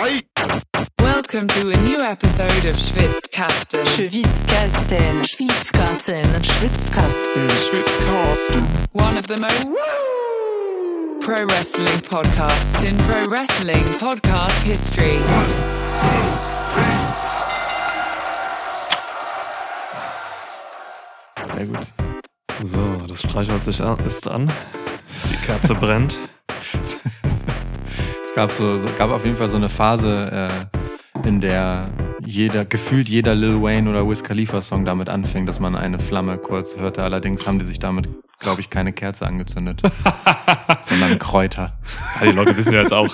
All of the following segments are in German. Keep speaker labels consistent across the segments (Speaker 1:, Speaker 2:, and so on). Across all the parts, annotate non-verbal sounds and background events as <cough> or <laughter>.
Speaker 1: Welcome to a new episode of Schwitzkasten.
Speaker 2: Schwitzkasten, Schwitzkasten, Schwitzkasten.
Speaker 1: One of the most pro wrestling podcasts in pro wrestling podcast history.
Speaker 3: Sehr gut.
Speaker 4: So, das Streichholz ist an. Die Kerze brennt. <laughs>
Speaker 3: Es gab so, so gab auf jeden Fall so eine Phase, äh, in der jeder, gefühlt jeder Lil Wayne oder Wiz Khalifa Song damit anfing, dass man eine Flamme kurz hörte. Allerdings haben die sich damit, glaube ich, keine Kerze angezündet, <laughs> sondern Kräuter.
Speaker 4: Ja, die Leute wissen ja jetzt auch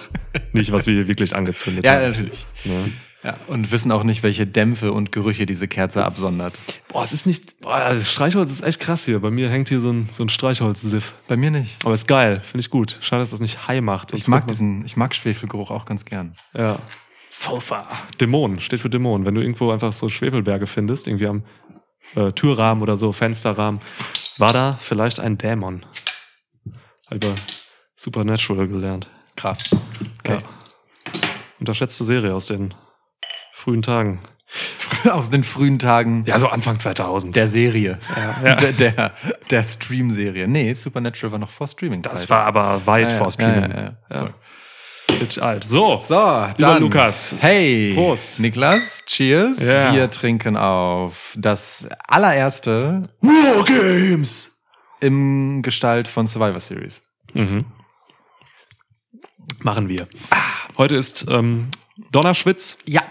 Speaker 4: nicht, was wir hier wirklich angezündet
Speaker 3: Ja,
Speaker 4: haben.
Speaker 3: natürlich.
Speaker 4: Ne?
Speaker 3: Ja, und wissen auch nicht, welche Dämpfe und Gerüche diese Kerze absondert.
Speaker 4: Boah, es ist nicht. Boah, das Streichholz ist echt krass hier. Bei mir hängt hier so ein, so ein Streichholz-Siff.
Speaker 3: Bei mir nicht.
Speaker 4: Aber ist geil, finde ich gut. Schade, dass das nicht high macht.
Speaker 3: Ich mag diesen, ich mag Schwefelgeruch auch ganz gern.
Speaker 4: Ja. Sulfur. Dämon, steht für Dämon. Wenn du irgendwo einfach so Schwefelberge findest, irgendwie am äh, Türrahmen oder so, Fensterrahmen, war da vielleicht ein Dämon. Über Supernatural gelernt.
Speaker 3: Krass.
Speaker 4: Ja. Unterschätzte Serie aus den frühen Tagen. <laughs>
Speaker 3: Aus den frühen Tagen
Speaker 4: Ja, so Anfang 2000.
Speaker 3: der Serie.
Speaker 4: ja. <laughs>
Speaker 3: Der, der, der Stream-Serie. Nee, Supernatural war noch vor Streaming.
Speaker 4: das war aber weit vor Streaming.
Speaker 3: Ja, ja, ja.
Speaker 4: Ja. Bitch alt. So.
Speaker 3: So,
Speaker 4: Lieber
Speaker 3: dann.
Speaker 4: Lukas.
Speaker 3: Hey.
Speaker 4: Prost.
Speaker 3: Niklas, cheers.
Speaker 4: Ja.
Speaker 3: Wir trinken auf das allererste
Speaker 4: Wargames.
Speaker 3: im Gestalt von Survivor Series.
Speaker 4: Mhm. Machen wir. Heute ist ähm, Donnerschwitz.
Speaker 3: Ja.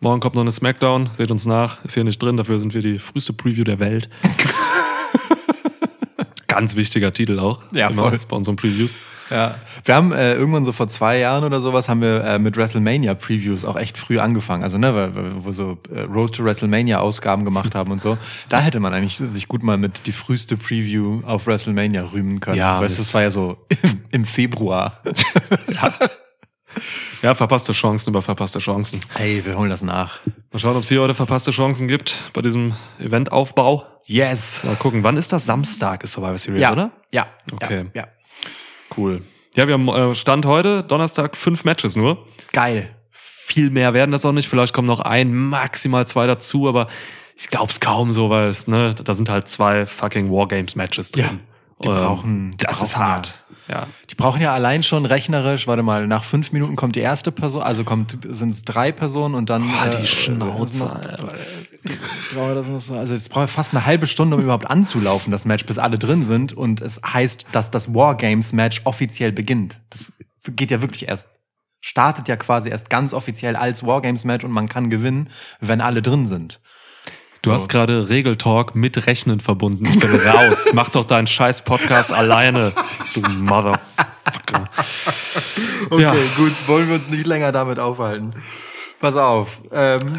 Speaker 4: Morgen kommt noch eine Smackdown. Seht uns nach. Ist hier nicht drin. Dafür sind wir die früheste Preview der Welt. <laughs> Ganz wichtiger Titel auch.
Speaker 3: Ja,
Speaker 4: Immer
Speaker 3: voll.
Speaker 4: Bei unseren Previews.
Speaker 3: Ja. Wir haben äh, irgendwann so vor zwei Jahren oder sowas haben wir äh, mit WrestleMania Previews auch echt früh angefangen. Also ne, weil- weil- wo wir so äh, Road to WrestleMania Ausgaben gemacht haben und so. Da hätte man eigentlich sich gut mal mit die früheste Preview auf WrestleMania rühmen können.
Speaker 4: Ja,
Speaker 3: weißt
Speaker 4: das
Speaker 3: war ja so im, im Februar.
Speaker 4: Ja, <laughs> verpasste Chancen über verpasste Chancen.
Speaker 3: Hey, wir holen das nach.
Speaker 4: Mal schauen, ob es hier heute verpasste Chancen gibt bei diesem Eventaufbau.
Speaker 3: Yes.
Speaker 4: Mal gucken, wann ist das? Samstag ist Survivor Series,
Speaker 3: Ja.
Speaker 4: oder?
Speaker 3: Ja.
Speaker 4: Okay.
Speaker 3: Ja. ja.
Speaker 4: Cool. Ja, wir haben äh, Stand heute, Donnerstag, fünf Matches nur.
Speaker 3: Geil.
Speaker 4: Viel mehr werden das auch nicht. Vielleicht kommen noch ein, maximal zwei dazu, aber ich glaube es kaum so, weil es, ne, da sind halt zwei fucking Wargames-Matches drin.
Speaker 3: Ja, die
Speaker 4: Ähm,
Speaker 3: brauchen- die
Speaker 4: das ist
Speaker 3: brauchen ja-
Speaker 4: hart. Ja.
Speaker 3: Die brauchen ja allein schon rechnerisch, warte mal, nach fünf Minuten kommt die erste Person, also kommt sind es drei Personen und dann
Speaker 4: Boah, die
Speaker 3: äh,
Speaker 4: Schnauze,
Speaker 3: noch- Also es braucht fast eine halbe Stunde, um überhaupt anzulaufen, das Match, bis alle drin sind. Und es heißt, dass das Wargames-Match offiziell beginnt. Das geht ja wirklich erst, startet ja quasi erst ganz offiziell als Wargames-Match und man kann gewinnen, wenn alle drin sind.
Speaker 4: Du
Speaker 3: So.
Speaker 4: hast gerade Regeltalk mit Rechnen verbunden. Ich bin raus. <laughs> Mach doch deinen scheiß Podcast alleine, du Motherfucker.
Speaker 3: Okay,
Speaker 4: Ja.
Speaker 3: gut, wollen wir uns nicht länger damit aufhalten. Pass auf. Ähm,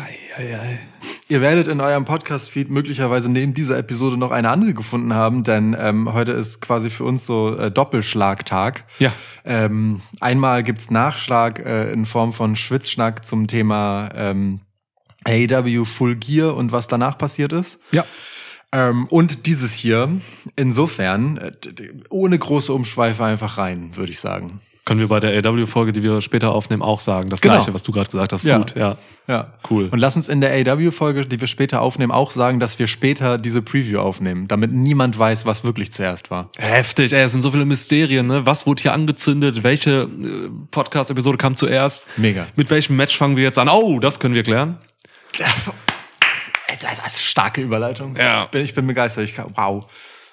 Speaker 3: Ihr werdet in eurem Podcast-Feed möglicherweise neben dieser Episode noch eine andere gefunden haben, denn ähm, heute ist quasi für uns so äh, Doppelschlagtag.
Speaker 4: Ja.
Speaker 3: Ähm, einmal gibt's Nachschlag äh, in Form von Schwitzschnack zum Thema ähm, AEW Full Gear und was danach passiert ist.
Speaker 4: Ja.
Speaker 3: Ähm, und dieses hier, insofern, äh, ohne große Umschweife einfach rein, würde ich sagen.
Speaker 4: Können wir bei der AW-Folge, die wir später aufnehmen, auch sagen. Das
Speaker 3: Genau.
Speaker 4: Gleiche, was du gerade gesagt hast.
Speaker 3: Ja.
Speaker 4: Gut, ja.
Speaker 3: Ja.
Speaker 4: Cool.
Speaker 3: Und lass uns in der AW-Folge, die wir später aufnehmen, auch sagen, dass wir später diese Preview aufnehmen, damit niemand weiß, was wirklich zuerst war.
Speaker 4: Heftig, ey, es sind so viele Mysterien, ne? Was wurde hier angezündet? Welche äh, Podcast-Episode kam zuerst?
Speaker 3: Mega.
Speaker 4: Mit welchem Match fangen wir jetzt an? Oh, das können wir klären.
Speaker 3: Ey, Das ist eine starke Überleitung.
Speaker 4: Ja.
Speaker 3: Ich bin, ich bin begeistert. Ich kann, wow.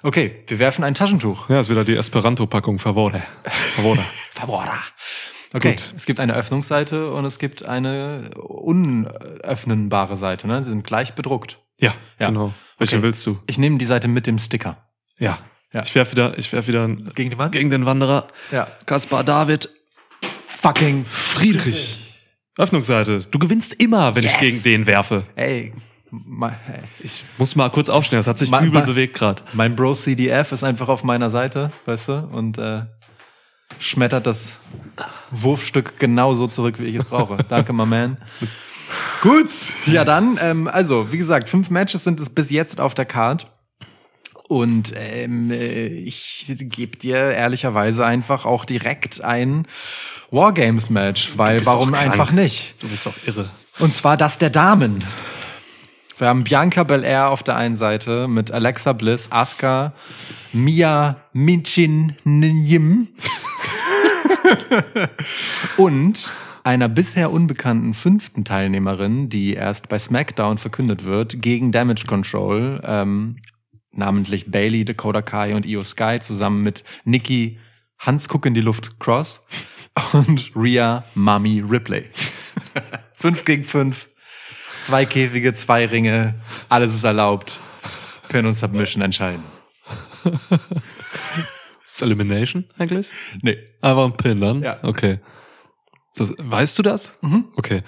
Speaker 3: Okay, wir werfen ein Taschentuch.
Speaker 4: Ja, ist wieder die Esperanto-Packung Favore. Favore. <laughs>
Speaker 3: Favora. Okay,
Speaker 4: Gut.
Speaker 3: es gibt eine Öffnungsseite und es gibt eine unöffnenbare Seite. Ne? Sie sind gleich bedruckt.
Speaker 4: ja,
Speaker 3: Ja.
Speaker 4: genau. Welche
Speaker 3: Okay.
Speaker 4: willst du?
Speaker 3: Ich nehme die Seite mit dem Sticker.
Speaker 4: Ja.
Speaker 3: Ja.
Speaker 4: Ich werf wieder, ich werf wieder
Speaker 3: Gegen
Speaker 4: gegen den Wanderer.
Speaker 3: Ja.
Speaker 4: Kaspar David
Speaker 3: Fucking
Speaker 4: Friedrich. Öffnungsseite. Du gewinnst immer, wenn ich
Speaker 3: Yes.
Speaker 4: gegen den werfe.
Speaker 3: Ey, ma- ey,
Speaker 4: Ich muss mal kurz aufstehen, das hat sich
Speaker 3: Ma-
Speaker 4: übel
Speaker 3: ma-
Speaker 4: bewegt gerade.
Speaker 3: mein Bro CDF ist einfach auf meiner Seite, weißt du, und äh, schmettert das Wurfstück genauso zurück, wie ich es brauche. <laughs> Danke, my man. Gut, ja dann, ähm, also wie gesagt, fünf Matches sind es bis jetzt auf der Card. Und ähm, äh, ich gebe dir ehrlicherweise einfach auch direkt ein Wargames-Match, weil warum einfach nicht?
Speaker 4: Du bist doch irre.
Speaker 3: Und zwar das der Damen. Wir haben Bianca Belair auf der einen Seite mit Alexa Bliss, Asuka, Mia Minchin Nyim <laughs> und einer bisher unbekannten fünften Teilnehmerin, die erst bei SmackDown verkündet wird, gegen Damage Control, ähm, namentlich Bailey, Dakota Kai und Io Sky zusammen mit Nikki Hans Guck in die Luft Cross <laughs> und Rhea Mami Ripley. <laughs> fünf gegen fünf, zwei Käfige, zwei Ringe, alles ist erlaubt. Pin und Submission entscheiden. <laughs>
Speaker 4: Ist Elimination eigentlich?
Speaker 3: Nee.
Speaker 4: Einfach ein Pin dann?
Speaker 3: Ja.
Speaker 4: Okay. Das, weißt du das?
Speaker 3: Mhm.
Speaker 4: Okay.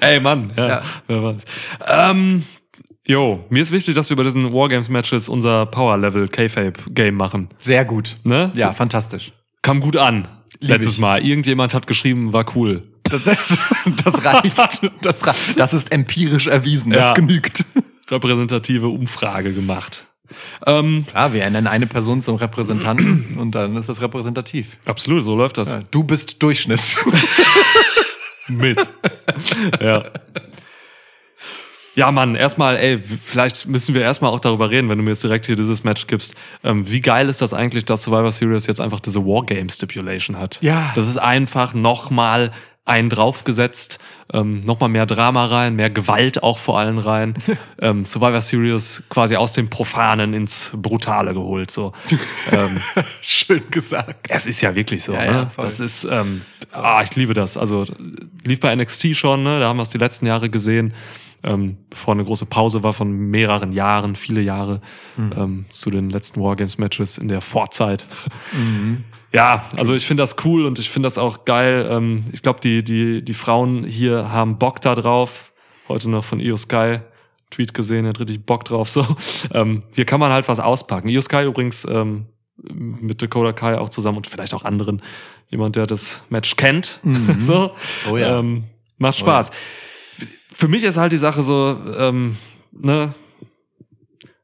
Speaker 4: Ey, Mann. Ja,
Speaker 3: Ja.
Speaker 4: wer weiß. Ähm, jo, mir ist wichtig, dass wir bei diesen Wargames-Matches unser Power-Level K-Fape-Game machen.
Speaker 3: Sehr gut.
Speaker 4: Ne?
Speaker 3: Ja, fantastisch.
Speaker 4: Kam gut an.
Speaker 3: Lieb
Speaker 4: letztes
Speaker 3: ich.
Speaker 4: Mal. Irgendjemand hat geschrieben, war cool.
Speaker 3: Das, das reicht. Das, das ist empirisch erwiesen. Das
Speaker 4: Ja.
Speaker 3: genügt.
Speaker 4: Repräsentative Umfrage gemacht. Ähm,
Speaker 3: Ja, wir nennen eine Person zum Repräsentanten <clears throat> und dann ist das repräsentativ.
Speaker 4: absolut, so läuft das.
Speaker 3: Ja, du bist Durchschnitt. <laughs>
Speaker 4: mit. ja. Ja, Mann, erstmal, ey, vielleicht müssen wir erstmal auch darüber reden, wenn du mir jetzt direkt hier dieses Match gibst. Ähm, wie geil ist das eigentlich, dass Survivor Series jetzt einfach diese Wargame Stipulation hat?
Speaker 3: Ja.
Speaker 4: Das ist einfach nochmal einen draufgesetzt, ähm, nochmal mehr Drama rein, mehr Gewalt auch vor allem rein. <laughs> ähm, Survivor Series quasi aus dem Profanen ins Brutale geholt, so. ähm, <laughs>
Speaker 3: Schön gesagt.
Speaker 4: es ist ja wirklich so.
Speaker 3: Ja,
Speaker 4: ne?
Speaker 3: ja,
Speaker 4: das ist, ähm, ah, ich liebe das. Also lief bei NXT schon, ne? da haben wir es die letzten Jahre gesehen, ähm, bevor eine große Pause war von mehreren Jahren, viele Jahre
Speaker 3: Mhm.
Speaker 4: ähm, zu den letzten Wargames-Matches in der Vorzeit. <laughs> Ja, also ich finde das cool und ich finde das auch geil. Ähm, ich glaube, die, die, die Frauen hier haben Bock da drauf. Heute noch von Io Sky Tweet gesehen, hat richtig Bock drauf. So, <laughs> ähm, hier kann man halt was auspacken. Io Sky übrigens ähm, mit Dakota Kai auch zusammen und vielleicht auch anderen. Jemand, der das Match kennt. <laughs> so,
Speaker 3: Oh ja.
Speaker 4: ähm, macht Spaß. Für mich ist halt die Sache so, ähm, ne,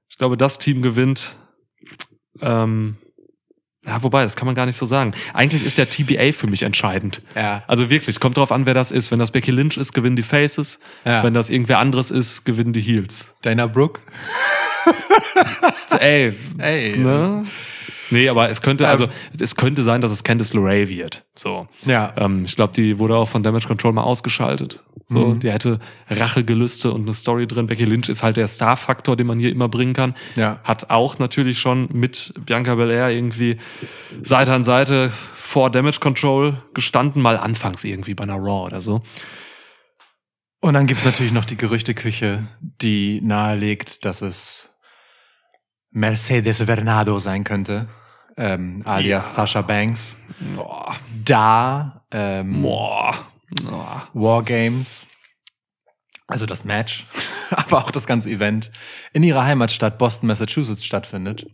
Speaker 4: ich glaube, das Team gewinnt. Ähm, ja, wobei, das kann man gar nicht so sagen. Eigentlich ist der TBA für mich entscheidend.
Speaker 3: Ja.
Speaker 4: Also wirklich, kommt drauf an, wer das ist. Wenn das Becky Lynch ist, gewinnen die Faces.
Speaker 3: Ja.
Speaker 4: Wenn das irgendwer anderes ist, gewinnen die Heels.
Speaker 3: Dana Brooke. <laughs>
Speaker 4: Ey,
Speaker 3: Ey.
Speaker 4: ne? Nee, aber es könnte,
Speaker 3: Ähm.
Speaker 4: also, es könnte sein, dass es Candice LeRae wird. So.
Speaker 3: Ja.
Speaker 4: Ähm, ich glaube, die wurde auch von Damage Control mal ausgeschaltet. So,
Speaker 3: Mhm.
Speaker 4: die hätte Rachegelüste und eine Story drin. Becky Lynch ist halt der Star-Faktor, den man hier immer bringen kann.
Speaker 3: Ja.
Speaker 4: Hat auch natürlich schon mit Bianca Belair irgendwie Seite an Seite vor Damage Control gestanden, mal anfangs irgendwie bei einer Raw oder so.
Speaker 3: Und dann gibt's natürlich noch die Gerüchteküche, die nahelegt, dass es Mercedes Vernado sein könnte, ähm, alias Sasha Banks.
Speaker 4: Boah.
Speaker 3: Da ähm,
Speaker 4: Boah. Boah.
Speaker 3: Wargames, also das Match, <laughs> aber auch das ganze Event in ihrer Heimatstadt Boston, Massachusetts stattfindet.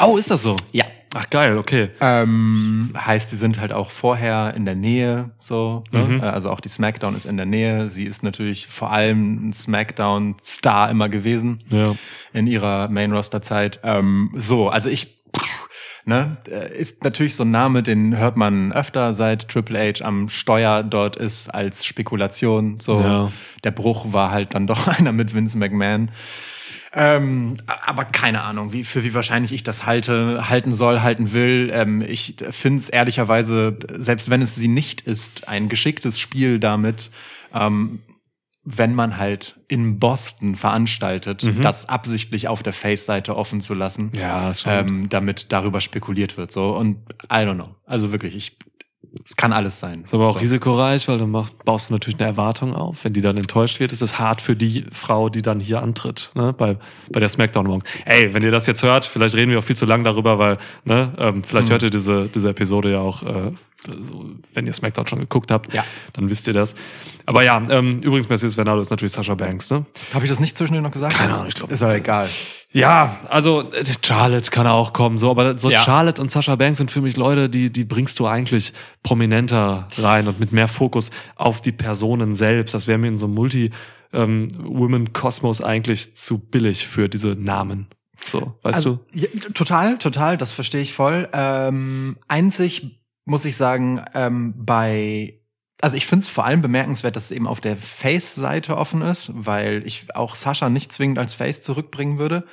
Speaker 4: Oh, ist das so?
Speaker 3: Ja.
Speaker 4: Ach geil, okay.
Speaker 3: Ähm, heißt, die sind halt auch vorher in der Nähe, so. Ne?
Speaker 4: Mhm.
Speaker 3: Äh, Also auch die SmackDown ist in der Nähe. Sie ist natürlich vor allem ein SmackDown-Star immer gewesen
Speaker 4: Ja.
Speaker 3: in ihrer Main-Roster-Zeit. Ähm, so, also ich, pff, ne, äh, ist natürlich so ein Name, den hört man öfter, seit Triple H am Steuer dort ist, als Spekulation. So,
Speaker 4: Ja.
Speaker 3: der Bruch war halt dann doch <laughs> einer mit Vince McMahon. Ähm, aber keine Ahnung, wie, für wie wahrscheinlich ich das halte, halten soll, halten will. Ähm, ich finde es ehrlicherweise, selbst wenn es sie nicht ist, ein geschicktes Spiel damit, ähm, wenn man halt in Boston veranstaltet,
Speaker 4: Mhm.
Speaker 3: das absichtlich auf der Face-Seite offen zu lassen,
Speaker 4: Ja,
Speaker 3: ähm, damit darüber spekuliert wird. So und I don't know. Also wirklich, ich, es kann alles sein.
Speaker 4: Ist aber auch
Speaker 3: so.
Speaker 4: risikoreich, weil du machst, baust du natürlich eine Erwartung auf. Wenn die dann enttäuscht wird, ist es hart für die Frau, die dann hier antritt, ne? bei, bei der Smackdown morgen. Ey, wenn ihr das jetzt hört, vielleicht reden wir auch viel zu lang darüber, weil, ne, ähm, vielleicht
Speaker 3: Mhm.
Speaker 4: hört ihr diese, diese Episode ja auch, äh, wenn ihr Smackdown schon geguckt habt,
Speaker 3: Ja.
Speaker 4: dann wisst ihr das. Aber ja, ähm, übrigens, Mercedes Vernado ist natürlich Sasha Banks, ne?
Speaker 3: Habe ich das nicht zwischendurch noch gesagt?
Speaker 4: Keine Ahnung, ich glaub-
Speaker 3: Ist aber egal.
Speaker 4: Ja, also äh, Charlotte kann auch kommen, so, aber so
Speaker 3: Ja.
Speaker 4: Charlotte und Sasha Banks sind für mich Leute, die die bringst du eigentlich prominenter rein und mit mehr Fokus auf die Personen selbst. Das wäre mir in so einem Multi ähm, eigentlich zu billig für diese Namen. So, weißt
Speaker 3: also,
Speaker 4: du?
Speaker 3: Ja, total, total, das verstehe ich voll. Ähm, einzig muss ich sagen, ähm, bei also ich finde es vor allem bemerkenswert, dass es eben auf der Face-Seite offen ist, weil ich auch Sascha nicht zwingend als Face zurückbringen würde.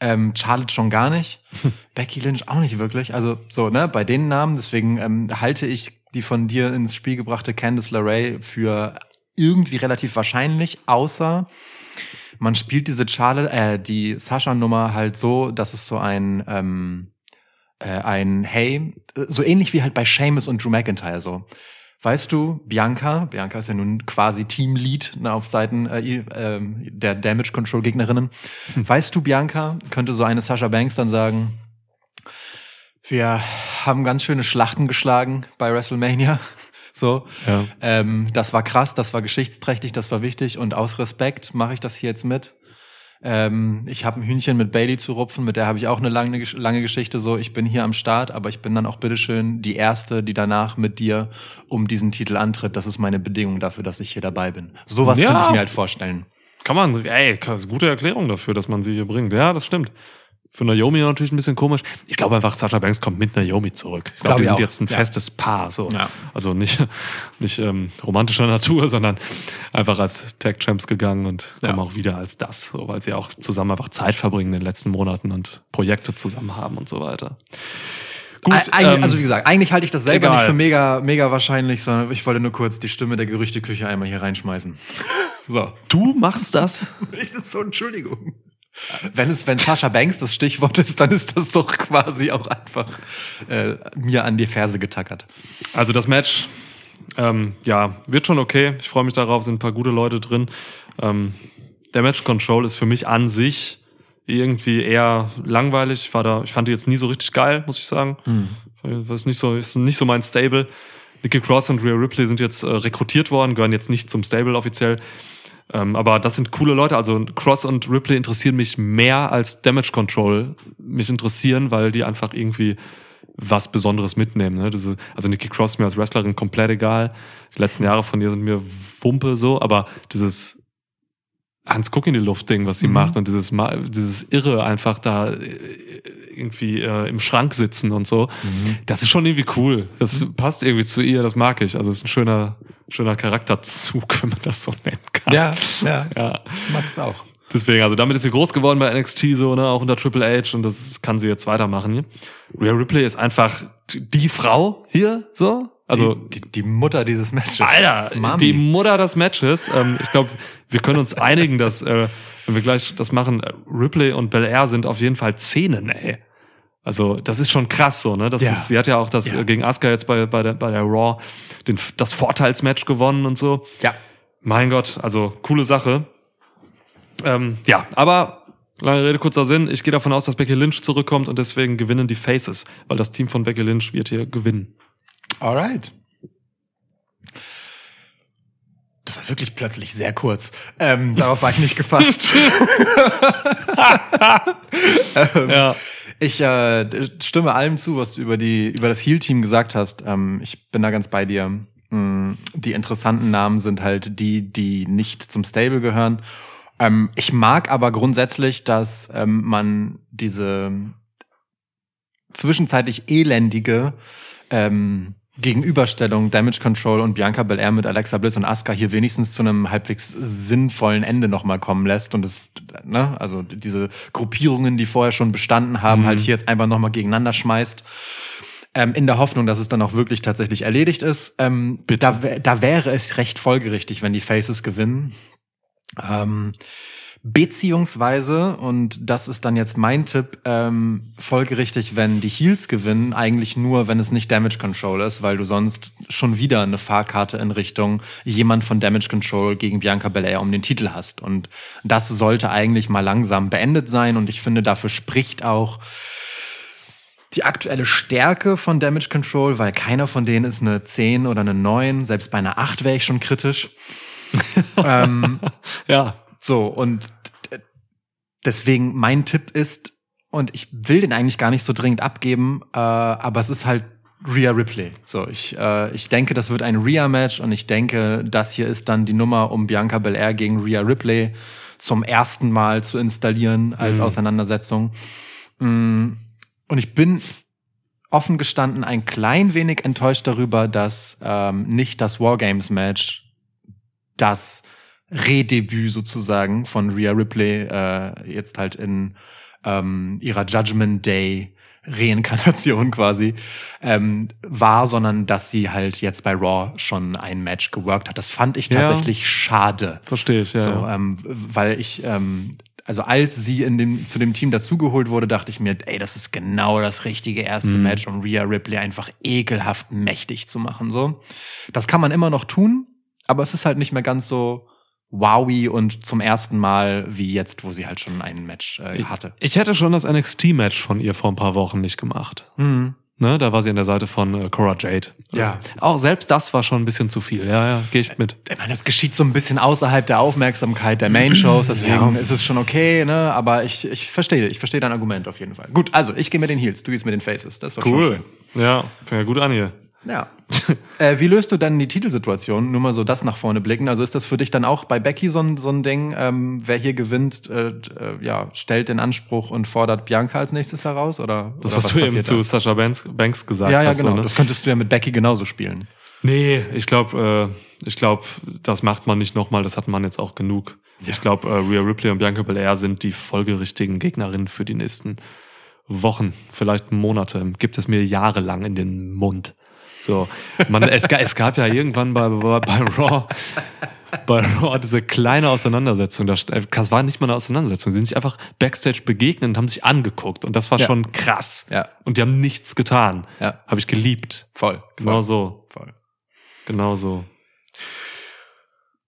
Speaker 3: Ähm, Charlotte schon gar nicht. <laughs> Becky Lynch auch nicht wirklich. Also so, ne, bei den Namen, deswegen ähm, halte ich die von dir ins Spiel gebrachte Candice LeRae für irgendwie relativ wahrscheinlich, außer man spielt diese Charlotte, äh, die Sascha-Nummer halt so, dass es so ein ähm, äh, ein Hey, so ähnlich wie halt bei Seamus und Drew McIntyre so. Weißt du, Bianca, Bianca ist ja nun quasi Teamlead ne, auf Seiten äh, äh, der Damage Control Gegnerinnen. Hm. Weißt du, Bianca, könnte so eine Sasha Banks dann sagen, wir haben ganz schöne Schlachten geschlagen bei WrestleMania. <laughs> So, ja. ähm, das war krass, das war geschichtsträchtig, das war wichtig und aus Respekt mache ich das hier jetzt mit. Ähm, ich habe ein Hühnchen mit Bailey zu rupfen, mit der habe ich auch eine lange, lange Geschichte. So, ich bin hier am Start, aber ich bin dann auch bitteschön die erste, die danach mit dir um diesen Titel antritt. Das ist meine Bedingung dafür, dass ich hier dabei bin. Sowas ja. könnte ich mir halt vorstellen.
Speaker 4: Kann man, ey, gute Erklärung dafür, dass man sie hier bringt. Ja, das stimmt. Für Naomi natürlich ein bisschen komisch. Ich glaube einfach, Sasha Banks kommt mit Naomi zurück. Ich glaube, glaub die sind auch. jetzt ein ja. festes Paar. So. Ja. Also nicht, nicht ähm, romantischer Natur, sondern einfach als Tag Champs gegangen und ja. kommen auch wieder als das, so, weil sie auch zusammen einfach Zeit verbringen in den letzten Monaten und Projekte zusammen haben und so weiter.
Speaker 3: Gut, ähm, also wie gesagt, eigentlich halte ich das selber egal. nicht für mega, mega wahrscheinlich, sondern ich wollte nur kurz die Stimme der Gerüchteküche einmal hier reinschmeißen.
Speaker 4: So. Du machst das? <laughs>
Speaker 3: Ich das so, Entschuldigung. Wenn es, wenn Sascha Banks das Stichwort ist, dann ist das doch quasi auch einfach äh, mir an die Ferse getackert.
Speaker 4: Also das Match, ähm, ja, wird schon okay. Ich freue mich darauf, sind ein paar gute Leute drin. Ähm, der Match Control ist für mich an sich irgendwie eher langweilig. Ich, war da, ich fand die jetzt nie so richtig geil, muss ich sagen. Mhm. Das ist nicht so, ist nicht so mein Stable. Nikki Cross und Rhea Ripley sind jetzt äh, rekrutiert worden, gehören jetzt nicht zum Stable offiziell. Ähm, aber das sind coole Leute. Also Cross und Ripley interessieren mich mehr als Damage Control mich interessieren, weil die einfach irgendwie was Besonderes mitnehmen. Ne? Diese, also Nikki Cross mir als Wrestlerin komplett egal. Die letzten Jahre von ihr sind mir Wumpe so, aber dieses Hans Guck in die Luft Ding, was sie mhm. macht und dieses dieses irre einfach da äh, irgendwie äh, im Schrank sitzen und so, mhm. das ist schon irgendwie cool. Das mhm. passt irgendwie zu ihr, das mag ich. Also es ist ein schöner schöner Charakterzug, <laughs> wenn man das so nennen kann.
Speaker 3: Ja, ja. ja. Ich mag es auch.
Speaker 4: Deswegen, also damit ist sie groß geworden bei NXT, so, ne, auch unter Triple H und das kann sie jetzt weitermachen. Rhea Ripley ist einfach die Frau hier, so. Also
Speaker 3: die, die, die Mutter dieses Matches.
Speaker 4: Alter, die Mutter des Matches. Ähm, ich glaube, wir können uns einigen, dass, äh, wenn wir gleich das machen, Ripley und Bel Air sind auf jeden Fall Szenen, ey. Also das ist schon krass so, ne? Das ja. ist, sie hat ja auch das ja. gegen Asuka jetzt bei, bei, der, bei der Raw den, das Vorteilsmatch gewonnen und so.
Speaker 3: Ja.
Speaker 4: Mein Gott, also coole Sache. Ähm, ja, aber lange Rede, kurzer Sinn. Ich gehe davon aus, dass Becky Lynch zurückkommt und deswegen gewinnen die Faces, weil das Team von Becky Lynch wird hier gewinnen.
Speaker 3: Alright. Das war wirklich plötzlich sehr kurz. Ähm, darauf war ich nicht gefasst. <laughs> <laughs> <laughs> ähm, ja. Ich äh, stimme allem zu, was du über die über das Heal-Team gesagt hast. Ähm, ich bin da ganz bei dir. Mm, die interessanten Namen sind halt die, die nicht zum Stable gehören. Ähm, ich mag aber grundsätzlich, dass ähm, man diese zwischenzeitlich elendige ähm, Gegenüberstellung Damage Control und Bianca Belair mit Alexa Bliss und Asuka hier wenigstens zu einem halbwegs sinnvollen Ende nochmal kommen lässt und es, ne, also diese Gruppierungen, die vorher schon bestanden haben, mhm. halt hier jetzt einfach nochmal gegeneinander schmeißt. Ähm, in der Hoffnung, dass es dann auch wirklich tatsächlich erledigt ist. Ähm, da, da wäre es recht folgerichtig, wenn die Faces gewinnen. Ähm, Beziehungsweise, und das ist dann jetzt mein Tipp, ähm, folgerichtig, wenn die Heels gewinnen, eigentlich nur, wenn es nicht Damage Control ist, weil du sonst schon wieder eine Fahrkarte in Richtung jemand von Damage Control gegen Bianca Belair um den Titel hast. Und das sollte eigentlich mal langsam beendet sein. Und ich finde, dafür spricht auch die aktuelle Stärke von Damage Control, weil keiner von denen ist eine 10 oder eine 9. Selbst bei einer 8 wäre ich schon kritisch. <laughs> ähm, ja. So, und deswegen mein Tipp ist, und ich will den eigentlich gar nicht so dringend abgeben, äh, aber es ist halt Rhea Ripley. So, ich, äh, ich denke, das wird ein Rhea-Match und ich denke, das hier ist dann die Nummer, um Bianca Belair gegen Rhea Ripley zum ersten Mal zu installieren als
Speaker 4: Mhm.
Speaker 3: Auseinandersetzung. Mm, Und ich bin offen gestanden ein klein wenig enttäuscht darüber, dass ähm, nicht das Wargames-Match das Redebüt sozusagen von Rhea Ripley äh, jetzt halt in ähm, ihrer Judgment Day Reinkarnation <laughs> quasi ähm, war, sondern dass sie halt jetzt bei Raw schon ein Match geworkt hat. Das fand ich
Speaker 4: Ja.
Speaker 3: tatsächlich schade.
Speaker 4: Verstehe ich, ja.
Speaker 3: so,
Speaker 4: ja.
Speaker 3: ähm, weil ich, ähm, also als sie in dem, zu dem Team dazugeholt wurde, dachte ich mir, ey, das ist genau das richtige erste
Speaker 4: Mhm.
Speaker 3: Match, um Rhea Ripley einfach ekelhaft mächtig zu machen. So, das kann man immer noch tun, aber es ist halt nicht mehr ganz so wowy und zum ersten Mal wie jetzt, wo sie halt schon ein Match äh, hatte.
Speaker 4: Ich hätte schon das NXT-Match von ihr vor ein paar Wochen nicht gemacht.
Speaker 3: Mhm.
Speaker 4: Ne, da war sie an der Seite von äh, Cora Jade.
Speaker 3: Ja.
Speaker 4: auch selbst das war schon ein bisschen zu viel. Ja, ja, gehe ich mit.
Speaker 3: Ich meine, das geschieht so ein bisschen außerhalb der Aufmerksamkeit der Main-Shows, <clears throat> deswegen
Speaker 4: Ja.
Speaker 3: ist es schon okay, ne? Aber ich, ich verstehe, ich verstehe dein Argument auf jeden Fall. Gut, also ich gehe mit den Heels, du gehst mit den Faces. Das ist doch schon schön.
Speaker 4: Ja, fängt ja gut an hier.
Speaker 3: Ja. <laughs> äh, wie löst du dann die Titelsituation? Nur mal so das nach vorne blicken. Also ist das für dich dann auch bei Becky so ein, so ein Ding, ähm, wer hier gewinnt, äh, äh, ja, stellt den Anspruch und fordert Bianca als nächstes heraus? Oder,
Speaker 4: Das,
Speaker 3: oder
Speaker 4: was, du eben zu? Sascha Banks, Banks gesagt
Speaker 3: Ja, ja,
Speaker 4: hast.
Speaker 3: genau.
Speaker 4: So, ne?
Speaker 3: Das könntest du ja mit Becky genauso spielen.
Speaker 4: Nee, ich glaube, äh, ich glaube, das macht man nicht nochmal. Das hat man jetzt auch genug. Ich glaube, äh, Rhea Ripley und Bianca Belair sind die folgerichtigen Gegnerinnen für die nächsten Wochen, vielleicht Monate. Gibt es mir jahrelang in den Mund. So, man, es, es gab ja irgendwann bei, bei, bei Raw, bei Raw diese kleine Auseinandersetzung. Das, das war nicht mal eine Auseinandersetzung. Sie sind sich einfach backstage begegnet und haben sich angeguckt. Und das war
Speaker 3: Ja.
Speaker 4: schon krass.
Speaker 3: Ja.
Speaker 4: Und die haben nichts getan.
Speaker 3: Ja.
Speaker 4: Habe ich geliebt.
Speaker 3: Voll.
Speaker 4: Genau so.
Speaker 3: Voll.
Speaker 4: Genau so.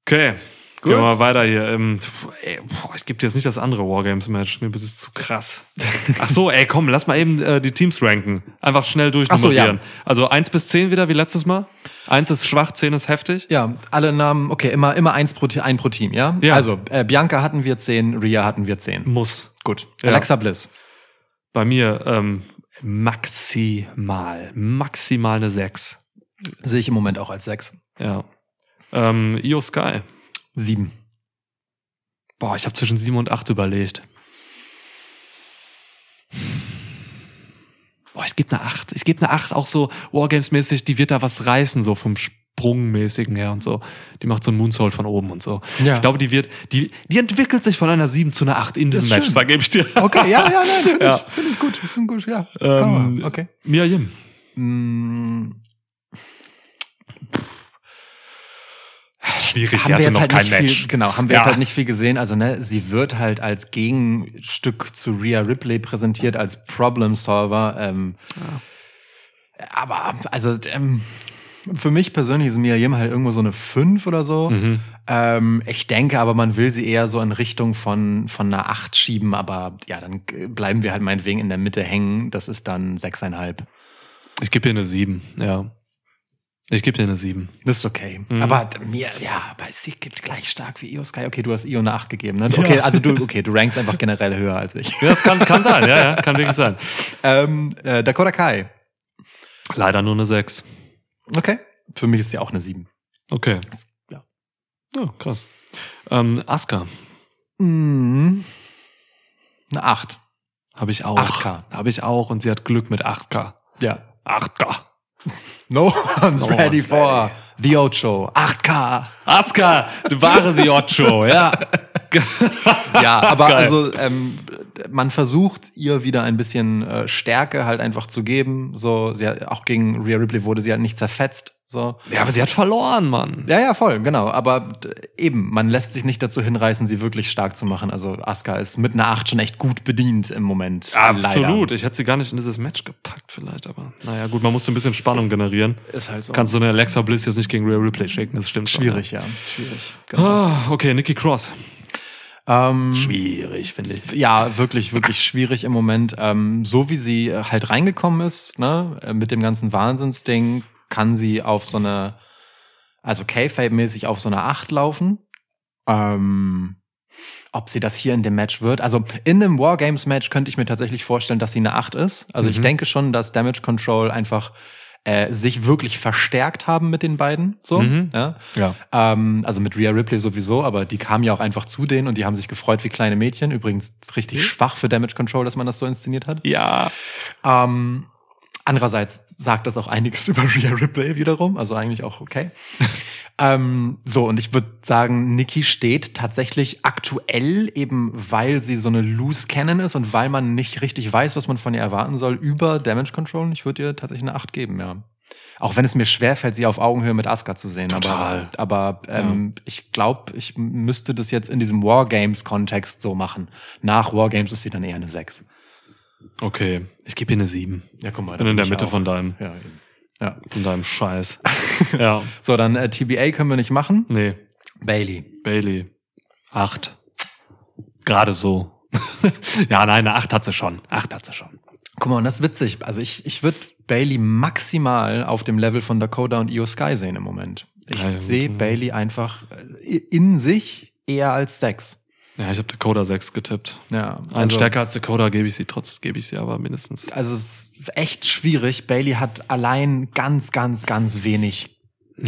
Speaker 4: Okay.
Speaker 3: Gut.
Speaker 4: Gehen wir mal weiter hier. Ähm, ey, boah, ich gebe dir jetzt nicht das andere Wargames-Match. Mir ist es zu krass. <laughs> Ach so, ey, komm, lass mal eben äh, die Teams ranken. Einfach schnell durchnummerieren.
Speaker 3: So,
Speaker 4: Also eins bis zehn wieder wie letztes Mal. Eins ist schwach, zehn ist heftig.
Speaker 3: Ja, alle Namen, okay, immer, immer eins pro, ein pro Team, ja?
Speaker 4: Ja.
Speaker 3: Also, äh, Bianca hatten wir zehn, Rhea hatten wir zehn.
Speaker 4: Muss.
Speaker 3: Gut.
Speaker 4: Ja.
Speaker 3: Alexa Bliss.
Speaker 4: Bei mir ähm, maximal, maximal eine sechs.
Speaker 3: Sehe ich im Moment auch als sechs.
Speaker 4: Ja. Ähm, Io Sky.
Speaker 3: Sieben.
Speaker 4: Boah, ich habe zwischen sieben und acht überlegt. Boah, ich gebe eine acht. Ich gebe eine acht, auch so Wargames-mäßig, die wird da was reißen, so vom Sprungmäßigen her und so. Die macht so einen Moonsault von oben und so.
Speaker 3: Ja.
Speaker 4: Ich glaube, die wird, die, die entwickelt sich von einer sieben zu einer acht in diesem Match, gebe ich dir.
Speaker 3: Okay, ja, ja, nein, <laughs> finde
Speaker 4: Ja.
Speaker 3: ich, finde ich gut. Ist ein gut, ja.
Speaker 4: Ähm,
Speaker 3: okay.
Speaker 4: Mia Yim.
Speaker 3: Mm,
Speaker 4: Schwierig,
Speaker 3: haben
Speaker 4: die hatte noch
Speaker 3: halt
Speaker 4: kein Match.
Speaker 3: viel, genau, haben wir
Speaker 4: Ja.
Speaker 3: jetzt halt nicht viel gesehen. Also, ne, sie wird halt als Gegenstück zu Rhea Ripley präsentiert, als Problem Solver. Ähm, Aber, also, ähm, für mich persönlich ist Mia Yim halt irgendwo so eine 5 oder so.
Speaker 4: Mhm.
Speaker 3: Ähm, ich denke aber, man will sie eher so in Richtung von, von einer 8 schieben, aber ja, dann bleiben wir halt meinetwegen in der Mitte hängen. Das ist dann 6,5.
Speaker 4: Ich gebe ihr eine sieben, ja. Ich gebe ihr eine sieben.
Speaker 3: Das ist okay.
Speaker 4: Mhm.
Speaker 3: Aber mir, ja, aber sie gibt gleich stark wie Io Sky. Okay, du hast Io eine 8 gegeben, ne? Okay, also du, okay, du rankst einfach generell höher als ich.
Speaker 4: Ja, das kann, kann sein, ja, ja, kann wirklich sein. <laughs>
Speaker 3: ähm, äh, Dakota Kai.
Speaker 4: Leider nur eine sechs.
Speaker 3: Okay. Für mich ist sie auch eine 7.
Speaker 4: Okay.
Speaker 3: Ja.
Speaker 4: Ja, krass. Ähm, Asuka
Speaker 3: Mhm. Eine 8.
Speaker 4: habe ich auch.
Speaker 3: 8K.
Speaker 4: Habe ich auch und sie hat Glück mit 8K.
Speaker 3: Ja.
Speaker 4: 8K.
Speaker 3: No one's
Speaker 4: No
Speaker 3: ready
Speaker 4: one's
Speaker 3: for
Speaker 4: ready.
Speaker 3: The Ocho. 8K.
Speaker 4: Asuka, du wahre Sioccio, ja. <laughs>
Speaker 3: Ja, aber
Speaker 4: Geil.
Speaker 3: also ähm, man versucht ihr wieder ein bisschen äh, Stärke halt einfach zu geben. So, sie hat, auch gegen Rhea Ripley wurde sie halt nicht zerfetzt. So.
Speaker 4: Ja, aber sie hat verloren, Mann.
Speaker 3: Ja, ja, voll, genau. Aber eben, man lässt sich nicht dazu hinreißen, sie wirklich stark zu machen. Also Asuka ist mit einer 8 schon echt gut bedient im Moment.
Speaker 4: Absolut.
Speaker 3: Leider.
Speaker 4: Ich hätte sie gar nicht in dieses Match gepackt, vielleicht, aber naja, gut, man musste ein bisschen Spannung generieren.
Speaker 3: Ist halt so.
Speaker 4: Kannst du eine Alexa Bliss jetzt nicht gegen Rhea Ripley schicken, das stimmt schon.
Speaker 3: schwierig, ja. Schwierig. Genau.
Speaker 4: Ah, okay, Nikki Cross.
Speaker 3: Ähm,
Speaker 4: Schwierig, finde ich.
Speaker 3: Ja, wirklich, wirklich schwierig im Moment. Ähm, so wie sie äh, halt reingekommen ist, ne, äh, mit dem ganzen Wahnsinnsding, kann sie auf so eine, also K-Fape-mäßig auf so eine 8 laufen. Ähm, ob sie das hier in dem Match wird. Also in einem Wargames-Match könnte ich mir tatsächlich vorstellen, dass sie eine 8 ist. Also ich
Speaker 4: Mhm.
Speaker 3: denke schon, dass Damage Control einfach äh, sich wirklich verstärkt haben mit den beiden. So,
Speaker 4: Mhm.
Speaker 3: ja.
Speaker 4: Ja.
Speaker 3: Ähm, also mit Rhea Ripley sowieso, aber die kamen ja auch einfach zu denen und die haben sich gefreut wie kleine Mädchen. Übrigens richtig schwach für Damage Control, dass man das so inszeniert hat.
Speaker 4: Ja.
Speaker 3: Ähm, andererseits sagt das auch einiges <laughs> über Rhea Ripley wiederum, also eigentlich auch okay. ähm, so, und ich würde sagen, Nikki steht tatsächlich aktuell, eben weil sie so eine loose Cannon ist und weil man nicht richtig weiß, was man von ihr erwarten soll, über Damage Control. Ich würde ihr tatsächlich eine 8 geben, ja. Auch wenn es mir schwerfällt, sie auf Augenhöhe mit Asuka zu sehen.
Speaker 4: Total.
Speaker 3: Aber, aber ähm, ich glaube, ich müsste das jetzt in diesem Wargames-Kontext so machen. Nach Wargames ist sie dann eher eine 6.
Speaker 4: Okay. Ich gebe ihr eine 7.
Speaker 3: Ja, guck mal.
Speaker 4: Bin in der Mitte von deinem,
Speaker 3: Ja, eben. ja.
Speaker 4: von deinem Scheiß. <laughs> ja.
Speaker 3: So, dann äh, TBA können wir nicht machen.
Speaker 4: Nee.
Speaker 3: Bailey.
Speaker 4: Bailey. 8. Gerade so. <laughs> ja, nein, eine 8 hat sie schon. 8 hat sie schon.
Speaker 3: Guck mal, und das ist witzig. Also ich, ich würde Bailey maximal auf dem Level von Dakota und Io Sky sehen im Moment. Ich
Speaker 4: Ja,
Speaker 3: sehe
Speaker 4: ja.
Speaker 3: Bailey einfach äh, in sich eher als Sex.
Speaker 4: Ja, ich habe Dakota 6 getippt.
Speaker 3: Ja,
Speaker 4: Ein stärker als Dakota gebe ich sie trotz, gebe ich sie aber mindestens.
Speaker 3: Also es ist echt schwierig. Bailey hat allein ganz, ganz, ganz wenig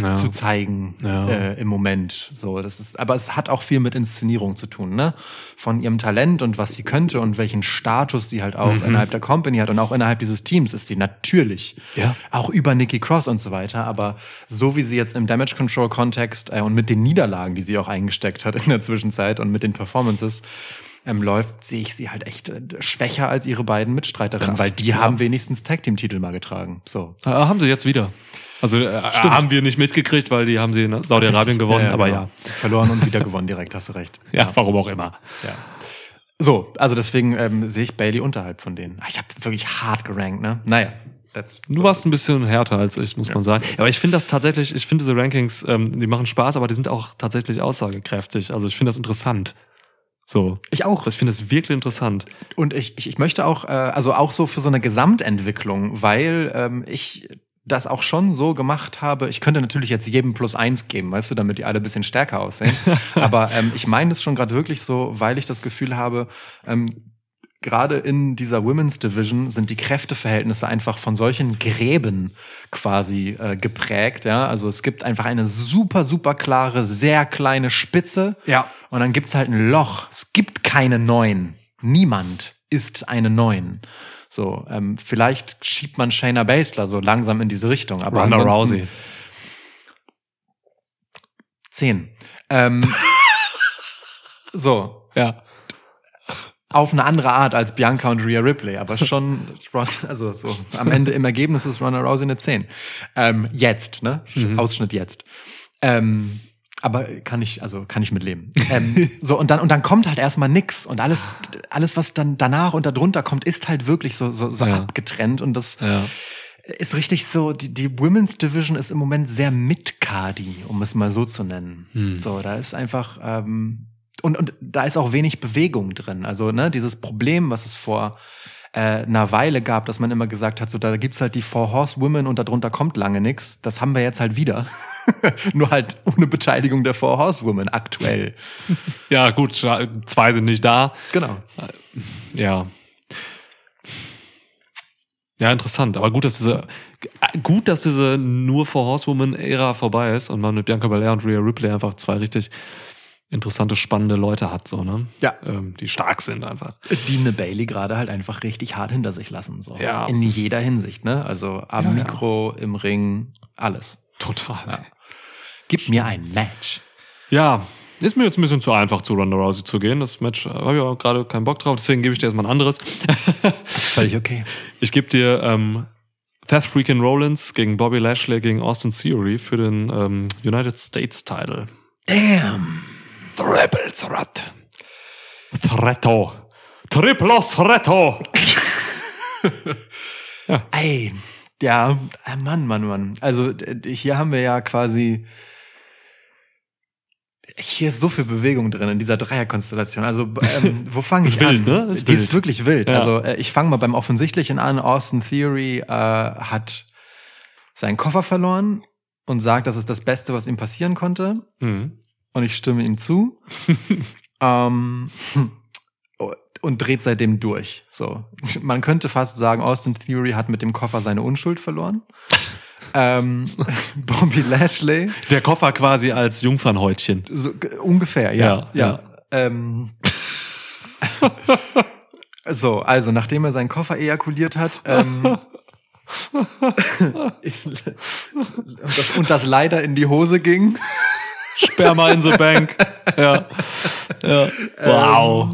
Speaker 4: Ja.
Speaker 3: zu zeigen
Speaker 4: Ja.
Speaker 3: äh, im Moment. So, das ist, aber es hat auch viel mit Inszenierung zu tun, ne? Von ihrem Talent und was sie könnte und welchen Status sie halt auch
Speaker 4: Mhm.
Speaker 3: innerhalb der Company hat und auch innerhalb dieses Teams ist sie natürlich
Speaker 4: Ja.
Speaker 3: auch über Nikki Cross und so weiter. Aber so wie sie jetzt im Damage Control Kontext äh, und mit den Niederlagen, die sie auch eingesteckt hat <laughs> in der Zwischenzeit und mit den Performances ähm, läuft, sehe ich sie halt echt äh, schwächer als ihre beiden Mitstreiterinnen,
Speaker 4: Krass.
Speaker 3: weil die
Speaker 4: Ja.
Speaker 3: haben wenigstens Tag Team Titel mal getragen. So.
Speaker 4: Äh, haben sie jetzt wieder. Also äh, haben wir nicht mitgekriegt, weil die haben sie in Saudi-Arabien gewonnen, aber
Speaker 3: genau.
Speaker 4: ja.
Speaker 3: Verloren und wieder gewonnen direkt, hast du recht. <laughs>
Speaker 4: Ja, warum auch immer.
Speaker 3: Ja. So, also deswegen ähm, sehe ich Bailey unterhalb von denen. Ah, Ich habe wirklich hart gerankt, ne? Naja. That's
Speaker 4: Du warst ein bisschen härter als ich, muss man sagen. Aber ich finde das tatsächlich, ich finde diese Rankings, ähm, die machen Spaß, aber die sind auch tatsächlich aussagekräftig. Also ich finde das interessant. So.
Speaker 3: ich auch.
Speaker 4: Ich finde das wirklich interessant.
Speaker 3: Und ich, ich, ich möchte auch, äh, also auch so für so eine Gesamtentwicklung, weil ähm, ich das auch schon so gemacht habe, ich könnte natürlich jetzt jedem plus eins geben, weißt du, damit die alle ein bisschen stärker aussehen. <laughs> Aber ähm, ich meine es schon gerade wirklich so, weil ich das Gefühl habe, ähm, gerade in dieser Women's Division sind die Kräfteverhältnisse einfach von solchen Gräben quasi äh, geprägt. Ja, also es gibt einfach eine super, super klare, sehr kleine Spitze.
Speaker 4: Ja.
Speaker 3: Und dann gibt's halt ein Loch. Es gibt keine Neun. Niemand ist eine Neun. So, ähm, vielleicht schiebt man Shayna Baszler so langsam in diese Richtung. Aber
Speaker 4: Ronda Rousey.
Speaker 3: Zehn. Ähm, <laughs> so,
Speaker 4: Ja.
Speaker 3: auf eine andere Art als Bianca und Rhea Ripley, aber schon, also so, am Ende im Ergebnis ist Ronda Rousey eine 10. Ähm, jetzt, ne?
Speaker 4: Mhm.
Speaker 3: Ausschnitt jetzt. Ähm, aber kann ich, also kann ich mitleben. <laughs> Ähm, so, und dann, und dann kommt halt erstmal nix und alles, alles, was dann danach und darunter kommt, ist halt wirklich so, so, so
Speaker 4: Ja.
Speaker 3: abgetrennt und das
Speaker 4: Ja.
Speaker 3: ist richtig so, die, die Women's Division ist im Moment sehr mitcardi, um es mal so zu nennen.
Speaker 4: Hm.
Speaker 3: So, da ist einfach, ähm, und, und da ist auch wenig Bewegung drin. Also, ne, dieses Problem, was es vor äh, einer Weile gab, dass man immer gesagt hat, so da gibt's halt die Four Horsewomen und darunter kommt lange nix. Das haben wir jetzt halt wieder. <laughs> Nur halt ohne Beteiligung der Four Horsewomen aktuell.
Speaker 4: Ja, gut, zwei sind nicht da.
Speaker 3: Genau.
Speaker 4: Ja. Ja, interessant. Aber gut, dass diese, gut, dass diese nur for Horsewoman-Ära vorbei ist und man mit Bianca Belair und Rhea Ripley einfach zwei richtig interessante, spannende Leute hat, so, ne?
Speaker 3: Ja.
Speaker 4: Ähm, die stark sind einfach.
Speaker 3: Die eine Bailey gerade halt einfach richtig hart hinter sich lassen. So.
Speaker 4: Ja.
Speaker 3: In jeder Hinsicht, ne? Also am
Speaker 4: Ja, ja.
Speaker 3: Mikro, im Ring, alles.
Speaker 4: Total.
Speaker 3: Ja. Gib mir ein Match.
Speaker 4: Ja, ist mir jetzt ein bisschen zu einfach, zu Ronda Rousey zu gehen. Das Match äh, habe ich auch gerade keinen Bock drauf, deswegen gebe ich dir erstmal ein anderes.
Speaker 3: Völlig okay.
Speaker 4: Ich gebe dir ähm, Seth Freakin' Rollins gegen Bobby Lashley gegen Austin Theory für den ähm, United States Title.
Speaker 3: Damn.
Speaker 4: Triple Threat. Threto. Triplo Threto. <laughs>
Speaker 3: Ey, ja, äh, Mann, Mann, Mann. Also hier haben wir ja quasi. Hier ist so viel Bewegung drin in dieser Dreierkonstellation. Also, ähm, <laughs> wo fange ich
Speaker 4: Ist wild,
Speaker 3: an?
Speaker 4: ne? Ist
Speaker 3: Die
Speaker 4: wild.
Speaker 3: ist wirklich wild.
Speaker 4: Ja.
Speaker 3: Also, äh, ich fange mal beim Offensichtlichen an. Austin Theory äh, hat seinen Koffer verloren und sagt, das ist das Beste, was ihm passieren konnte.
Speaker 4: Mhm.
Speaker 3: Und ich stimme ihm zu. <laughs> ähm, und dreht seitdem durch. So, man könnte fast sagen, Austin Theory hat mit dem Koffer seine Unschuld verloren. <laughs> ähm, Bobby Lashley,
Speaker 4: Der Koffer quasi als Jungfernhäutchen.
Speaker 3: so ungefähr, ja.
Speaker 4: Ja, ja.
Speaker 3: Ähm, <laughs> so, also nachdem er seinen Koffer ejakuliert hat, ähm, und, das, und das leider in die Hose ging.
Speaker 4: Sperma in the Bank. Ja. ja. Wow.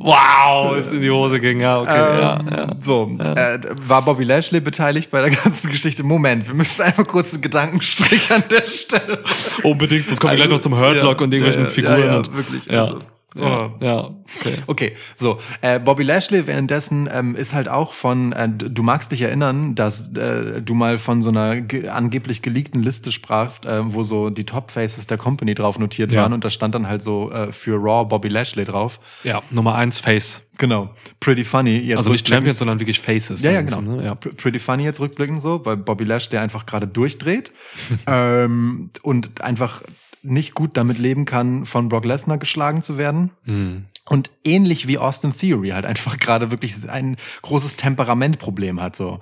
Speaker 4: Wow, ist in die Hose ging, ja, okay. ja,
Speaker 3: Ähm,
Speaker 4: ja.
Speaker 3: So, Äh, war Bobby Lashley beteiligt bei der ganzen Geschichte? Moment, wir müssen einfach kurz einen Gedankenstrich an der Stelle.
Speaker 4: Unbedingt, sonst kommen wir gleich noch zum Hurtlock
Speaker 3: Ja,
Speaker 4: und irgendwelchen
Speaker 3: ja,
Speaker 4: Figuren.
Speaker 3: Ja, ja,
Speaker 4: und,
Speaker 3: wirklich.
Speaker 4: ja.
Speaker 3: Also,
Speaker 4: ja,
Speaker 3: oh.
Speaker 4: ja, okay.
Speaker 3: Okay, so äh, Bobby Lashley währenddessen ähm, ist halt auch von. Äh, du magst dich erinnern, dass äh, du mal von so einer ge angeblich geleakten Liste sprachst, äh, wo so die Top Faces der Company drauf notiert
Speaker 4: Ja.
Speaker 3: waren und da stand dann halt so äh, für Raw Bobby Lashley drauf.
Speaker 4: Ja, Nummer eins Face.
Speaker 3: Genau, pretty funny. Jetzt
Speaker 4: Also nicht Champions, sondern wirklich Faces.
Speaker 3: Ja, ja, genau.
Speaker 4: so, ne? ja.
Speaker 3: Pretty funny jetzt rückblickend so, weil Bobby Lashley einfach gerade durchdreht <laughs> ähm, und einfach nicht gut damit leben kann, von Brock Lesnar geschlagen zu werden.
Speaker 4: Hm.
Speaker 3: Und ähnlich wie Austin Theory halt einfach <laughs> gerade wirklich ein großes Temperamentproblem hat so.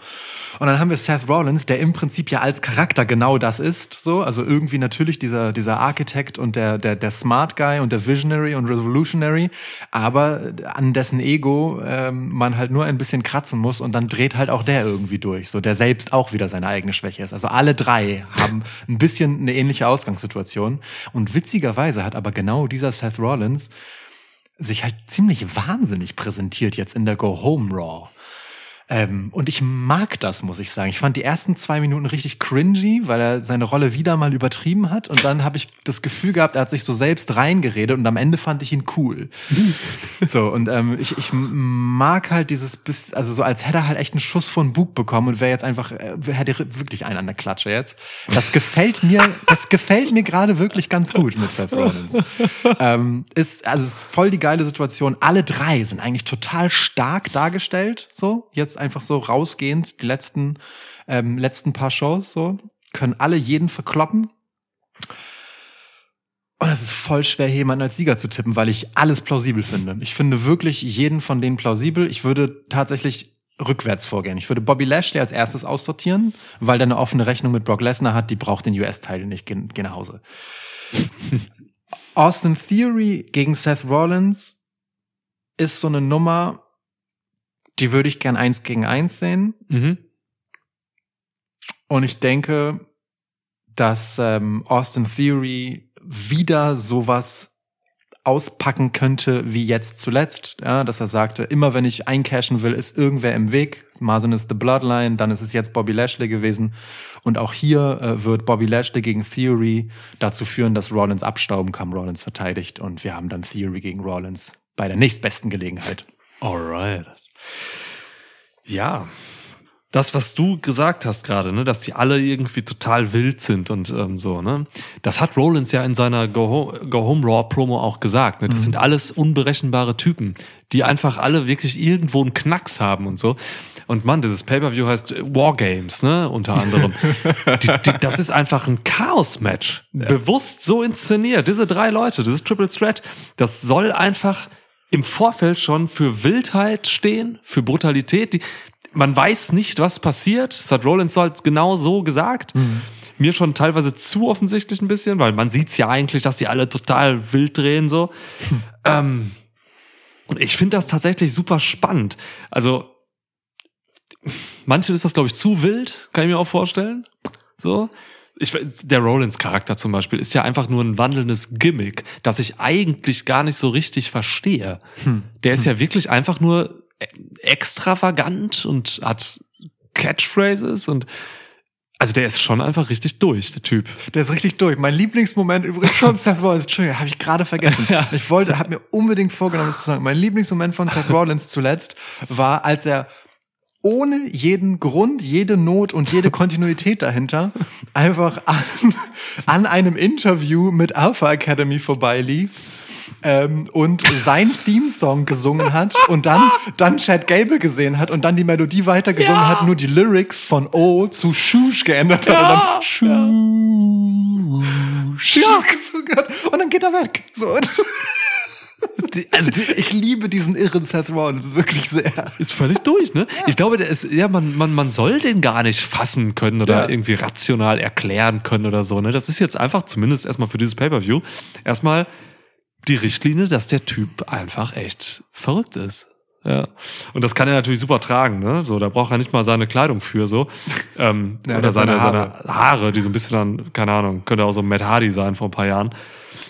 Speaker 3: Und dann haben wir Seth Rollins, der im Prinzip ja als Charakter genau das ist, so, also irgendwie natürlich dieser dieser Architekt und der der der Smart Guy und der Visionary und Revolutionary, aber an dessen Ego ähm, man halt nur ein bisschen kratzen muss und dann dreht halt auch der irgendwie durch, so der selbst auch wieder seine eigene Schwäche ist. Also alle drei <laughs> haben ein bisschen eine ähnliche Ausgangssituation und witzigerweise hat aber genau dieser Seth Rollins sich halt ziemlich wahnsinnig präsentiert jetzt in der Go Home Raw. Ähm, und ich mag das, muss ich sagen. Ich fand die ersten zwei Minuten richtig cringy, weil er seine Rolle wieder mal übertrieben hat. Und dann habe ich das Gefühl gehabt, er hat sich so selbst reingeredet und am Ende fand ich ihn cool. <laughs> so, und ähm, ich, ich mag halt dieses, bis, also so als hätte er halt echt einen Schuss von Bug bekommen und wäre jetzt einfach, äh, hätte wirklich einen an der Klatsche jetzt. Das gefällt mir, das gefällt mir gerade wirklich ganz gut Seth Rollins. ähm, ist, also ist voll die geile Situation. Alle drei sind eigentlich total stark dargestellt, so, jetzt einfach so rausgehend, die letzten, ähm, letzten paar Shows, so, können alle jeden verkloppen. Und es ist voll schwer, jemanden als Sieger zu tippen, weil ich alles plausibel finde. Ich finde wirklich jeden von denen plausibel. Ich würde tatsächlich rückwärts vorgehen. Ich würde Bobby Lashley als erstes aussortieren, weil der eine offene Rechnung mit Brock Lesnar hat, die braucht den US-Teil nicht, geh, geh nach Hause. <laughs> Austin Theory gegen Seth Rollins ist so eine Nummer, die würde ich gern eins gegen eins sehen.
Speaker 4: Mhm.
Speaker 3: Und ich denke, dass ähm, Austin Theory wieder sowas auspacken könnte wie jetzt zuletzt, ja, dass er sagte, immer wenn ich eincashen will, ist irgendwer im Weg. Sind es The Bloodline, dann ist es jetzt Bobby Lashley gewesen. Und auch hier äh, wird Bobby Lashley gegen Theory dazu führen, dass Rollins abstauben kann, Rollins verteidigt. Und wir haben dann Theory gegen Rollins bei der nächstbesten Gelegenheit.
Speaker 4: Alright. Ja. Das, was du gesagt hast gerade, ne, dass die alle irgendwie total wild sind und ähm, so, ne, das hat Rollins ja in seiner Go Home, Go Home Raw Promo auch gesagt. Ne? Das sind alles unberechenbare Typen, die einfach alle wirklich irgendwo einen Knacks haben und so. Und Mann, dieses Pay-per-View heißt Wargames, ne, unter anderem. <laughs> die, die, das ist einfach ein Chaos-Match, bewusst so inszeniert. Diese drei Leute, dieses Triple Threat, das soll einfach im Vorfeld schon für Wildheit stehen, für Brutalität. Die, man weiß nicht, was passiert. Das hat Rollins halt genau so gesagt. Mir schon teilweise zu offensichtlich ein bisschen, weil man sieht's ja eigentlich, dass die alle total wild drehen so. Ähm, ich finde das tatsächlich super spannend. Also manchen ist das glaube ich zu wild, kann ich mir auch vorstellen. So. Ich, der Rollins-Charakter zum Beispiel ist ja einfach nur ein wandelndes Gimmick, das ich eigentlich gar nicht so richtig verstehe. Der ist ja wirklich einfach nur e- extravagant und hat Catchphrases und also der ist schon einfach richtig durch, der Typ.
Speaker 3: Der ist richtig durch. Mein Lieblingsmoment übrigens von <laughs> Seth Rollins, Entschuldigung, habe ich gerade vergessen. Ich wollte, habe mir unbedingt vorgenommen, das zu sagen. Mein Lieblingsmoment von Seth Rollins zuletzt war, als er ohne jeden Grund, jede Not und jede Kontinuität dahinter einfach an, an einem Interview mit Alpha Academy vorbeilief. Ähm, und sein Theme-Song gesungen hat und dann, dann Chad Gable gesehen hat und dann die Melodie weitergesungen
Speaker 4: Ja.
Speaker 3: hat, nur die Lyrics von O zu Shush geändert hat und dann Shush gesungen hat und dann geht er weg. So. Also ich liebe diesen irren Seth Rollins wirklich sehr.
Speaker 4: Ist völlig durch, ne? Ich glaube, der ist, ja, man, man, man soll den gar nicht fassen können oder
Speaker 3: Ja.
Speaker 4: irgendwie rational erklären können oder so, ne? Das ist jetzt einfach, zumindest erstmal für dieses Pay-Per-View, erstmal die Richtlinie, dass der Typ einfach echt verrückt ist. Ja. Und das kann er natürlich super tragen, ne? So, da braucht er nicht mal seine Kleidung für, so. <laughs> Ähm,
Speaker 3: Ja,
Speaker 4: oder seine,
Speaker 3: seine
Speaker 4: seine Haare, die so ein bisschen dann, keine Ahnung, könnte auch so Matt Hardy sein vor ein paar Jahren.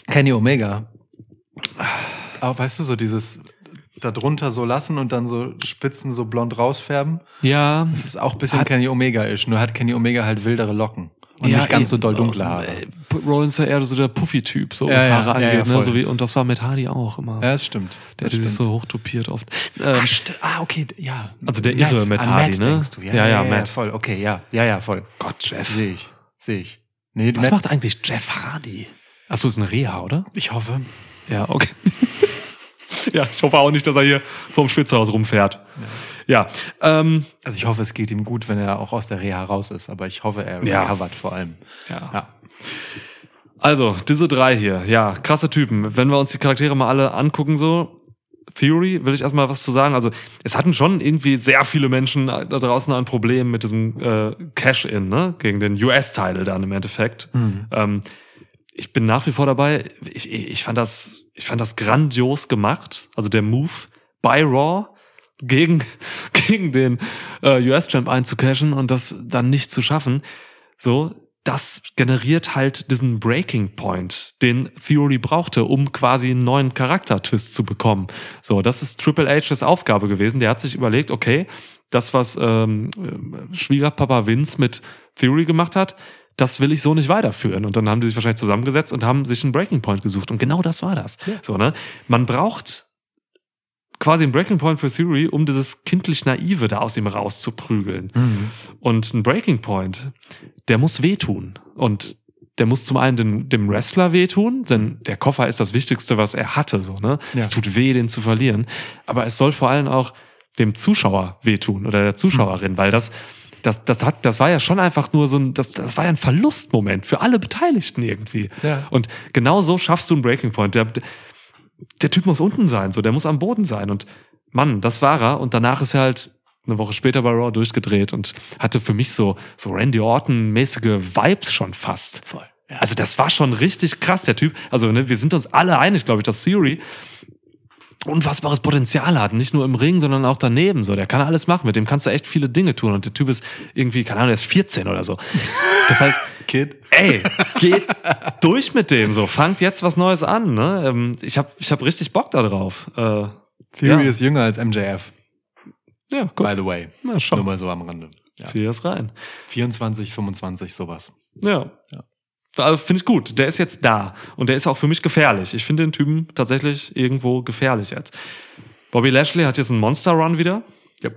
Speaker 3: Kenny Omega. Aber weißt du, so dieses da drunter so lassen und dann so Spitzen so blond rausfärben.
Speaker 4: Ja,
Speaker 3: Das ist auch ein bisschen Kenny Omega-isch. Nur hat Kenny Omega halt wildere Locken. Und nicht ganz so doll dunkle Haare.
Speaker 4: Äh, Rollins ist ja eher so der Puffy-Typ, so
Speaker 3: Ja,
Speaker 4: was
Speaker 3: ja,
Speaker 4: Haare
Speaker 3: ja,
Speaker 4: angeht,
Speaker 3: ja,
Speaker 4: ne? so wie, und das war mit Hardy auch immer.
Speaker 3: Ja, das stimmt.
Speaker 4: der
Speaker 3: das
Speaker 4: hatte sich so hochtopiert oft. Ähm,
Speaker 3: Ah, ah, okay, ja.
Speaker 4: Also der irre Matt
Speaker 3: an
Speaker 4: Hardy, ne?
Speaker 3: denkst du. Ja,
Speaker 4: Ja,
Speaker 3: ja,
Speaker 4: ja,
Speaker 3: ja,
Speaker 4: Matt.
Speaker 3: voll. Okay, ja, ja, ja, voll.
Speaker 4: Gott, Jeff.
Speaker 3: Sehe ich, sehe ich. Nee,
Speaker 4: Was
Speaker 3: Matt,
Speaker 4: macht eigentlich Jeff Hardy? Achso, ist ein Reha, oder?
Speaker 3: ich hoffe.
Speaker 4: Ja, okay. <laughs> <laughs> ja, ich hoffe auch nicht, dass er hier vorm Schwitzhaus rumfährt. Ja, ähm,
Speaker 3: Also ich hoffe, es geht ihm gut, wenn er auch aus der Reha raus ist. Aber ich hoffe, er
Speaker 4: Ja.
Speaker 3: recovert vor allem.
Speaker 4: ja.
Speaker 3: Ja.
Speaker 4: Also, diese drei hier, ja, krasse Typen. Wenn wir uns die Charaktere mal alle angucken, so, Theory, will ich erstmal was zu sagen. Also, es hatten schon irgendwie sehr viele Menschen da draußen ein Problem mit diesem äh, Cash-In, ne? Gegen den US-Title dann im Endeffekt.
Speaker 3: Mhm.
Speaker 4: Ähm, ich bin nach wie vor dabei. Ich, ich, fand das, ich fand das grandios gemacht. Also der Move bei Raw gegen, <laughs> gegen den äh, US-Champ einzucashen und das dann nicht zu schaffen. So, das generiert halt diesen Breaking Point, den Theory brauchte, um quasi einen neuen Charakter-Twist zu bekommen. So, das ist Triple H's Aufgabe gewesen. Der hat sich überlegt, okay, das, was ähm, äh, Schwiegerpapa Vince mit Theory gemacht hat, das will ich so nicht weiterführen. Und dann haben die sich wahrscheinlich zusammengesetzt und haben sich einen Breaking Point gesucht. Und genau das war das. So, ne? Man braucht quasi einen Breaking Point für Theory, um dieses kindlich Naive da aus ihm rauszuprügeln.
Speaker 3: Mhm.
Speaker 4: Und ein Breaking Point, der muss wehtun. Und der muss zum einen dem, dem Wrestler wehtun, denn der Koffer ist das Wichtigste, was er hatte. So, ne?
Speaker 3: Ja.
Speaker 4: Es tut weh, den zu verlieren. Aber es soll vor allem auch dem Zuschauer wehtun oder der Zuschauerin, weil das, das, das hat, das war ja schon einfach nur so ein, das, das war ja ein Verlustmoment für alle Beteiligten irgendwie.
Speaker 3: Ja.
Speaker 4: Und genau so schaffst du einen Breaking Point. Der, der Typ muss unten sein, so, der muss am Boden sein. Und Mann, das war er. Und danach ist er halt eine Woche später bei Raw durchgedreht und hatte für mich so, so Randy Orton-mäßige Vibes schon fast.
Speaker 3: Voll. Ja.
Speaker 4: Also das war schon richtig krass, der Typ. Also ne, wir sind uns alle einig, glaube ich, dass Theory unfassbares Potenzial hat. Nicht nur im Ring, sondern auch daneben. So, der kann alles machen. Mit dem kannst du echt viele Dinge tun. Und der Typ ist irgendwie, keine Ahnung, der ist 14 oder so. Das heißt, <laughs>
Speaker 3: Kid.
Speaker 4: ey, geht durch mit dem. So, fangt jetzt was Neues an. Ne? Ähm, Ich habe ich hab richtig Bock da drauf. Äh,
Speaker 3: Theory
Speaker 4: Ja.
Speaker 3: ist jünger als MJF,
Speaker 4: ja, guck,
Speaker 3: by the way.
Speaker 4: na schau.
Speaker 3: Nur mal so am Rande. Ja.
Speaker 4: Zieh das rein.
Speaker 3: 24, 25, sowas.
Speaker 4: Ja.
Speaker 3: Ja.
Speaker 4: Also finde ich gut. Der ist jetzt da. Und der ist auch für mich gefährlich. Ich finde den Typen tatsächlich irgendwo gefährlich jetzt. Bobby Lashley hat jetzt einen Monster-Run wieder.
Speaker 3: Ja.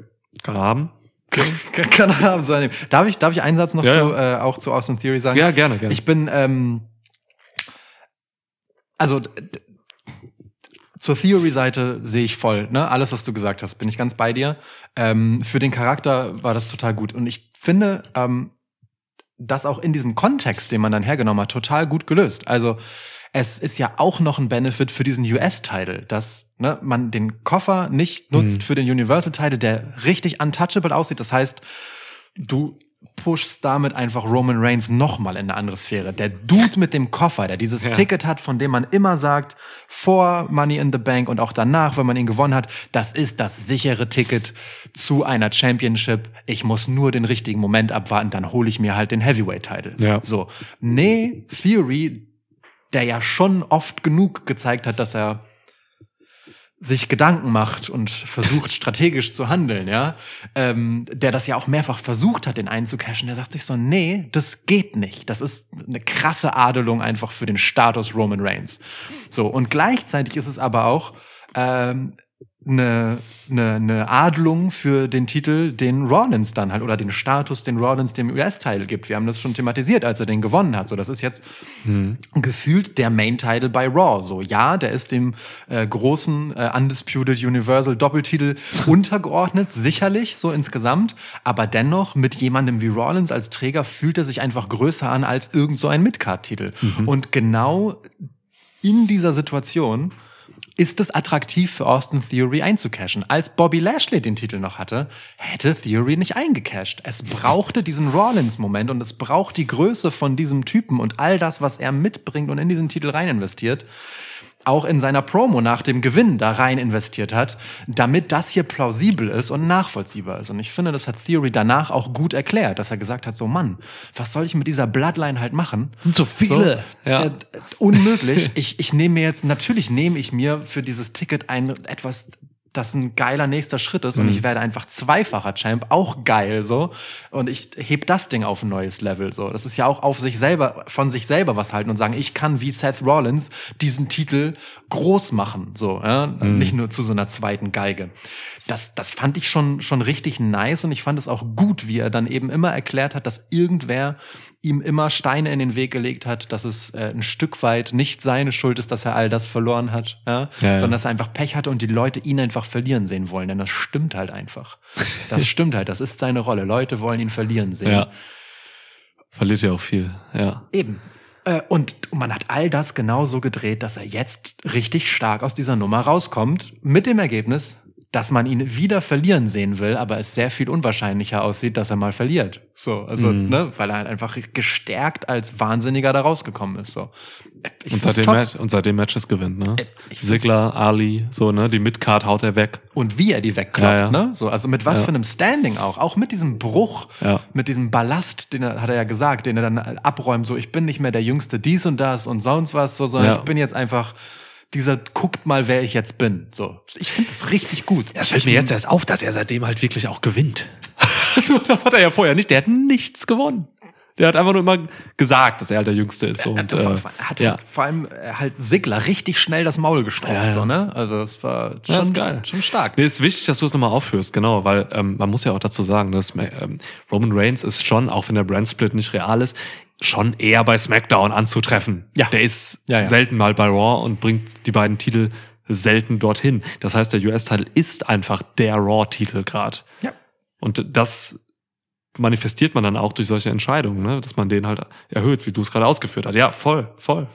Speaker 4: Kann er haben.
Speaker 3: Kann, kann er haben, so eine- Darf ich, darf ich einen Satz noch
Speaker 4: Ja,
Speaker 3: zu, äh, auch zu Austin Theory sagen?
Speaker 4: Ja, gerne, gerne.
Speaker 3: Ich bin, ähm, also zur Theory-Seite sehe ich voll, ne? Alles, was du gesagt hast, bin ich ganz bei dir. Ähm, für den Charakter war das total gut. Und ich finde, ähm, das auch in diesem Kontext, den man dann hergenommen hat, total gut gelöst. Also es ist ja auch noch ein Benefit für diesen US-Title, dass ne, man den Koffer nicht nutzt
Speaker 4: Mhm.
Speaker 3: für den Universal-Title, der richtig untouchable aussieht. Das heißt, du pushst damit einfach Roman Reigns nochmal in eine andere Sphäre. Der Dude mit dem Koffer, der dieses
Speaker 4: Ja.
Speaker 3: Ticket hat, von dem man immer sagt, vor Money in the Bank und auch danach, wenn man ihn gewonnen hat, das ist das sichere Ticket zu einer Championship. Ich muss nur den richtigen Moment abwarten, dann hole ich mir halt den Heavyweight-Title.
Speaker 4: Ja.
Speaker 3: So. Nee, Theory, der ja schon oft genug gezeigt hat, dass er sich Gedanken macht und versucht strategisch zu handeln, ja, ähm, der das ja auch mehrfach versucht hat, den einzucashen, der sagt sich so, nee, das geht nicht. Das ist eine krasse Adelung einfach für den Status Roman Reigns. So, und gleichzeitig ist es aber auch ähm, eine, eine, eine Adelung für den Titel, den Rollins dann halt, oder den Status, den Rollins dem US-Title gibt. Wir haben das schon thematisiert, als er den gewonnen hat. So, das ist jetzt gefühlt der Main-Title bei Raw. So, ja, der ist dem äh, großen äh, Undisputed Universal Doppeltitel <laughs> untergeordnet, sicherlich, so insgesamt. Aber dennoch, mit jemandem wie Rollins als Träger fühlt er sich einfach größer an als irgend so ein Midcard-Titel. Und genau in dieser Situation ist es attraktiv für Austin Theory einzucashen. Als Bobby Lashley den Titel noch hatte, hätte Theory nicht eingecashed. Es brauchte diesen Rollins-Moment und es braucht die Größe von diesem Typen und all das, was er mitbringt und in diesen Titel rein investiert auch in seiner Promo nach dem Gewinn da rein investiert hat, damit das hier plausibel ist und nachvollziehbar ist. Und ich finde, das hat Theory danach auch gut erklärt, dass er gesagt hat, so Mann, was soll ich mit dieser Bloodline halt machen?
Speaker 4: Sind so viele.
Speaker 3: So,
Speaker 4: Ja.
Speaker 3: äh, unmöglich. ich, ich nehme mir jetzt, natürlich nehme ich mir für dieses Ticket ein etwas das ein geiler nächster Schritt ist und
Speaker 4: Mhm.
Speaker 3: ich werde einfach zweifacher Champ, auch geil so und ich heb das Ding auf ein neues Level so. Das ist ja auch auf sich selber von sich selber was halten und sagen, ich kann wie Seth Rollins diesen Titel groß machen so, ja?
Speaker 4: Mhm.
Speaker 3: nicht nur zu so einer zweiten Geige. Das das fand ich schon schon richtig nice und ich fand es auch gut, wie er dann eben immer erklärt hat, dass irgendwer ihm immer Steine in den Weg gelegt hat, dass es äh, ein Stück weit nicht seine Schuld ist, dass er all das verloren hat, ja?
Speaker 4: Ja, ja.
Speaker 3: sondern dass er einfach Pech hatte und die Leute ihn einfach verlieren sehen wollen. Denn das stimmt halt einfach. Das <laughs> stimmt halt. Das ist seine Rolle. Leute wollen ihn verlieren sehen.
Speaker 4: Ja. Verliert ja auch viel. Ja.
Speaker 3: Eben. Äh, Und man hat all das genauso gedreht, dass er jetzt richtig stark aus dieser Nummer rauskommt. Mit dem Ergebnis, dass man ihn wieder verlieren sehen will, aber es sehr viel unwahrscheinlicher aussieht, dass er mal verliert. So, also,
Speaker 4: Mhm.
Speaker 3: ne, weil er halt einfach gestärkt als Wahnsinniger da rausgekommen ist. So. Ich
Speaker 4: Und
Speaker 3: top.
Speaker 4: Match, und seitdem Matches gewinnt, ne?
Speaker 3: Äh,
Speaker 4: Sigler, Ali, so, ne? Die Midcard haut er weg.
Speaker 3: und wie er die wegkloppt,
Speaker 4: Ja, ja.
Speaker 3: ne? So, also mit was
Speaker 4: Ja.
Speaker 3: für einem Standing auch, auch mit diesem Bruch, mit diesem Ballast, den er hat er ja gesagt, den er dann abräumt, so ich bin nicht mehr der Jüngste dies und das und sonst was, so, sondern ich bin jetzt einfach dieser guckt mal, wer ich jetzt bin. So, ich finde es richtig gut.
Speaker 4: Es fällt mir jetzt erst auf, dass er seitdem halt wirklich auch gewinnt. <laughs> Das hat er ja vorher nicht. Der hat nichts gewonnen. Der hat einfach nur immer gesagt, dass er halt der Jüngste ist. So, und,
Speaker 3: Er
Speaker 4: äh,
Speaker 3: hat
Speaker 4: ja.
Speaker 3: halt vor allem äh, halt Sigler richtig schnell das Maul gestopft,
Speaker 4: Ja, ja.
Speaker 3: so, ne? Also das war schon,
Speaker 4: Ja, ist geil.
Speaker 3: schon stark.
Speaker 4: Nee, ist wichtig, dass du es nochmal aufführst, genau, weil ähm, man muss ja auch dazu sagen, dass ähm, Roman Reigns ist schon, auch wenn der Brand-Split nicht real ist, schon eher bei SmackDown anzutreffen.
Speaker 3: Ja.
Speaker 4: Der ist
Speaker 3: Ja, ja.
Speaker 4: selten mal bei Raw und bringt die beiden Titel selten dorthin. Das heißt, der US-Titel ist einfach der Raw-Titel gerade.
Speaker 3: Ja.
Speaker 4: Und das manifestiert man dann auch durch solche Entscheidungen, ne? dass man den halt erhöht, wie du es gerade ausgeführt hast. Ja, voll, voll.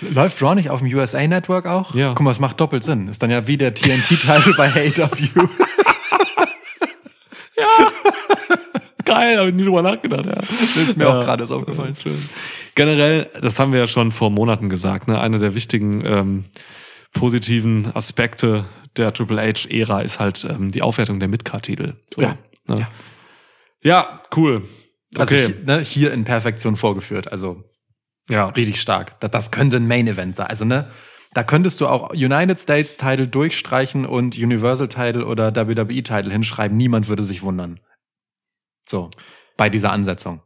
Speaker 3: Läuft Raw nicht auf dem USA Network auch?
Speaker 4: Ja.
Speaker 3: Guck mal, es macht doppelt Sinn. Ist dann ja wie der TNT-Titel <laughs> bei AW. <laughs> <laughs>
Speaker 4: Geil, habe ich nie drüber nachgedacht. Ja.
Speaker 3: Das ist mir auch gerade so aufgefallen.
Speaker 4: Schön. Generell, das haben wir ja schon vor Monaten gesagt, ne? einer der wichtigen ähm, positiven Aspekte der Triple H-Ära ist halt ähm, die Aufwertung der Midcard-Titel. So,
Speaker 3: Ja.
Speaker 4: Ne? ja, cool.
Speaker 3: Also
Speaker 4: Okay,
Speaker 3: hier, ne, hier in Perfektion vorgeführt. Also
Speaker 4: ja.
Speaker 3: richtig stark. Das, das könnte ein Main Event sein. Also ne, da könntest du auch United States Title durchstreichen und Universal Title oder WWE Title hinschreiben. Niemand würde sich wundern. So bei dieser Ansetzung.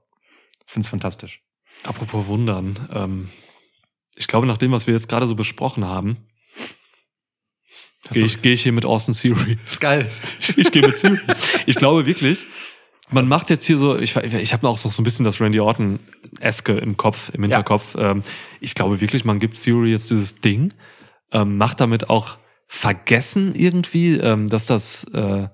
Speaker 3: Find's fantastisch.
Speaker 4: Apropos Wundern, ähm, ich glaube, nach dem, was wir jetzt gerade so besprochen haben, gehe ich, geh ich hier mit Austin Theory.
Speaker 3: Ist geil. <laughs>
Speaker 4: Ich, ich gehe mit Theory. Ich glaube wirklich, man macht jetzt hier so, ich, ich habe auch so ein bisschen das Randy Orton-eske im Kopf, im Hinterkopf. Ähm, ich glaube wirklich, man gibt Theory jetzt dieses Ding, ähm, macht damit auch vergessen irgendwie, ähm, dass das äh,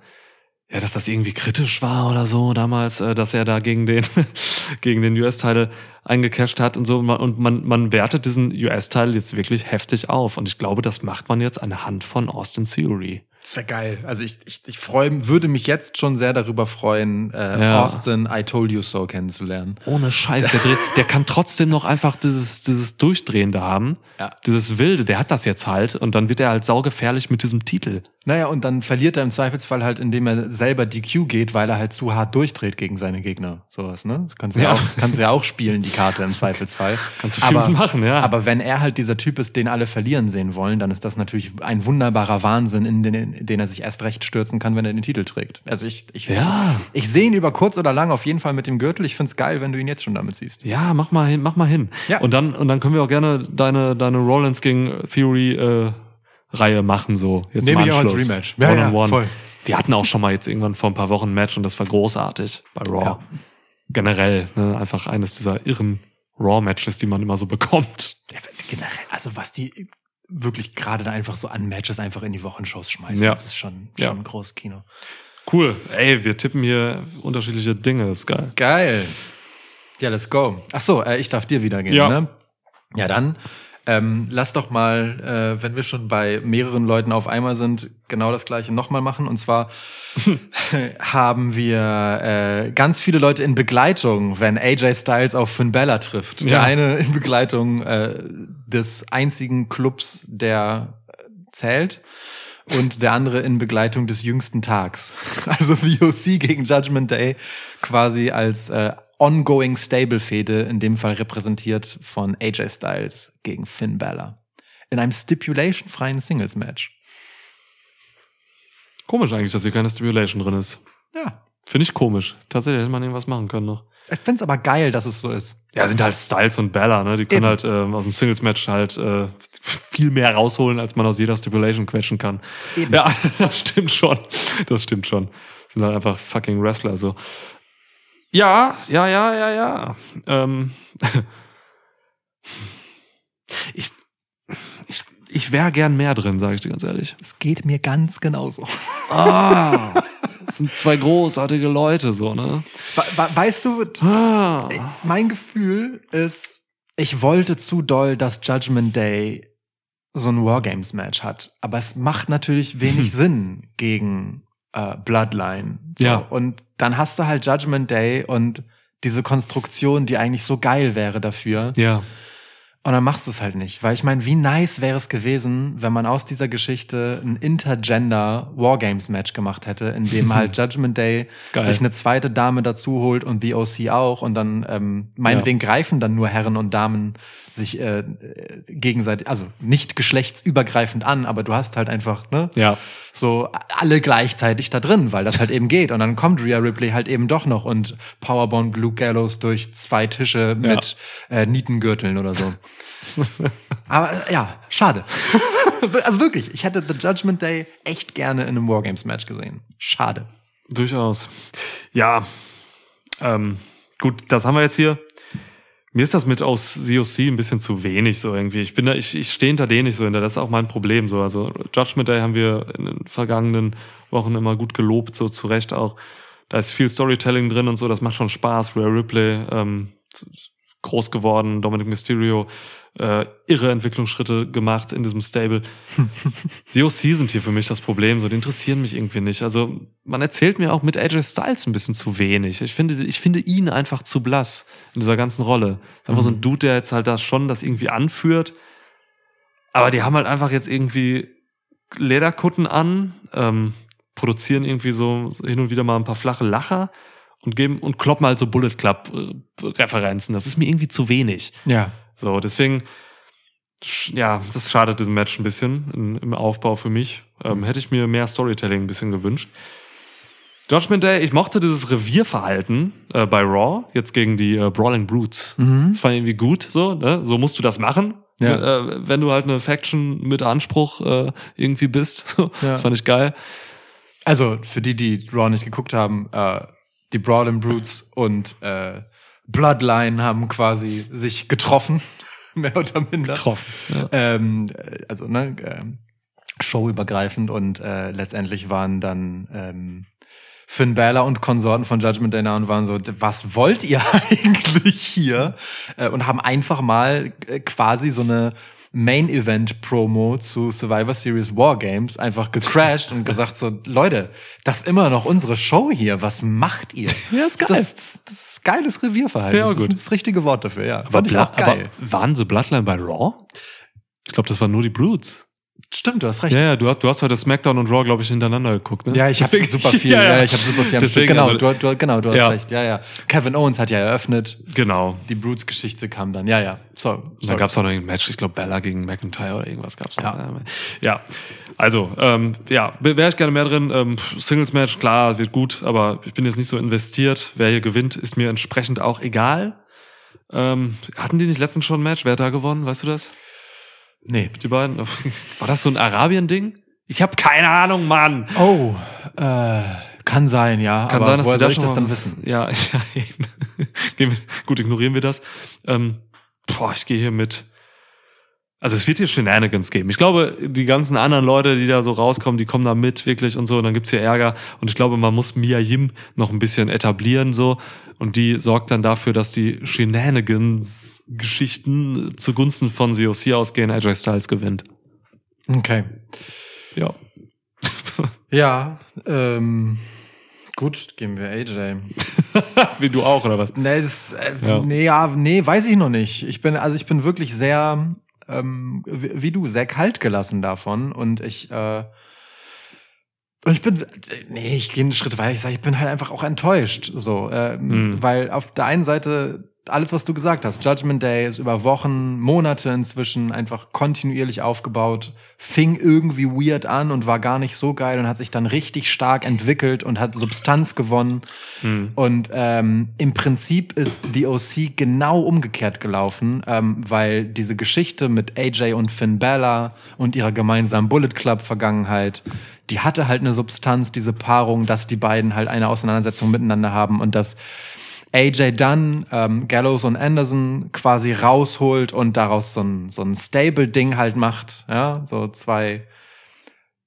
Speaker 4: ja, dass das irgendwie kritisch war oder so damals, äh, dass er da gegen den <laughs> gegen den US-Teil eingecasht hat und so und man man wertet diesen US-Teil jetzt wirklich heftig auf und ich glaube, das macht man jetzt anhand von Austin Theory.
Speaker 3: Das wäre geil. Also ich, ich, ich freu, würde mich jetzt schon sehr darüber freuen, äh,
Speaker 4: Ja.
Speaker 3: Austin I Told You So kennenzulernen.
Speaker 4: Ohne Scheiß, der, dreht, der kann trotzdem noch einfach dieses, dieses Durchdrehende haben.
Speaker 3: Ja.
Speaker 4: Dieses Wilde, der hat das jetzt halt und dann wird er halt saugefährlich mit diesem Titel.
Speaker 3: Naja, und dann verliert er im Zweifelsfall halt, indem er selber DQ geht, weil er halt zu hart durchdreht gegen seine Gegner. Sowas, ne? Das kannst du ja,
Speaker 4: Ja.
Speaker 3: auch, kannst du ja auch spielen, die Karte im Zweifelsfall. <laughs>
Speaker 4: Kannst du viel
Speaker 3: aber,
Speaker 4: mitmachen, ja.
Speaker 3: Aber wenn er halt dieser Typ ist, den alle verlieren sehen wollen, dann ist das natürlich ein wunderbarer Wahnsinn, in den, in den er sich erst recht stürzen kann, wenn er den Titel trägt. Also ich, ich,
Speaker 4: Ja.
Speaker 3: ich, ich sehe ihn über kurz oder lang auf jeden Fall mit dem Gürtel. Ich find's geil, wenn du ihn jetzt schon damit siehst.
Speaker 4: Ja, mach mal hin, mach mal hin.
Speaker 3: Ja.
Speaker 4: Und dann, und dann können wir auch gerne deine, deine Rollins gegen Theory, äh, Reihe machen, so. Jetzt
Speaker 3: Nehme
Speaker 4: im
Speaker 3: ich auch als. Rematch. Ja,
Speaker 4: one
Speaker 3: ja,
Speaker 4: on one.
Speaker 3: voll.
Speaker 4: Die hatten auch schon mal jetzt irgendwann vor ein paar Wochen ein Match und das war großartig bei Raw.
Speaker 3: Ja.
Speaker 4: Generell, ne, einfach eines dieser irren Raw-Matches, die man immer so bekommt.
Speaker 3: Ja, generell, also was die wirklich gerade da einfach so an Matches einfach in die Wochenshows schmeißen,
Speaker 4: Ja.
Speaker 3: das ist schon, schon ein großes Kino.
Speaker 4: Cool. Ey, wir tippen hier unterschiedliche Dinge, das ist geil.
Speaker 3: Geil. Ja, let's go. Ach so, äh, ich darf dir wieder gehen,
Speaker 4: Ja.
Speaker 3: ne? Ja, dann Ähm, lass doch mal, äh, wenn wir schon bei mehreren Leuten auf einmal sind, genau das gleiche nochmal machen. Und zwar <laughs> haben wir äh, ganz viele Leute in Begleitung, wenn AJ Styles auf Finn Bella trifft. Der
Speaker 4: Ja.
Speaker 3: eine in Begleitung äh, des einzigen Clubs, der äh, zählt. Und der andere in Begleitung des jüngsten Tags. <laughs> Also VOC gegen Judgment Day quasi als äh, ongoing Stable-Fehde, in dem Fall repräsentiert von AJ Styles gegen Finn Balor. In einem stipulation-freien Singles-Match.
Speaker 4: Komisch eigentlich, dass hier keine Stimulation drin ist.
Speaker 3: Ja.
Speaker 4: Finde ich komisch. Tatsächlich hätte man irgendwas machen können noch.
Speaker 3: Ich find's aber geil, dass es so ist.
Speaker 4: Ja, sind halt Styles und Bella, ne? Die können
Speaker 3: Eben.
Speaker 4: halt ähm, aus dem Singles-Match halt äh, <laughs> viel mehr rausholen, als man aus jeder Stipulation quetschen kann.
Speaker 3: Eben.
Speaker 4: Ja, <laughs> das stimmt schon. Das stimmt schon. Sind halt einfach fucking Wrestler, so. Ja, ja, ja, ja, ja. Ähm, <laughs> ich ich, ich wäre gern mehr drin, sage ich dir ganz ehrlich.
Speaker 3: Es geht mir ganz genauso.
Speaker 4: Ah, das <laughs> sind zwei großartige Leute, so, ne?
Speaker 3: We we weißt du,
Speaker 4: Ah.
Speaker 3: mein Gefühl ist, ich wollte zu doll, dass Judgment Day so ein Wargames-Match hat. Aber es macht natürlich wenig <laughs> Sinn gegen äh, Bloodline. So.
Speaker 4: Ja.
Speaker 3: Und dann hast du halt Judgment Day und diese Konstruktion, die eigentlich so geil wäre dafür.
Speaker 4: Ja.
Speaker 3: Und dann machst du es halt nicht. Weil ich meine, wie nice wäre es gewesen, wenn man aus dieser Geschichte ein Intergender Wargames-Match gemacht hätte, in dem <laughs> halt Judgment Day
Speaker 4: Geil.
Speaker 3: sich eine zweite Dame dazu holt und The OC auch. Und dann, ähm, meinetwegen greifen dann nur Herren und Damen sich äh, gegenseitig, also nicht geschlechtsübergreifend an, aber du hast halt einfach, ne?
Speaker 4: Ja.
Speaker 3: so alle gleichzeitig da drin, weil das halt eben geht. Und dann kommt Rhea Ripley halt eben doch noch und Powerbomb Luke Gallows durch zwei Tische mit äh, Nietengürteln oder so. <laughs> Aber äh, ja, schade. <laughs> also wirklich, ich hätte The Judgment Day echt gerne in einem Wargames-Match gesehen. Schade.
Speaker 4: Durchaus. Ja, ähm, gut, das haben wir jetzt hier. Mir ist das mit aus COC ein bisschen zu wenig so irgendwie. Ich bin da, ich, ich stehe hinter denen nicht so hinter. Das ist auch mein Problem so. Also Judgment Day haben wir in den vergangenen Wochen immer gut gelobt, so zu Recht auch. Da ist viel Storytelling drin und so. Das macht schon Spaß. Rhea Ripley ähm, groß geworden, Dominic Mysterio äh, irre Entwicklungsschritte gemacht in diesem Stable. <laughs> Die OC sind hier für mich das Problem, so die interessieren mich irgendwie nicht. Also man erzählt mir auch mit AJ Styles ein bisschen zu wenig. Ich finde, ich finde ihn einfach zu blass in dieser ganzen Rolle. Ist einfach so ein Dude, der jetzt halt da schon das irgendwie anführt. Aber die haben halt einfach jetzt irgendwie Lederkutten an, ähm, produzieren irgendwie so hin und wieder mal ein paar flache Lacher und geben und kloppen halt so Bullet Club äh, Referenzen. Das ist mir irgendwie zu wenig.
Speaker 3: Ja.
Speaker 4: So, deswegen, ja, das schadet diesem Match ein bisschen in, im Aufbau für mich. Ähm, hätte ich mir mehr Storytelling ein bisschen gewünscht. Judgment Day, ich mochte dieses Revierverhalten äh, bei Raw, jetzt gegen die äh, Brawling Brutes.
Speaker 3: Mhm.
Speaker 4: Das fand ich irgendwie gut, so, ne? So musst du das machen.
Speaker 3: Ja.
Speaker 4: Äh, wenn du halt eine Faction mit Anspruch äh, irgendwie bist. <laughs>
Speaker 3: Ja.
Speaker 4: Das fand ich geil.
Speaker 3: Also für die, die Raw nicht geguckt haben, äh, die Brawling Brutes und äh, Bloodline haben quasi sich getroffen, <laughs> mehr oder minder.
Speaker 4: Getroffen. Ja.
Speaker 3: Ähm, äh, also ne, ähm, showübergreifend und äh, letztendlich waren dann ähm, Finn Balor und Konsorten von Judgment Day nah und waren so, was wollt ihr <laughs> eigentlich hier? Äh, und haben einfach mal äh, quasi so eine Main Event Promo zu Survivor Series Wargames einfach gecrashed und gesagt so, Leute, das ist immer noch unsere Show hier. Was macht ihr? <laughs>
Speaker 4: Ja, ist geil.
Speaker 3: Das, das, das ist geiles Revierverhalten.
Speaker 4: Ja,
Speaker 3: das ist das richtige Wort dafür, ja.
Speaker 4: Aber,
Speaker 3: Fand ich auch geil.
Speaker 4: aber waren sie Bloodline bei Raw? Ich glaube, das waren nur die Brutes.
Speaker 3: Stimmt, du hast recht.
Speaker 4: Ja, ja, du hast, du hast heute SmackDown und Raw, glaube ich, hintereinander geguckt, ne?
Speaker 3: Ja, ich habe super viel. Ja, ich habe super viel.
Speaker 4: Deswegen,
Speaker 3: genau,
Speaker 4: also,
Speaker 3: du, du, genau, du hast
Speaker 4: Ja.
Speaker 3: recht. Ja, ja. Kevin Owens hat ja eröffnet.
Speaker 4: genau.
Speaker 3: Die Brutes-Geschichte kam dann. Ja, ja. So,
Speaker 4: dann gab es auch noch ein Match, ich glaube Bella gegen McIntyre oder irgendwas gab's noch.
Speaker 3: Ja.
Speaker 4: ja. Also, ähm, ja, wäre ich gerne mehr drin. Ähm, Singles-Match, klar, wird gut, aber ich bin jetzt nicht so investiert. Wer hier gewinnt, ist mir entsprechend auch egal. Ähm, hatten die nicht letztens schon ein Match? Wer hat da gewonnen? Weißt du das?
Speaker 3: Nee.
Speaker 4: Die beiden? <laughs> War das so ein Arabien-Ding? Ich habe keine Ahnung, Mann.
Speaker 3: Oh, äh, kann sein, ja.
Speaker 4: Kann sein, dass
Speaker 3: woher soll ich das dann wissen?
Speaker 4: Ja, <laughs> ja eben. Gut, ignorieren wir das. Ähm, boah, ich gehe hier mit Also es wird hier Shenanigans geben. Ich glaube, die ganzen anderen Leute, die da so rauskommen, die kommen da mit wirklich und so. Und dann gibt's hier Ärger. Und ich glaube, man muss Mia Yim noch ein bisschen etablieren so. Und die sorgt dann dafür, dass die Shenanigans-Geschichten zugunsten von COC ausgehen. AJ Styles gewinnt.
Speaker 3: Okay.
Speaker 4: Ja. <laughs>
Speaker 3: Ja, ähm, gut, geben wir AJ. <laughs>
Speaker 4: Wie du auch, oder was?
Speaker 3: Nee, das, äh,
Speaker 4: Ja.
Speaker 3: nee, ja, nee, weiß ich noch nicht. Ich bin, also ich bin wirklich sehr, ähm, wie, wie du, sehr kalt gelassen davon und ich, äh, und ich bin, nee, ich gehe einen Schritt weiter. Ich sage, ich bin halt einfach auch enttäuscht, so, ähm,
Speaker 4: Mhm.
Speaker 3: weil auf der einen Seite alles, was du gesagt hast, Judgment Day ist über Wochen, Monate inzwischen einfach kontinuierlich aufgebaut, fing irgendwie weird an und war gar nicht so geil und hat sich dann richtig stark entwickelt und hat Substanz gewonnen.
Speaker 4: Hm.
Speaker 3: Und ähm, im Prinzip ist die OC genau umgekehrt gelaufen, ähm, weil diese Geschichte mit AJ und Finn Bella und ihrer gemeinsamen Bullet Club Vergangenheit, die hatte halt eine Substanz, diese Paarung, dass die beiden halt eine Auseinandersetzung miteinander haben und dass AJ dann ähm, Gallows und Anderson quasi rausholt und daraus so ein, so ein Stable-Ding halt macht, ja, so zwei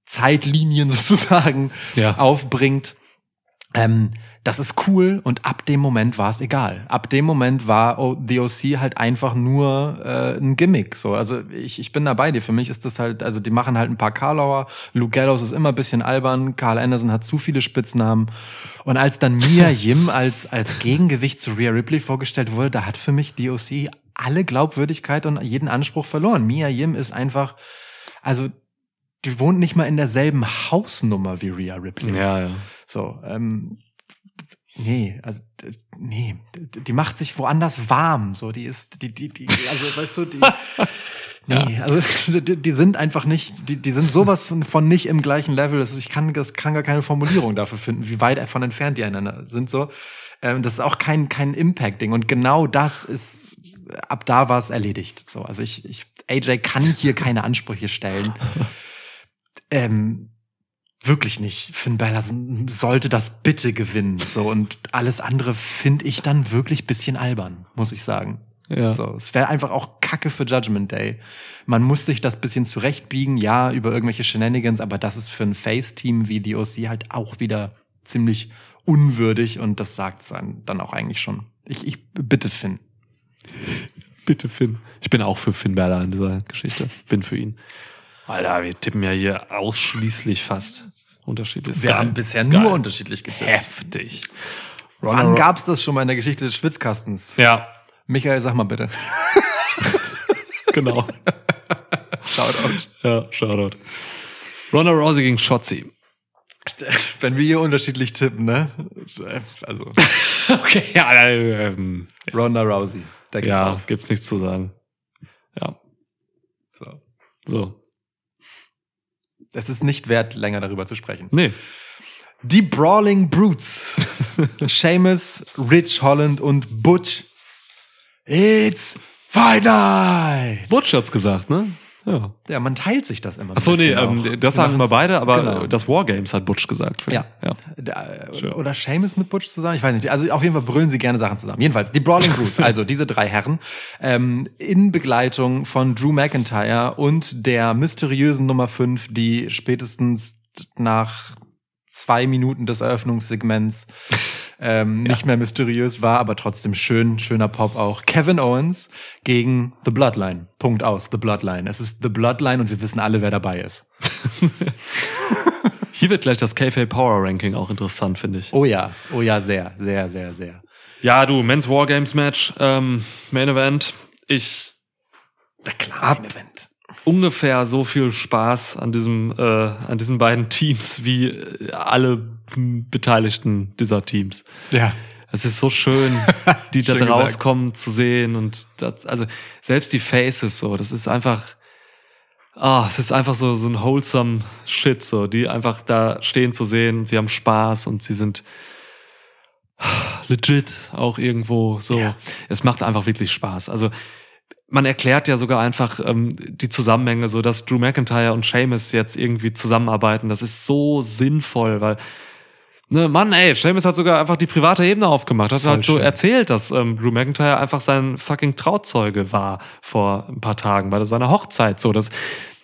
Speaker 3: Zeitlinien <laughs> sozusagen
Speaker 4: Ja.
Speaker 3: aufbringt. Ähm, das ist cool und ab dem Moment war es egal. Ab dem Moment war O- The OC halt einfach nur äh, ein Gimmick. So, also ich, ich bin da bei dir. Für mich ist das halt, also die machen halt ein paar Karlauer. Luke Gallows ist immer ein bisschen albern. Carl Anderson hat zu viele Spitznamen. Und als dann Mia <laughs> Yim als als Gegengewicht zu Rhea Ripley vorgestellt wurde, da hat für mich The OC alle Glaubwürdigkeit und jeden Anspruch verloren. Mia Yim ist einfach, also die wohnt nicht mal in derselben Hausnummer wie Rhea Ripley.
Speaker 4: Ja, ja.
Speaker 3: So, ähm, nee, also nee, die macht sich woanders warm. So, die ist, die, die, die, also weißt du, die. <laughs> Nee, also die, die sind einfach nicht, die, die sind sowas von, von nicht im gleichen Level. Das ist, ich kann, das kann gar keine Formulierung dafür finden, wie weit von entfernt die einander sind. So, ähm, das ist auch kein kein Impact-Ding. Und genau das ist, ab da war es erledigt. So, also ich, ich, AJ kann hier keine Ansprüche stellen. <laughs> Ähm, wirklich nicht. Finn Balor sollte das bitte gewinnen. So und alles andere finde ich dann wirklich bisschen albern, muss ich sagen.
Speaker 4: Ja.
Speaker 3: So, es wäre einfach auch Kacke für Judgment Day. Man muss sich das bisschen zurechtbiegen, ja, über irgendwelche Shenanigans, aber das ist für ein Face-Team wie die OC halt auch wieder ziemlich unwürdig und das sagt's dann, dann auch eigentlich schon. Ich, ich bitte Finn.
Speaker 4: Bitte Finn. Ich bin auch für Finn Balor in dieser Geschichte. Bin für ihn. Alter, wir tippen ja hier ausschließlich fast unterschiedlich.
Speaker 3: Wir
Speaker 4: geil.
Speaker 3: haben bisher nur
Speaker 4: geil.
Speaker 3: unterschiedlich getippt.
Speaker 4: heftig.
Speaker 3: Wann gab's das schon mal in der Geschichte des Schwitzkastens?
Speaker 4: Ja,
Speaker 3: Michael, sag mal bitte. <laughs>
Speaker 4: genau.
Speaker 3: Shoutout.
Speaker 4: ja, Shoutout. Ronda Rousey gegen Shotzi.
Speaker 3: Wenn wir hier unterschiedlich tippen, ne? Also, <laughs>
Speaker 4: Okay, ja, ähm,
Speaker 3: Ronda Rousey.
Speaker 4: Ja,
Speaker 3: auf.
Speaker 4: gibt's nichts zu sagen. Ja,
Speaker 3: So.
Speaker 4: so.
Speaker 3: Es ist nicht wert, länger darüber zu sprechen.
Speaker 4: Nee.
Speaker 3: Die Brawling Brutes. <laughs> Seamus, Rich Holland und Butch. It's Fight Night!
Speaker 4: Butch hat's gesagt, ne? Ja.
Speaker 3: Ja, man teilt sich das immer.
Speaker 4: Ach so, nee, ähm, das sagen wir beide, aber
Speaker 3: Genau.
Speaker 4: das Wargames hat Butch gesagt.
Speaker 3: Ja.
Speaker 4: ja.
Speaker 3: Der, äh. Oder Seamus mit Butch zusammen? Ich weiß nicht. Also auf jeden Fall brüllen sie gerne Sachen zusammen. Jedenfalls, die Brawling Brutes, <laughs> also diese drei Herren, ähm, in Begleitung von Drew McIntyre und der mysteriösen Nummer 5, die spätestens nach zwei Minuten des Eröffnungssegments <laughs> ähm, nicht mehr mysteriös war, aber trotzdem schön, schöner Pop auch. Kevin Owens gegen The Bloodline. Punkt aus, The Bloodline. Es ist The Bloodline und wir wissen alle, wer dabei ist. <laughs>
Speaker 4: Hier wird gleich das KFA Power Ranking auch interessant, finde ich.
Speaker 3: Oh ja, oh ja, sehr, sehr, sehr, sehr.
Speaker 4: Ja, du, Men's Wargames Match, ähm, Main Event. Ich
Speaker 3: Na klar, ein Event.
Speaker 4: Ungefähr so viel Spaß an diesem, äh, an diesen beiden Teams wie alle Beteiligten dieser Teams.
Speaker 3: Ja.
Speaker 4: Es ist so schön, <laughs> die da
Speaker 3: Schön gesagt.
Speaker 4: rauskommen zu sehen und das, also selbst die Faces so, das ist einfach, ah, es ist einfach so so ein wholesome Shit so, die einfach da stehen zu sehen, sie haben Spaß und sie sind legit auch irgendwo so.
Speaker 3: Ja.
Speaker 4: Es macht einfach wirklich Spaß. Also man erklärt ja sogar einfach ähm, die Zusammenhänge, so dass Drew McIntyre und Sheamus jetzt irgendwie zusammenarbeiten. Das ist so sinnvoll, weil Ne, Mann, ey, Sheamus hat sogar einfach die private Ebene aufgemacht. Hat
Speaker 3: Voll
Speaker 4: halt so
Speaker 3: schön.
Speaker 4: erzählt, dass ähm, Drew McIntyre einfach sein fucking Trauzeuge war vor ein paar Tagen bei seiner Hochzeit. So, das,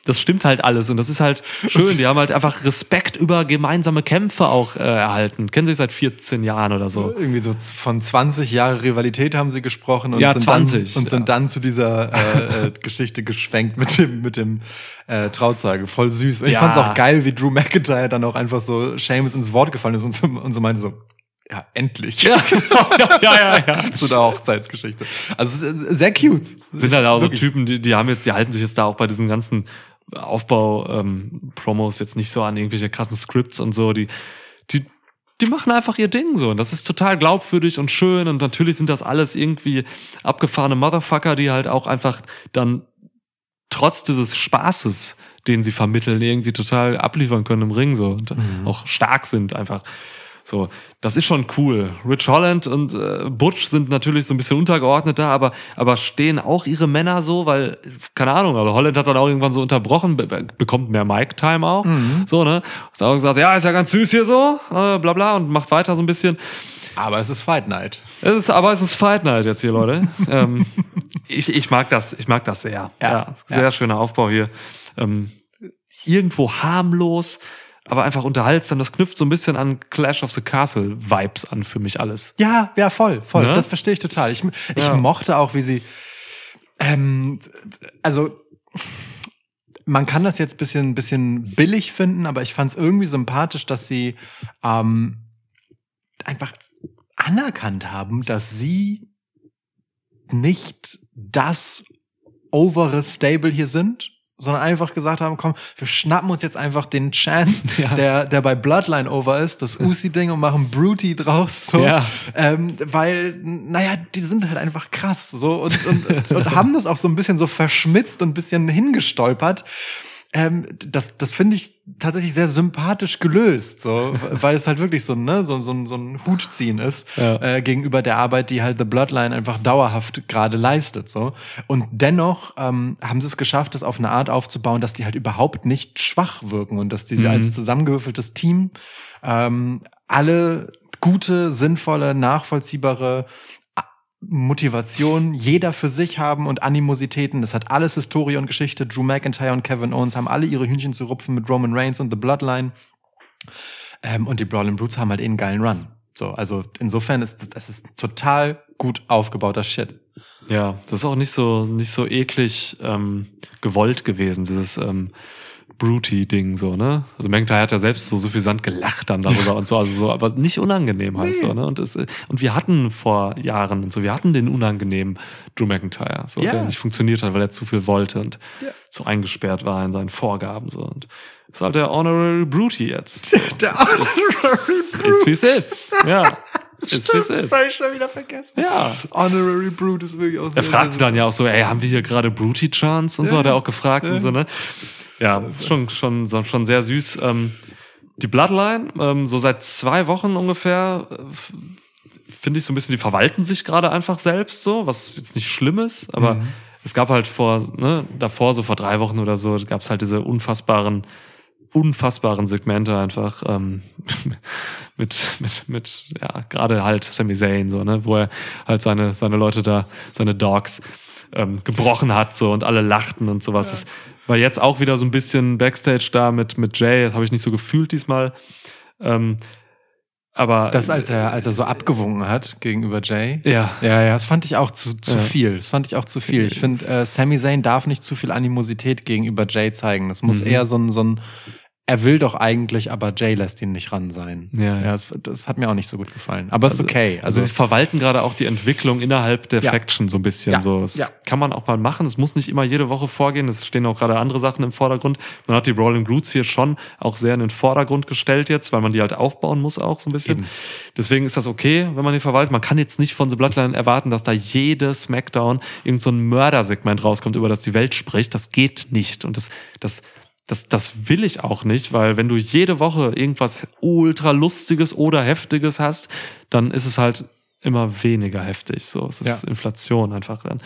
Speaker 4: das stimmt halt alles und das ist halt schön. Die haben halt einfach Respekt über gemeinsame Kämpfe auch äh, erhalten. Kennen sich seit 14 Jahren oder so.
Speaker 3: Irgendwie so von 20 Jahre Rivalität haben sie gesprochen und
Speaker 4: Ja,
Speaker 3: sind
Speaker 4: 20,
Speaker 3: dann, und sind
Speaker 4: ja.
Speaker 3: dann zu dieser äh, äh, <laughs> Geschichte geschwenkt mit dem mit dem äh, Trauzeuge. Voll süß. Und ich
Speaker 4: Ja.
Speaker 3: fand's auch geil, wie Drew McIntyre dann auch einfach so Seamus ins Wort gefallen ist und so, und so meinte so, ja, endlich. Ja, <laughs>
Speaker 4: ja, ja, ja.
Speaker 3: zu der Hochzeitsgeschichte. Also es ist sehr cute.
Speaker 4: Sind halt auch
Speaker 3: Wirklich.
Speaker 4: so Typen, die, die haben jetzt, die halten sich jetzt da auch bei diesen ganzen Aufbau-Promos jetzt nicht so an irgendwelche krassen Scripts und so. Die, die, die machen einfach ihr Ding so. Und das ist total glaubwürdig und schön. Und natürlich sind das alles irgendwie abgefahrene Motherfucker, die halt auch einfach dann trotz dieses Spaßes, den sie vermitteln, irgendwie total abliefern können im Ring so und auch stark sind einfach. So, das ist schon cool. Rich Holland und äh, Butch sind natürlich so ein bisschen untergeordnet da, aber aber stehen auch ihre Männer so, weil keine Ahnung, also Holland hat dann auch irgendwann so unterbrochen, be be- bekommt mehr Mic Time auch, so ne, hat auch gesagt, ja ist ja ganz süß hier so, äh, bla bla und macht weiter so ein bisschen.
Speaker 3: Aber es ist Fight Night.
Speaker 4: Es ist, aber es ist Fight Night jetzt hier, Leute. <laughs> ähm, ich, ich mag das, ich mag das sehr.
Speaker 3: Ja,
Speaker 4: sehr
Speaker 3: ja.
Speaker 4: schöner Aufbau hier. Ähm, irgendwo harmlos, aber einfach unterhaltsam. Das knüpft so ein bisschen an Clash of the Castle Vibes an für mich alles.
Speaker 3: Ja, ja, voll, voll.
Speaker 4: Ne?
Speaker 3: Das verstehe ich total. Ich, ich
Speaker 4: Ja.
Speaker 3: mochte auch, wie sie, ähm, also, man kann das jetzt bisschen, bisschen billig finden, aber ich fand es irgendwie sympathisch, dass sie ähm, einfach anerkannt haben, dass sie nicht das overe Stable hier sind, sondern einfach gesagt haben, komm, wir schnappen uns jetzt einfach den Chant, <laughs>
Speaker 4: Ja.
Speaker 3: der, der bei Bloodline over ist, das <laughs> Usi-Ding und machen Bruty draus, so.
Speaker 4: Ja.
Speaker 3: Ähm, weil, naja, die sind halt einfach krass, so, und, und, und, und haben das auch so ein bisschen so verschmitzt und ein bisschen hingestolpert. Ähm, das das finde ich tatsächlich sehr sympathisch gelöst, so, <laughs> weil es halt wirklich so, ne, so, so, ein- so ein Hutziehen ist
Speaker 4: Ja.
Speaker 3: äh, gegenüber der Arbeit, die halt The Bloodline einfach dauerhaft gerade leistet, so. Und dennoch ähm, haben sie es geschafft, das auf eine Art aufzubauen, dass die halt überhaupt nicht schwach wirken und dass die
Speaker 4: Mhm.
Speaker 3: als zusammengewürfeltes Team ähm, alle gute, sinnvolle, nachvollziehbare Motivation jeder für sich haben und Animositäten. Das hat alles Historie und Geschichte. Drew McIntyre und Kevin Owens haben alle ihre Hühnchen zu rupfen mit Roman Reigns und The Bloodline. Ähm, und die Brawling Brutes haben halt eh einen geilen Run. So, also insofern ist das, das ist total gut aufgebauter Shit.
Speaker 4: Ja, das ist auch nicht so nicht so eklig ähm, gewollt gewesen, dieses ähm, Bruty-Ding so, ne? Also McIntyre hat ja selbst so suffisant gelacht dann darüber und so, also so, aber nicht unangenehm halt so, ne? Und es, und wir hatten vor Jahren und so, wir hatten den unangenehmen Drew McIntyre, so,
Speaker 3: Ja.
Speaker 4: der nicht funktioniert hat, weil er zu viel wollte und
Speaker 3: Ja.
Speaker 4: so eingesperrt war in seinen Vorgaben so und ist halt der Honorary Bruty jetzt. <laughs>
Speaker 3: Der
Speaker 4: ist, ist wie es ist. Ja. Es ist wie es ist.
Speaker 3: hab ich schon wieder vergessen.
Speaker 4: Ja.
Speaker 3: Honorary Brute ist wirklich aus
Speaker 4: Er fragte dann ja auch so, ey, haben wir hier gerade Bruty Chance und so,
Speaker 3: Ja.
Speaker 4: hat er auch gefragt
Speaker 3: Ja.
Speaker 4: und so, ne? Ja, schon, schon, schon sehr süß. Ähm, die Bloodline, ähm, so seit zwei Wochen ungefähr, äh, finde ich so ein bisschen, die verwalten sich gerade einfach selbst so, was jetzt nicht schlimm ist, aber
Speaker 3: Mhm.
Speaker 4: es gab halt vor, ne, davor, so vor drei Wochen oder so, gab es halt diese unfassbaren, unfassbaren Segmente einfach ähm, <laughs> mit, mit, mit, ja, gerade halt Sami Zayn, so, ne, wo er halt seine, seine Leute da, seine Dogs ähm, gebrochen hat so und alle lachten und sowas. Das war jetzt auch wieder so ein bisschen Backstage da mit, mit Jay, das habe ich nicht so gefühlt diesmal. Ähm, aber
Speaker 3: Das, als er, als er so abgewunken hat gegenüber Jay.
Speaker 4: ja,
Speaker 3: Ja, ja, das fand ich auch zu, zu
Speaker 4: Ja.
Speaker 3: viel. Das fand ich auch zu viel. Ich finde, äh, Sami Zayn darf nicht zu viel Animosität gegenüber Jay zeigen. Das muss
Speaker 4: Mhm.
Speaker 3: eher so ein, so ein, er will doch eigentlich, aber Jay lässt ihn nicht ran sein.
Speaker 4: Ja, ja.
Speaker 3: das, das hat mir auch nicht so gut gefallen. Aber ist okay.
Speaker 4: Also,
Speaker 3: Also,
Speaker 4: sie verwalten gerade auch die Entwicklung innerhalb der
Speaker 3: Ja.
Speaker 4: Faction so ein bisschen.
Speaker 3: Ja.
Speaker 4: So, das
Speaker 3: Ja.
Speaker 4: kann man auch mal machen. Es muss nicht immer jede Woche vorgehen. Es stehen auch gerade andere Sachen im Vordergrund. Man hat die Rolling Brutes hier schon auch sehr in den Vordergrund gestellt jetzt, weil man die halt aufbauen muss auch so ein bisschen.
Speaker 3: Eben.
Speaker 4: Deswegen ist das okay, wenn man die verwaltet. Man kann jetzt nicht von The Bloodline erwarten, dass da jede Smackdown irgend so ein Mördersegment rauskommt, über das die Welt spricht. Das geht nicht. Und das, das, das, das will ich auch nicht, weil wenn du jede Woche irgendwas ultra lustiges oder heftiges hast, dann ist es halt immer weniger heftig. So, es ist
Speaker 3: Ja.
Speaker 4: Inflation einfach dann.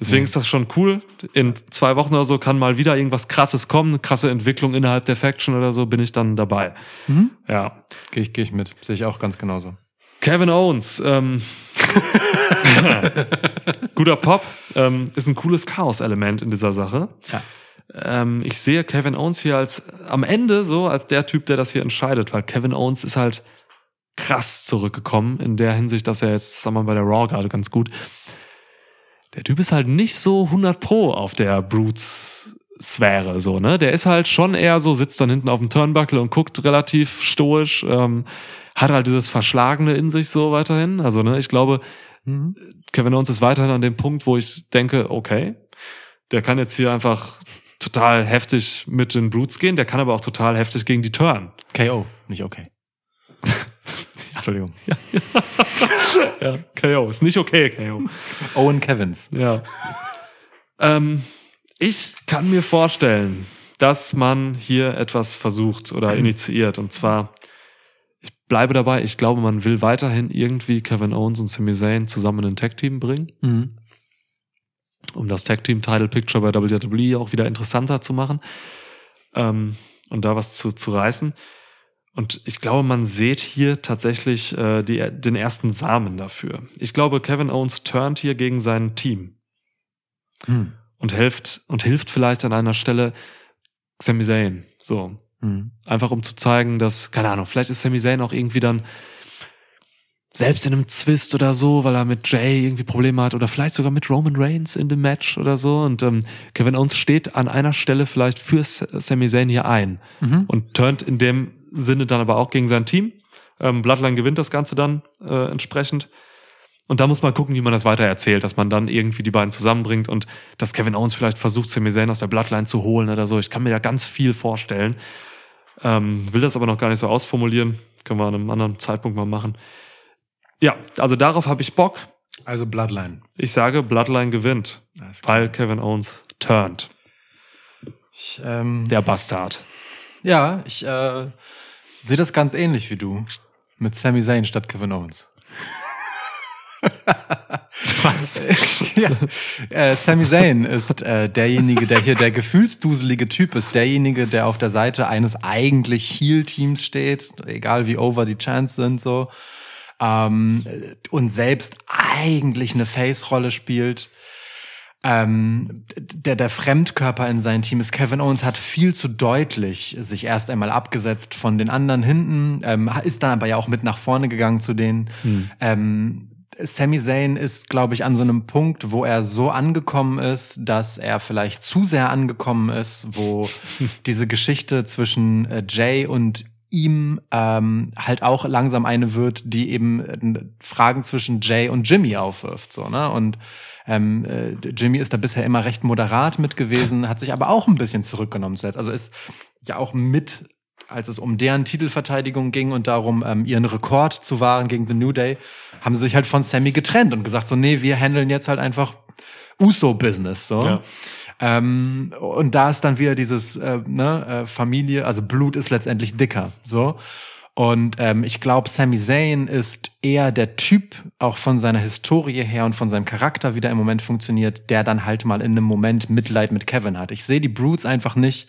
Speaker 4: Deswegen
Speaker 3: Ja.
Speaker 4: ist das schon cool. In zwei Wochen oder so kann mal wieder irgendwas krasses kommen, krasse Entwicklung innerhalb der Faction oder so, bin ich dann dabei.
Speaker 3: Mhm.
Speaker 4: Ja.
Speaker 3: Gehe ich, geh ich mit. Sehe ich auch ganz genauso.
Speaker 4: Kevin Owens, ähm, <laughs> <laughs> guter Pop, ähm, ist ein cooles Chaos-Element in dieser Sache.
Speaker 3: Ja.
Speaker 4: Ähm, ich sehe Kevin Owens hier als am Ende so als der Typ, der das hier entscheidet, weil Kevin Owens ist halt krass zurückgekommen in der Hinsicht, dass er jetzt, sagen wir bei der Raw gerade ganz gut, der Typ ist halt nicht so 100 pro auf der Brutes Sphäre, so, ne? Der ist halt schon eher so, sitzt dann hinten auf dem Turnbuckle und guckt relativ stoisch, ähm, hat halt dieses Verschlagene in sich so weiterhin. Also, ne, ich glaube,
Speaker 3: Mhm.
Speaker 4: Kevin Owens ist weiterhin an dem Punkt, wo ich denke, okay, der kann jetzt hier einfach total heftig mit den Brutes gehen, der kann aber auch total heftig gegen die Turn.
Speaker 3: KO, nicht okay. <laughs> Entschuldigung.
Speaker 4: Ja, KO. Ist nicht okay, KO.
Speaker 3: Owen Kevins.
Speaker 4: Ja. ähm, ich kann mir vorstellen, dass man hier etwas versucht oder <clears throat> initiiert. Und zwar, ich bleibe dabei, ich glaube, man will weiterhin irgendwie Kevin Owens und Sami Zayn zusammen in ein Tag-Team bringen,
Speaker 3: Mhm.
Speaker 4: Um das Tag-Team-Title-Picture bei WWE auch wieder interessanter zu machen ähm, und da was zu, zu reißen. Und ich glaube, man sieht hier tatsächlich äh, die, den ersten Samen dafür. Ich glaube, Kevin Owens turnt hier gegen sein Team.
Speaker 3: Mhm.
Speaker 4: und hilft und hilft vielleicht an einer Stelle Sami Zayn. So.
Speaker 3: Mhm.
Speaker 4: Einfach um zu zeigen, dass, keine Ahnung, vielleicht ist Sami Zayn auch irgendwie dann selbst in einem Zwist oder so, weil er mit Jay irgendwie Probleme hat oder vielleicht sogar mit Roman Reigns in dem Match oder so. Und ähm, Kevin Owens steht an einer Stelle vielleicht für Sami Zayn hier ein
Speaker 3: Mhm.
Speaker 4: und turnt in dem Sinne dann aber auch gegen sein Team. Ähm, Bloodline gewinnt das Ganze dann äh, entsprechend. Und da muss man gucken, wie man das weiter erzählt, dass man dann irgendwie die beiden zusammenbringt und dass Kevin Owens vielleicht versucht, Sami Zayn aus der Bloodline zu holen oder so. Ich kann mir da ganz viel vorstellen. Ähm, will das aber noch gar nicht so ausformulieren. Können wir an einem anderen Zeitpunkt mal machen. Ja, also darauf habe ich Bock.
Speaker 3: Also Bloodline.
Speaker 4: Ich sage, Bloodline gewinnt, weil Kevin Owens turned.
Speaker 3: Ich, ähm,
Speaker 4: Der Bastard.
Speaker 3: ja, ich äh, sehe das ganz ähnlich wie du. Mit Sami Zayn statt Kevin Owens. <laughs>
Speaker 4: Was? <laughs>
Speaker 3: ja. Äh, Sami Zayn ist äh, derjenige, der hier der gefühlsduselige Typ ist, derjenige, der auf der Seite eines eigentlich Heel-Teams steht, egal wie over die Chants sind, so. Ähm, und selbst eigentlich eine Face-Rolle spielt. Ähm, der, der Fremdkörper in seinem Team ist. Kevin Owens hat viel zu deutlich sich erst einmal abgesetzt von den anderen hinten, ähm, ist dann aber ja auch mit nach vorne gegangen zu denen. Ähm, Sami Zayn ist, glaube ich, an so einem Punkt, wo er so angekommen ist, dass er vielleicht zu sehr angekommen ist, wo <laughs> diese Geschichte zwischen äh, Jay und ihm ähm, halt auch langsam eine wird, die eben äh, Fragen zwischen Jay und Jimmy aufwirft, so ne und ähm, äh, Jimmy ist da bisher immer recht moderat mit gewesen, hat sich aber auch ein bisschen zurückgenommen zuletzt. Also ist ja auch mit, als es um deren Titelverteidigung ging und darum, ähm, ihren Rekord zu wahren gegen The New Day, haben sie sich halt von Sammy getrennt und gesagt so, nee, wir handeln jetzt halt einfach Uso-Business, so.
Speaker 4: Ja.
Speaker 3: Ähm, und da ist dann wieder dieses äh, ne, äh, Familie, also Blut ist letztendlich dicker, so. Und ähm, ich glaube, Sami Zayn ist eher der Typ, auch von seiner Historie her und von seinem Charakter, wie der im Moment funktioniert, der dann halt mal in einem Moment Mitleid mit Kevin hat. Ich sehe die Brutes einfach nicht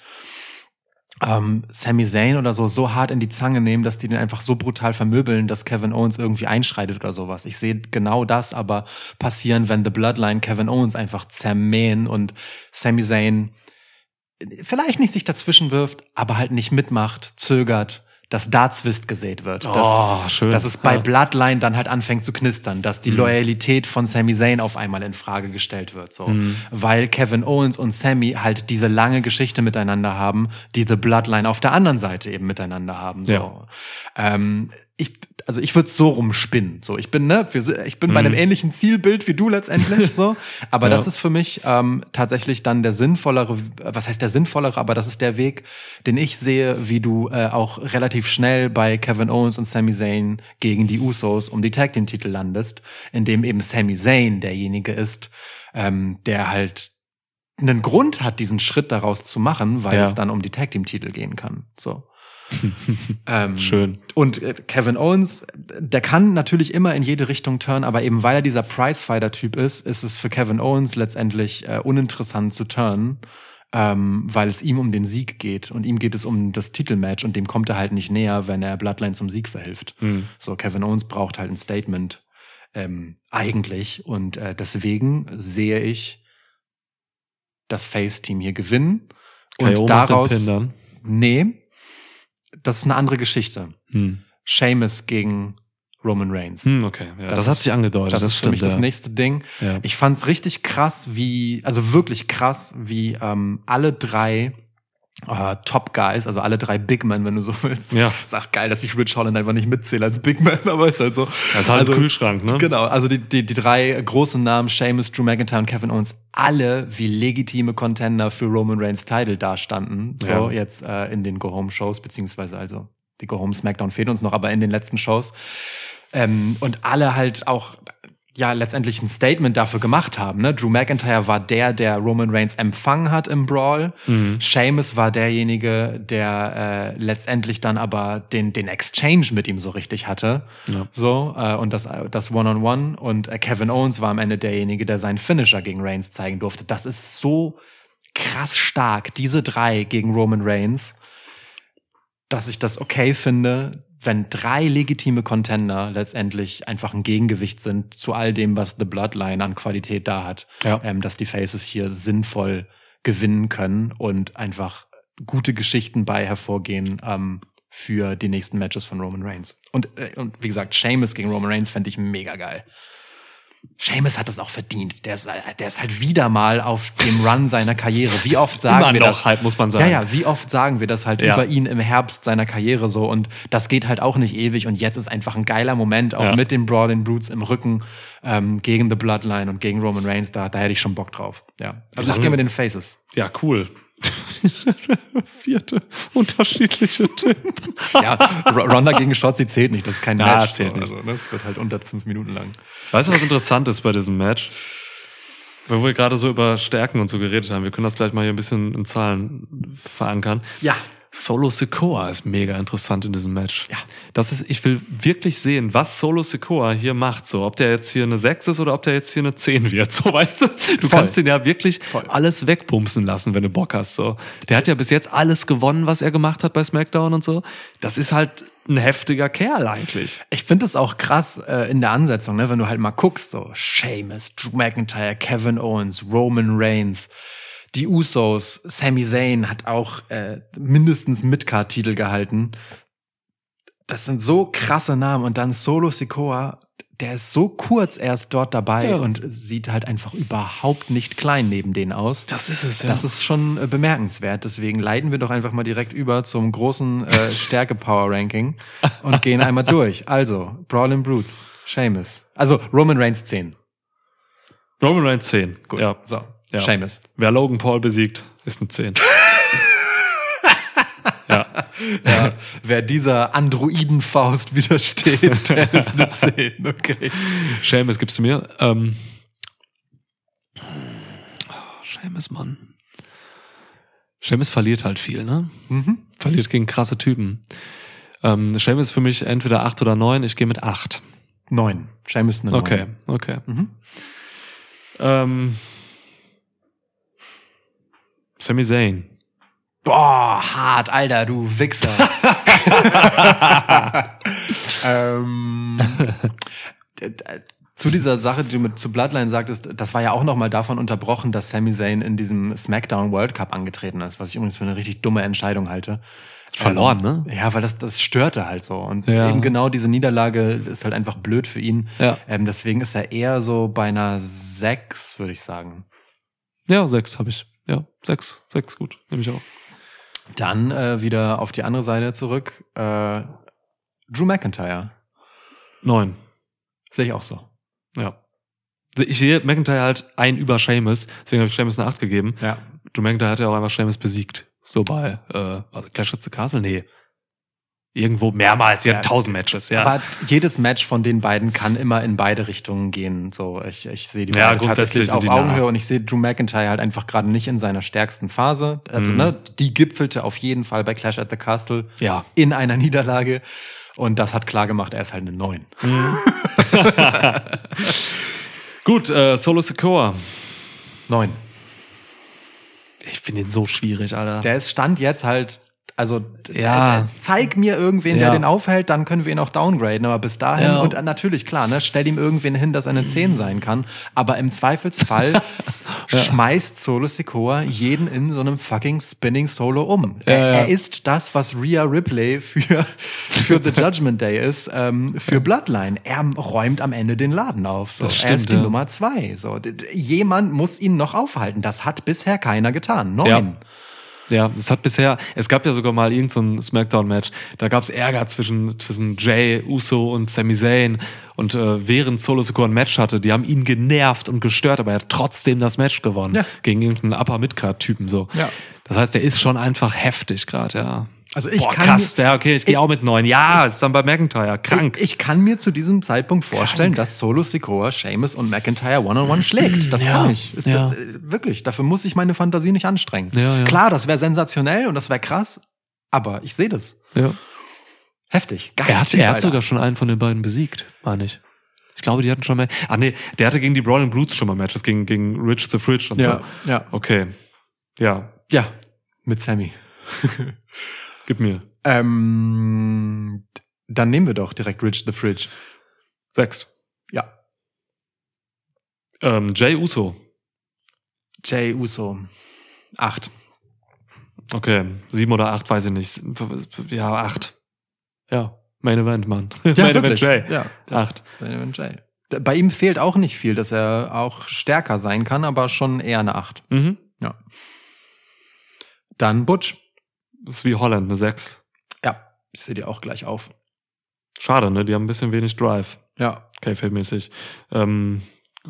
Speaker 3: ähm, Sami Zayn oder so so hart in die Zange nehmen, dass die den einfach so brutal vermöbeln, dass Kevin Owens irgendwie einschreitet oder sowas. Ich sehe genau das aber passieren, wenn The Bloodline Kevin Owens einfach zermähen und Sami Zayn vielleicht nicht sich dazwischen wirft, aber halt nicht mitmacht, zögert, dass da Zwist gesät wird. Dass,
Speaker 4: Oh, schön.
Speaker 3: dass es bei. Bloodline dann halt anfängt zu knistern, dass die Loyalität von Sami Zayn auf einmal in Frage gestellt wird, so. Weil Kevin Owens und Sami halt diese lange Geschichte miteinander haben, die The Bloodline auf der anderen Seite eben miteinander haben, so.
Speaker 4: Ja.
Speaker 3: Ähm, ich, also ich würde so rumspinnen, so. Ich bin, ne, ich bin bei einem ähnlichen Zielbild wie du letztendlich, <laughs> so. Aber
Speaker 4: Ja.
Speaker 3: das ist für mich ähm, tatsächlich dann der sinnvollere, was heißt der sinnvollere, aber das ist der Weg, den ich sehe, wie du äh, auch relativ schnell bei Kevin Owens und Sami Zayn gegen die Usos um die Tag Team Titel landest, indem eben Sami Zayn derjenige ist, ähm, der halt einen Grund hat, diesen Schritt daraus zu machen, weil
Speaker 4: Ja.
Speaker 3: es dann um die Tag Team Titel gehen kann. So. <laughs> ähm,
Speaker 4: Schön.
Speaker 3: Und äh, Kevin Owens, der kann natürlich immer in jede Richtung turnen, aber eben weil er dieser Prizefighter-Typ ist, ist es für Kevin Owens letztendlich äh, uninteressant zu turnen, ähm, weil es ihm um den Sieg geht und ihm geht es um das Titelmatch und dem kommt er halt nicht näher, wenn er Bloodline zum Sieg verhilft.
Speaker 4: Hm.
Speaker 3: So, Kevin Owens braucht halt ein Statement ähm, eigentlich und äh, deswegen sehe ich das Face-Team hier gewinnen und daraus nee, das ist eine andere Geschichte.
Speaker 4: Hm.
Speaker 3: Sheamus gegen Roman Reigns.
Speaker 4: Hm, okay. Ja, das,
Speaker 3: Das
Speaker 4: hat sich angedeutet.
Speaker 3: Das,
Speaker 4: Das,
Speaker 3: ist für
Speaker 4: stimmt.
Speaker 3: mich das
Speaker 4: ja.
Speaker 3: nächste Ding.
Speaker 4: Ja.
Speaker 3: Ich fand's richtig krass, wie, also wirklich krass, wie ähm, alle drei äh, Top Guys, also alle drei Big Men, wenn du so willst.
Speaker 4: Ja.
Speaker 3: Ist auch geil, dass ich Rich Holland einfach nicht mitzähle als Big Man, <laughs> aber ist halt so.
Speaker 4: Das ist halt
Speaker 3: also,
Speaker 4: ein Kühlschrank, ne?
Speaker 3: Genau, also die, die, die drei großen Namen, Sheamus, Drew McIntyre und Kevin Owens, alle wie legitime Contender für Roman Reigns Title dastanden. So,
Speaker 4: Ja.
Speaker 3: jetzt äh, in den Go-Home-Shows, beziehungsweise also die Go-Home Smackdown fehlt uns noch, aber in den letzten Shows. Ähm, und alle halt auch ja letztendlich ein Statement dafür gemacht haben. Ne? Drew McIntyre war der, der Roman Reigns empfangen hat im Brawl.
Speaker 4: Mhm.
Speaker 3: Sheamus war derjenige, der äh, letztendlich dann aber den den Exchange mit ihm so richtig hatte.
Speaker 4: Ja.
Speaker 3: So äh, und das das One-on-One und äh, Kevin Owens war am Ende derjenige, der seinen Finisher gegen Reigns zeigen durfte. Das ist so krass stark, diese drei gegen Roman Reigns, dass ich das okay finde, wenn drei legitime Contender letztendlich einfach ein Gegengewicht sind zu all dem, was The Bloodline an Qualität da hat,
Speaker 4: Ja.
Speaker 3: ähm, dass die Faces hier sinnvoll gewinnen können und einfach gute Geschichten bei hervorgehen ähm, für die nächsten Matches von Roman Reigns. Und, äh, und wie gesagt, Sheamus gegen Roman Reigns fände ich mega geil. Sheamus hat das auch verdient. Der ist, der ist halt wieder mal auf dem Run seiner Karriere. Wie oft sagen
Speaker 4: Immer
Speaker 3: wir
Speaker 4: noch
Speaker 3: das?
Speaker 4: halt, muss man sagen.
Speaker 3: Ja, ja, wie oft sagen wir das halt
Speaker 4: Ja.
Speaker 3: über ihn im Herbst seiner Karriere so und das geht halt auch nicht ewig und jetzt ist einfach ein geiler Moment, auch
Speaker 4: Ja.
Speaker 3: mit den Brawling Brutes im Rücken ähm, gegen The Bloodline und gegen Roman Reigns, da, da hätte ich schon Bock drauf. Ja. Also ich gehe mit den Faces.
Speaker 4: Ja, cool. <laughs> Vierte unterschiedliche <laughs> Typen.
Speaker 3: Ja, Ronda gegen Shotzi zählt nicht, das ist kein
Speaker 4: Ja,
Speaker 3: Match.
Speaker 4: zählt
Speaker 3: so.
Speaker 4: nicht.
Speaker 3: Also, das wird halt unter fünf Minuten lang.
Speaker 4: Weißt du, was interessant ist bei diesem Match? Wo wir gerade so über Stärken und so geredet haben, wir können das gleich mal hier ein bisschen in Zahlen verankern.
Speaker 3: Ja.
Speaker 4: Solo Sikoa ist mega interessant in diesem Match.
Speaker 3: Ja.
Speaker 4: Das ist, ich will wirklich sehen, was Solo Sikoa hier macht. So, ob der jetzt hier eine 6 ist oder ob der jetzt hier eine 10 wird. <laughs> So, weißt du? Du
Speaker 3: Voll.
Speaker 4: kannst den ja wirklich
Speaker 3: Voll.
Speaker 4: alles wegbumsen lassen, wenn du Bock hast. So. Der hat ja bis jetzt alles gewonnen, was er gemacht hat bei SmackDown und so. Das ist halt ein heftiger Kerl eigentlich.
Speaker 3: Ich finde es auch krass äh, in der Ansetzung, ne, wenn du halt mal guckst, so Sheamus, Drew McIntyre, Kevin Owens, Roman Reigns, die Usos, Sami Zayn hat auch äh, mindestens Midcard-Titel gehalten. Das sind so krasse Namen und dann Solo Sikoa, der ist so kurz erst dort dabei
Speaker 4: Ja.
Speaker 3: und sieht halt einfach überhaupt nicht klein neben denen aus.
Speaker 4: Das ist es,
Speaker 3: Das ist schon äh, bemerkenswert. Deswegen leiten wir doch einfach mal direkt über zum großen äh, <laughs> Stärke-Power-Ranking und gehen einmal durch. Also, Brawling Brutes, Seamus. Also, Roman Reigns 10.
Speaker 4: Roman Reigns 10.
Speaker 3: Gut.
Speaker 4: Ja.
Speaker 3: So,
Speaker 4: Ja.
Speaker 3: Seamus.
Speaker 4: Wer Logan Paul besiegt, ist eine 10. <laughs> ja.
Speaker 3: Ja, wer dieser Androidenfaust widersteht, der ist eine 10. Okay.
Speaker 4: Seamus, gibst du mir? Ähm, Seamus, Mann. Seamus verliert halt viel, ne?
Speaker 3: Mhm.
Speaker 4: Verliert gegen krasse Typen. Ähm, Seamus ist für mich entweder 8 oder 9. Ich gehe mit 8.
Speaker 3: 9. Seamus eine 9.
Speaker 4: Okay, okay.
Speaker 3: Mhm.
Speaker 4: Ähm, Sami Zayn.
Speaker 3: Boah, hart, Alter, du Wichser. <laughs> ähm, zu dieser Sache, die du mit zu Bloodline sagtest, das war ja auch nochmal davon unterbrochen, dass Sami Zayn in diesem SmackDown World Cup angetreten ist, was ich übrigens für eine richtig dumme Entscheidung halte.
Speaker 4: Verloren,
Speaker 3: Ähm,
Speaker 4: ne?
Speaker 3: Ja, weil das, das störte halt so. Und
Speaker 4: Ja.
Speaker 3: eben genau diese Niederlage ist halt einfach blöd für ihn.
Speaker 4: Ja.
Speaker 3: Ähm, deswegen ist er eher so bei einer 6, würde ich sagen.
Speaker 4: Ja, 6 habe ich. Ja, 6. 6 gut. Nehme ich auch.
Speaker 3: Dann äh, wieder auf die andere Seite zurück. Äh, Drew McIntyre.
Speaker 4: 9.
Speaker 3: Sehe ich auch so.
Speaker 4: Ja. Ich sehe McIntyre halt ein über Seamus, deswegen habe ich Seamus eine 8 gegeben. Drew McIntyre hat ja auch einfach Seamus besiegt. So bei äh, was, Clash at the Castle? Nee. Irgendwo mehrmals, ja, tausend Matches, ja.
Speaker 3: Aber jedes Match von den beiden kann immer in beide Richtungen gehen. So, ich, ich sehe die
Speaker 4: Ja, grundsätzlich
Speaker 3: tatsächlich auf
Speaker 4: die nah.
Speaker 3: Augenhöhe und ich sehe Drew McIntyre halt einfach gerade nicht in seiner stärksten Phase. Also,
Speaker 4: Mhm.
Speaker 3: ne, die gipfelte auf jeden Fall bei Clash at the Castle
Speaker 4: Ja.
Speaker 3: in einer Niederlage. Und das hat klar gemacht, er ist halt eine 9. <laughs>
Speaker 4: Gut, äh, Solo Sikoa.
Speaker 3: 9.
Speaker 4: Ich finde ihn so schwierig, Alter.
Speaker 3: Der ist Stand jetzt halt, also
Speaker 4: Ja.
Speaker 3: d- zeig mir irgendwen, der
Speaker 4: Ja.
Speaker 3: den aufhält, dann können wir ihn auch downgraden. Aber bis dahin,
Speaker 4: Ja.
Speaker 3: und äh, natürlich, klar, ne, stell ihm irgendwen hin, dass er eine 10 sein kann. Aber im Zweifelsfall <laughs> schmeißt Solo Sikoa jeden in so einem fucking Spinning Solo um. Er, er ist das, was Rhea Ripley für, für The Judgment Day ist, ähm, für Bloodline. Er räumt am Ende den Laden auf. So.
Speaker 4: Das
Speaker 3: er ist
Speaker 4: stimmt,
Speaker 3: die. Nummer zwei. So. Jemand muss ihn noch aufhalten. Das hat bisher keiner getan. Neun.
Speaker 4: Ja. Es hat bisher, es gab ja sogar mal irgend so ein Smackdown-Match, da gab es Ärger zwischen, zwischen Jay, Uso und Sami Zayn und äh, während Solo Sikoa ein Match hatte, die haben ihn genervt und gestört, aber er hat trotzdem das Match gewonnen.
Speaker 3: Ja.
Speaker 4: Gegen irgendeinen Upper-Mid-Card-Typen so.
Speaker 3: Ja.
Speaker 4: Das heißt, der ist schon einfach heftig gerade, ja.
Speaker 3: Also ich
Speaker 4: Boah,
Speaker 3: kann
Speaker 4: krass, ja, okay, ich gehe auch mit neun. Ja, ist dann bei McIntyre, krank.
Speaker 3: Ich, ich kann mir zu diesem Zeitpunkt vorstellen, dass Solo Sikoa, Sheamus und McIntyre one-on-one schlägt. Das
Speaker 4: Ja,
Speaker 3: kann ich. Ist
Speaker 4: ja.
Speaker 3: das, äh, wirklich. Dafür muss ich meine Fantasie nicht anstrengen.
Speaker 4: Ja, ja.
Speaker 3: Klar, das wäre sensationell und das wäre krass, aber ich sehe das.
Speaker 4: ja.
Speaker 3: Heftig. Geil.
Speaker 4: Er hat, er hat sogar schon einen von den beiden besiegt, meine ich. Ich glaube, die hatten schon mal. Ah nee, der hatte gegen die Brawling Brutes schon mal Matches, gegen, gegen Rich the Fridge und
Speaker 3: Ja,
Speaker 4: so.
Speaker 3: ja.
Speaker 4: Okay. Ja,
Speaker 3: Ja, mit Sammy. <laughs>
Speaker 4: gib mir.
Speaker 3: Ähm, dann nehmen wir doch direkt Rich the Fridge.
Speaker 4: Sechs.
Speaker 3: Ja.
Speaker 4: Ähm, Jay Uso.
Speaker 3: Jay Uso. Acht.
Speaker 4: Okay. Sieben oder acht, weiß ich nicht. Ja, acht. Ja. Main Event, Mann.
Speaker 3: Ja, <laughs>
Speaker 4: Main Event. Jay.
Speaker 3: Ja.
Speaker 4: Acht.
Speaker 3: Benjamin Jay. Bei ihm fehlt auch nicht viel, dass er auch stärker sein kann, aber schon eher eine Acht.
Speaker 4: Mhm.
Speaker 3: Ja. Dann Butch.
Speaker 4: Ist wie Holland, eine sechs.
Speaker 3: Ja, ich sehe die auch gleich auf.
Speaker 4: Schade, ne? Die haben ein bisschen wenig Drive.
Speaker 3: Ja.
Speaker 4: K-Fade-mäßig. Ähm,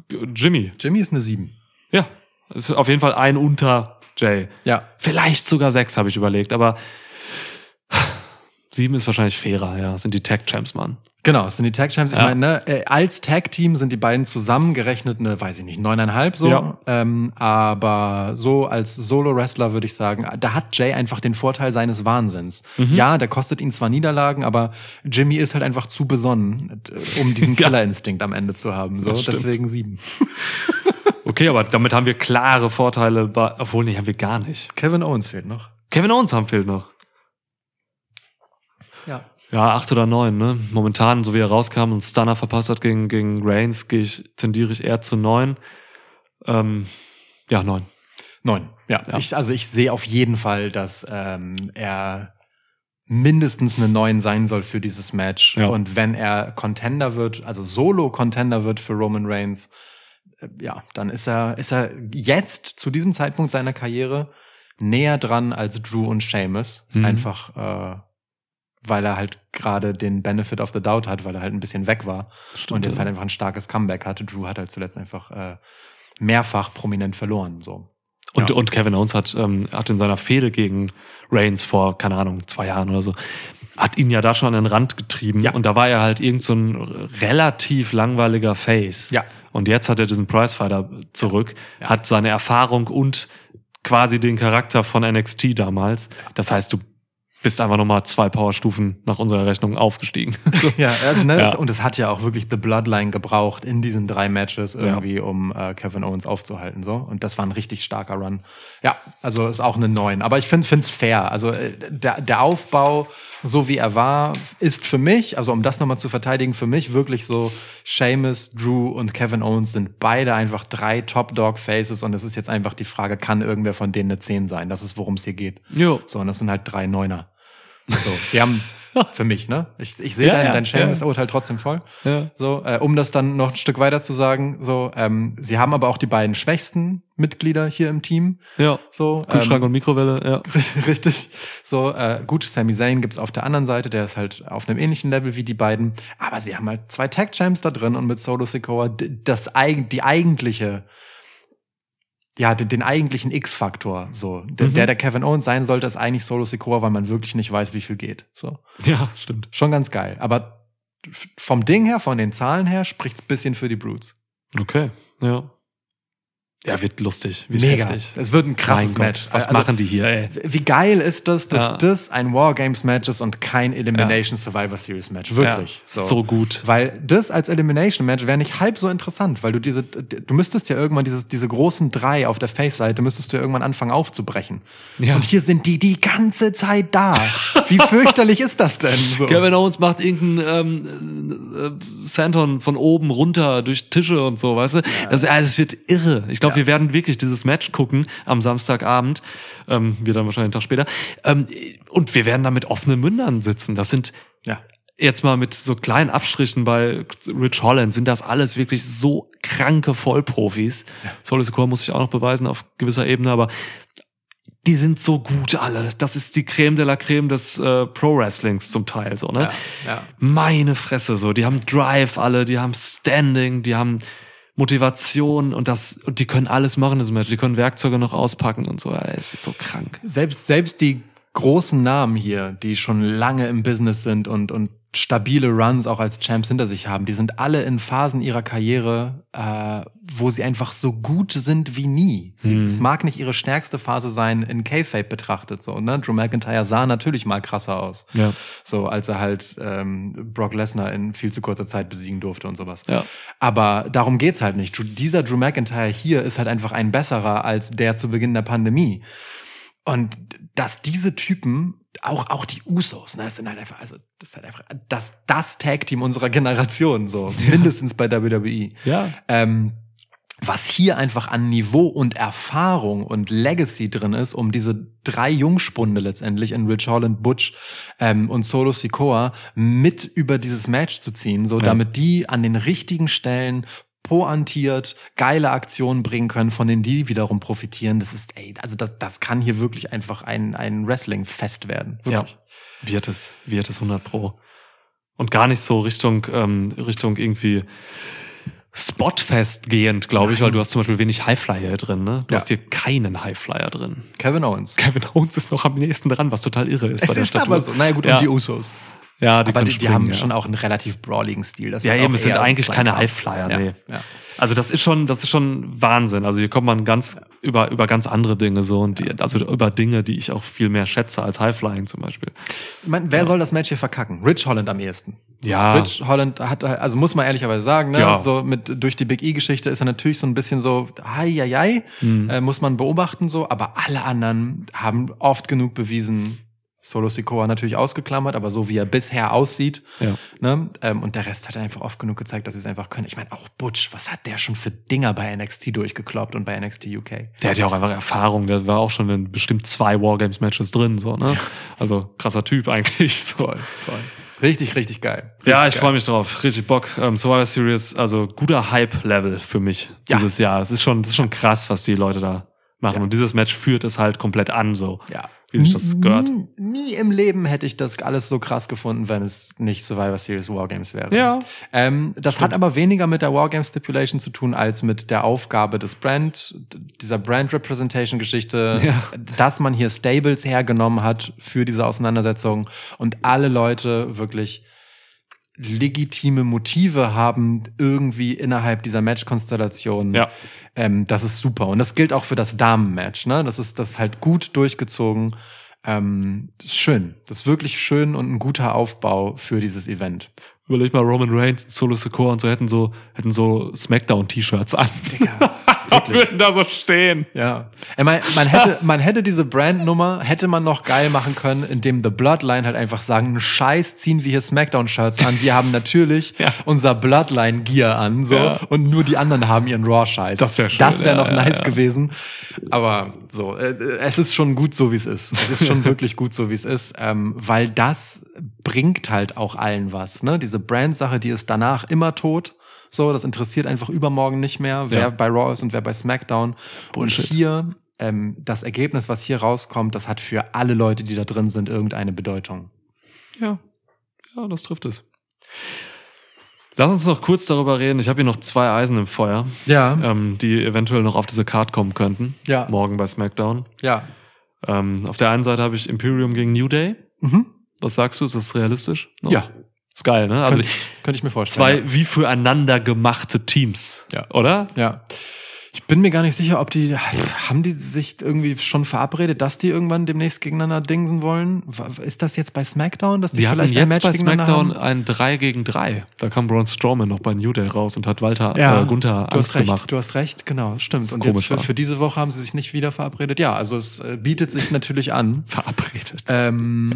Speaker 4: Jimmy.
Speaker 3: Jimmy ist eine Sieben.
Speaker 4: Ja. Ist auf jeden Fall ein unter Jay.
Speaker 3: Ja.
Speaker 4: Vielleicht sogar sechs, habe ich überlegt, aber sieben ist wahrscheinlich fairer, ja. Das sind die Tag Champs, Mann.
Speaker 3: Genau, es sind die Tag Champs. Ich
Speaker 4: Ja.
Speaker 3: meine, ne, äh, als Tag-Team sind die beiden zusammengerechnet eine, weiß ich nicht, neuneinhalb so.
Speaker 4: Ja.
Speaker 3: Ähm, aber so als Solo-Wrestler würde ich sagen, da hat Jay einfach den Vorteil seines Wahnsinns.
Speaker 4: Mhm.
Speaker 3: Ja, der kostet ihn zwar Niederlagen, aber Jimmy ist halt einfach zu besonnen, äh, um diesen. <laughs> Killerinstinkt am Ende zu haben. So, deswegen sieben. <laughs>
Speaker 4: Okay, aber damit haben wir klare Vorteile, bei, obwohl, nee, haben wir gar nicht.
Speaker 3: Kevin Owens fehlt noch.
Speaker 4: Kevin Owens haben fehlt noch.
Speaker 3: Ja.
Speaker 4: Ja, acht oder neun, ne? Momentan, so wie er rauskam und Stunner verpasst hat gegen, gegen Reigns, gehe ich, tendiere ich eher zu neun. Ähm, ja, neun.
Speaker 3: Neun. Ja.
Speaker 4: Ja.
Speaker 3: Ich, also ich sehe auf jeden Fall, dass ähm, er mindestens eine neun sein soll für dieses Match.
Speaker 4: Ja.
Speaker 3: Und wenn er Contender wird, also Solo-Contender wird für Roman Reigns, äh, ja, dann ist er, ist er jetzt zu diesem Zeitpunkt seiner Karriere näher dran als Drew und Sheamus.
Speaker 4: Mhm.
Speaker 3: Einfach, äh, weil er halt gerade den Benefit of the Doubt hat, weil er halt ein bisschen weg war
Speaker 4: Stimmt,
Speaker 3: und jetzt
Speaker 4: ja.
Speaker 3: halt einfach ein starkes Comeback hatte. Drew hat halt zuletzt einfach äh, mehrfach prominent verloren. So.
Speaker 4: Und,
Speaker 3: Ja.
Speaker 4: und Kevin Owens hat, ähm, hat in seiner Fehde gegen Reigns vor, keine Ahnung, zwei Jahren oder so, hat ihn ja da schon an den Rand getrieben.
Speaker 3: Ja.
Speaker 4: Und da war er halt irgend so ein relativ langweiliger Face.
Speaker 3: Ja.
Speaker 4: Und jetzt hat er diesen Prizefighter zurück,
Speaker 3: Ja.
Speaker 4: hat seine Erfahrung und quasi den Charakter von NXT damals. Das heißt, du bist einfach nochmal zwei Powerstufen nach unserer Rechnung aufgestiegen. <laughs>
Speaker 3: Ja, also, ne,
Speaker 4: Ja.
Speaker 3: und es hat ja auch wirklich The Bloodline gebraucht in diesen drei Matches irgendwie, um äh, Kevin Owens aufzuhalten. so Und das war ein richtig starker Run. Ja, also ist auch eine neun. Aber ich finde es fair. Also äh, der, der Aufbau, so wie er war, ist für mich, also um das nochmal zu verteidigen, für mich wirklich so, Sheamus, Drew und Kevin Owens sind beide einfach drei Top-Dog-Faces und es ist jetzt einfach die Frage, kann irgendwer von denen eine 10 sein? Das ist, worum es hier geht.
Speaker 4: jo.
Speaker 3: So, und das sind halt drei Neuner. So, sie haben <laughs> für mich, ne? Ich, ich sehe
Speaker 4: Ja,
Speaker 3: dein,
Speaker 4: ja,
Speaker 3: dein
Speaker 4: ja.
Speaker 3: Urteil trotzdem voll.
Speaker 4: Ja.
Speaker 3: So, äh, um das dann noch ein Stück weiter zu sagen, so, ähm, sie haben aber auch die beiden schwächsten Mitglieder hier im Team.
Speaker 4: Ja.
Speaker 3: So,
Speaker 4: Kühlschrank
Speaker 3: ähm,
Speaker 4: und Mikrowelle, ja. <laughs>
Speaker 3: richtig. So, äh, gut, Sami Zayn gibt's auf der anderen Seite, der ist halt auf einem ähnlichen Level wie die beiden. Aber sie haben halt zwei Tag Champs da drin und mit Solo Sikoa das eigen, die eigentliche ja, den, den eigentlichen X-Faktor, so. Der,
Speaker 4: Mhm.
Speaker 3: der, der Kevin Owens sein sollte, ist eigentlich Solo Sikoa, weil man wirklich nicht weiß, wie viel geht, so.
Speaker 4: Ja, stimmt.
Speaker 3: Schon ganz geil. Aber vom Ding her, von den Zahlen her, spricht's bisschen für die Brutes.
Speaker 4: Okay, ja. Ja, wird lustig, wird
Speaker 3: Mega.
Speaker 4: heftig.
Speaker 3: Es wird ein krasses
Speaker 4: Mein
Speaker 3: Match.
Speaker 4: Gott, was
Speaker 3: Also,
Speaker 4: machen die hier, ey?
Speaker 3: Wie geil ist das, dass
Speaker 4: Ja.
Speaker 3: das ein Wargames-Match ist und kein Elimination Survivor Series Match? Wirklich.
Speaker 4: Ja, so gut.
Speaker 3: Weil das als Elimination Match wäre nicht halb so interessant, weil du diese, du müsstest ja irgendwann dieses, diese großen drei auf der Face-Seite müsstest du ja irgendwann anfangen aufzubrechen.
Speaker 4: Ja.
Speaker 3: Und hier sind die die ganze Zeit da. Wie fürchterlich ist das denn? So. <laughs>
Speaker 4: Kevin Owens macht irgendeinen ähm, äh, Santon von oben runter durch Tische und so, weißt du? Das, äh, das wird irre. Ich glaube, wir werden wirklich dieses Match gucken am Samstagabend, ähm, wir dann wahrscheinlich einen Tag später. Ähm, und wir werden da mit offenen Mündern sitzen. Das sind
Speaker 3: Ja.
Speaker 4: jetzt mal mit so kleinen Abstrichen bei Rich Holland sind das alles wirklich so kranke Vollprofis. Ja. Solo Sikoa muss sich auch noch beweisen auf gewisser Ebene, aber die sind so gut alle. Das ist die Creme de la Creme des äh, Pro Wrestlings zum Teil so, ne?
Speaker 3: Ja, ja.
Speaker 4: Meine Fresse so, die haben Drive alle, die haben Standing, die haben Motivation und das und die können alles machen diesem Match. Die können Werkzeuge noch auspacken und so. Es wird so krank.
Speaker 3: Selbst, selbst die großen Namen hier, die schon lange im Business sind und, und stabile Runs auch als Champs hinter sich haben, die sind alle in Phasen ihrer Karriere, äh, wo sie einfach so gut sind wie nie.
Speaker 4: Mhm.
Speaker 3: Es mag nicht ihre stärkste Phase sein, in K-Fape betrachtet. So, ne? Drew McIntyre sah natürlich mal krasser aus.
Speaker 4: Ja.
Speaker 3: So, als er halt ähm, Brock Lesnar in viel zu kurzer Zeit besiegen durfte und sowas.
Speaker 4: Ja.
Speaker 3: Aber darum geht's halt nicht. Dieser Drew McIntyre hier ist halt einfach ein besserer als der zu Beginn der Pandemie. Und dass diese Typen, auch, auch die Usos, ne, das sind halt einfach, also, das ist halt einfach das, das Tag-Team unserer Generation, so. <laughs> Mindestens bei WWE.
Speaker 4: Ja.
Speaker 3: Ähm, was hier einfach an Niveau und Erfahrung und Legacy drin ist, um diese drei Jungspunde letztendlich in Rich Holland, Butch ähm, und Solo Sikoa mit über dieses Match zu ziehen, so
Speaker 4: Ja.
Speaker 3: damit die an den richtigen Stellen pointiert geile Aktionen bringen können, von denen die wiederum profitieren. Das ist, ey, also das, das kann hier wirklich einfach ein, ein Wrestling-Fest werden.
Speaker 4: Ja.
Speaker 3: Wirklich.
Speaker 4: Wird es, wird es 100 Pro. Und gar nicht so Richtung, ähm, Richtung irgendwie Spotfest gehend, glaube ich, weil du hast zum Beispiel wenig Highflyer hier drin, ne? Du
Speaker 3: Ja.
Speaker 4: hast hier keinen Highflyer drin.
Speaker 3: Kevin Owens.
Speaker 4: Kevin Owens ist noch am nächsten dran, was total irre ist.
Speaker 3: Es
Speaker 4: bei der
Speaker 3: ist
Speaker 4: Statur.
Speaker 3: aber so. Naja gut,
Speaker 4: Ja.
Speaker 3: und die Usos.
Speaker 4: Ja, die,
Speaker 3: aber die, die
Speaker 4: springen,
Speaker 3: haben
Speaker 4: ja.
Speaker 3: schon auch einen relativ brawligen Stil. Das
Speaker 4: Ja, eben, es sind eigentlich keine. Highflyer,
Speaker 3: ja.
Speaker 4: nee.
Speaker 3: Ja.
Speaker 4: Also das ist schon, das ist schon Wahnsinn. Also hier kommt man ganz über über ganz andere Dinge so und die, also über Dinge, die ich auch viel mehr schätze als Highflying zum Beispiel.
Speaker 3: Ich meine, wer soll das Match hier verkacken? Rich Holland am ehesten.
Speaker 4: Ja.
Speaker 3: Rich Holland hat, also muss man ehrlicherweise sagen, ne,
Speaker 4: Ja.
Speaker 3: so mit durch die Big E-Geschichte ist er natürlich so ein bisschen so, hei, hei, hei,
Speaker 4: Mhm.
Speaker 3: äh, muss man beobachten so, aber alle anderen haben oft genug bewiesen, Solo Sikoa natürlich ausgeklammert, aber so wie er bisher aussieht,
Speaker 4: Ja.
Speaker 3: ne, ähm, und der Rest hat einfach oft genug gezeigt, dass sie es einfach können. Ich meine, auch Butch, was hat der schon für Dinger bei NXT durchgekloppt und bei NXT UK?
Speaker 4: Der hat ja auch einfach Erfahrung. Der war auch schon in bestimmt zwei Wargames-Matches drin, so, ne? Also krasser Typ <laughs> eigentlich. So.
Speaker 3: Voll, voll. Richtig, richtig geil.
Speaker 4: Ja,
Speaker 3: Richtig
Speaker 4: ich
Speaker 3: geil.
Speaker 4: freue mich drauf. Richtig Bock. Ähm, Survivor Series, also guter Hype-Level für mich
Speaker 3: Ja.
Speaker 4: dieses Jahr. Es ist schon, es ist schon krass, was die Leute da machen.
Speaker 3: Ja.
Speaker 4: Und dieses Match führt es halt komplett an, so.
Speaker 3: Ja.
Speaker 4: Wie sich das gehört.
Speaker 3: Nie, nie im Leben hätte ich das alles so krass gefunden, wenn es nicht Survivor Series Wargames wäre.
Speaker 4: Ja.
Speaker 3: Ähm, das hat aber weniger mit der Wargame Stipulation zu tun, als mit der Aufgabe des Brand, dieser Brand Representation Geschichte,
Speaker 4: Ja.
Speaker 3: dass man hier Stables hergenommen hat für diese Auseinandersetzung und alle Leute wirklich legitime Motive haben irgendwie innerhalb dieser Match-Konstellation.
Speaker 4: Ja.
Speaker 3: Ähm, das ist super. Und das gilt auch für das Damen-Match. Ne? Das ist das ist halt gut durchgezogen. Ähm, das ist schön. Das ist wirklich schön und ein guter Aufbau für dieses Event.
Speaker 4: Überleg mal, Roman Reigns, Solo Secure und so hätten so, hätten so Smackdown-T-Shirts an.
Speaker 3: Digga. <laughs>
Speaker 4: Würden da so stehen.
Speaker 3: Ja. Mein, man hätte, <laughs> man hätte diese Brandnummer, hätte man noch geil machen können, indem The Bloodline halt einfach sagen, Scheiß ziehen wir hier Smackdown-Shirts an. Wir haben natürlich <laughs>
Speaker 4: Ja.
Speaker 3: unser Bloodline-Gear an, so.
Speaker 4: Ja.
Speaker 3: Und nur die anderen haben ihren Raw-Scheiß.
Speaker 4: Das wär schön,
Speaker 3: Das wäre
Speaker 4: ja,
Speaker 3: noch nice gewesen. Aber so, äh, es ist schon gut so, wie es ist. Es ist schon <laughs> wirklich gut so, wie es ist. Ähm, weil das bringt halt auch allen was, ne? Diese Brand-Sache, die ist danach immer tot. So, das interessiert einfach übermorgen nicht mehr, wer
Speaker 4: Ja.
Speaker 3: bei Raw ist und wer bei SmackDown.
Speaker 4: Bullshit.
Speaker 3: Und hier, ähm, das Ergebnis, was hier rauskommt, das hat für alle Leute, die da drin sind, irgendeine Bedeutung.
Speaker 4: Ja. Ja, das trifft es. Lass uns noch kurz darüber reden. Ich habe hier noch zwei Eisen im Feuer,
Speaker 3: Ja,
Speaker 4: ähm, die eventuell noch auf diese Card kommen könnten.
Speaker 3: Ja.
Speaker 4: Morgen bei SmackDown.
Speaker 3: ja.
Speaker 4: Ähm, auf der einen Seite habe ich Imperium gegen New Day.
Speaker 3: Mhm.
Speaker 4: Was sagst du? Ist das realistisch? noch?
Speaker 3: Ja,
Speaker 4: Ist geil, ne? Also
Speaker 3: könnte, ich, könnte ich mir vorstellen.
Speaker 4: zwei wie füreinander gemachte Teams.
Speaker 3: Ja.
Speaker 4: Oder?
Speaker 3: Ja. Ich bin mir gar nicht sicher, ob die, haben die sich irgendwie schon verabredet, dass die irgendwann demnächst gegeneinander dingsen wollen? Ist das jetzt bei SmackDown, dass die,
Speaker 4: Die
Speaker 3: vielleicht ein
Speaker 4: jetzt bei SmackDown
Speaker 3: haben?
Speaker 4: ein 3 gegen 3. Da kam Braun Strowman noch bei New Day raus und hat Walter
Speaker 3: Ja,
Speaker 4: äh, Gunther
Speaker 3: du hast recht,
Speaker 4: gemacht.
Speaker 3: du hast recht, genau, stimmt. Und jetzt für, für diese Woche haben sie sich nicht wieder verabredet. Ja, also es äh, bietet sich natürlich an.
Speaker 4: Verabredet.
Speaker 3: Ähm,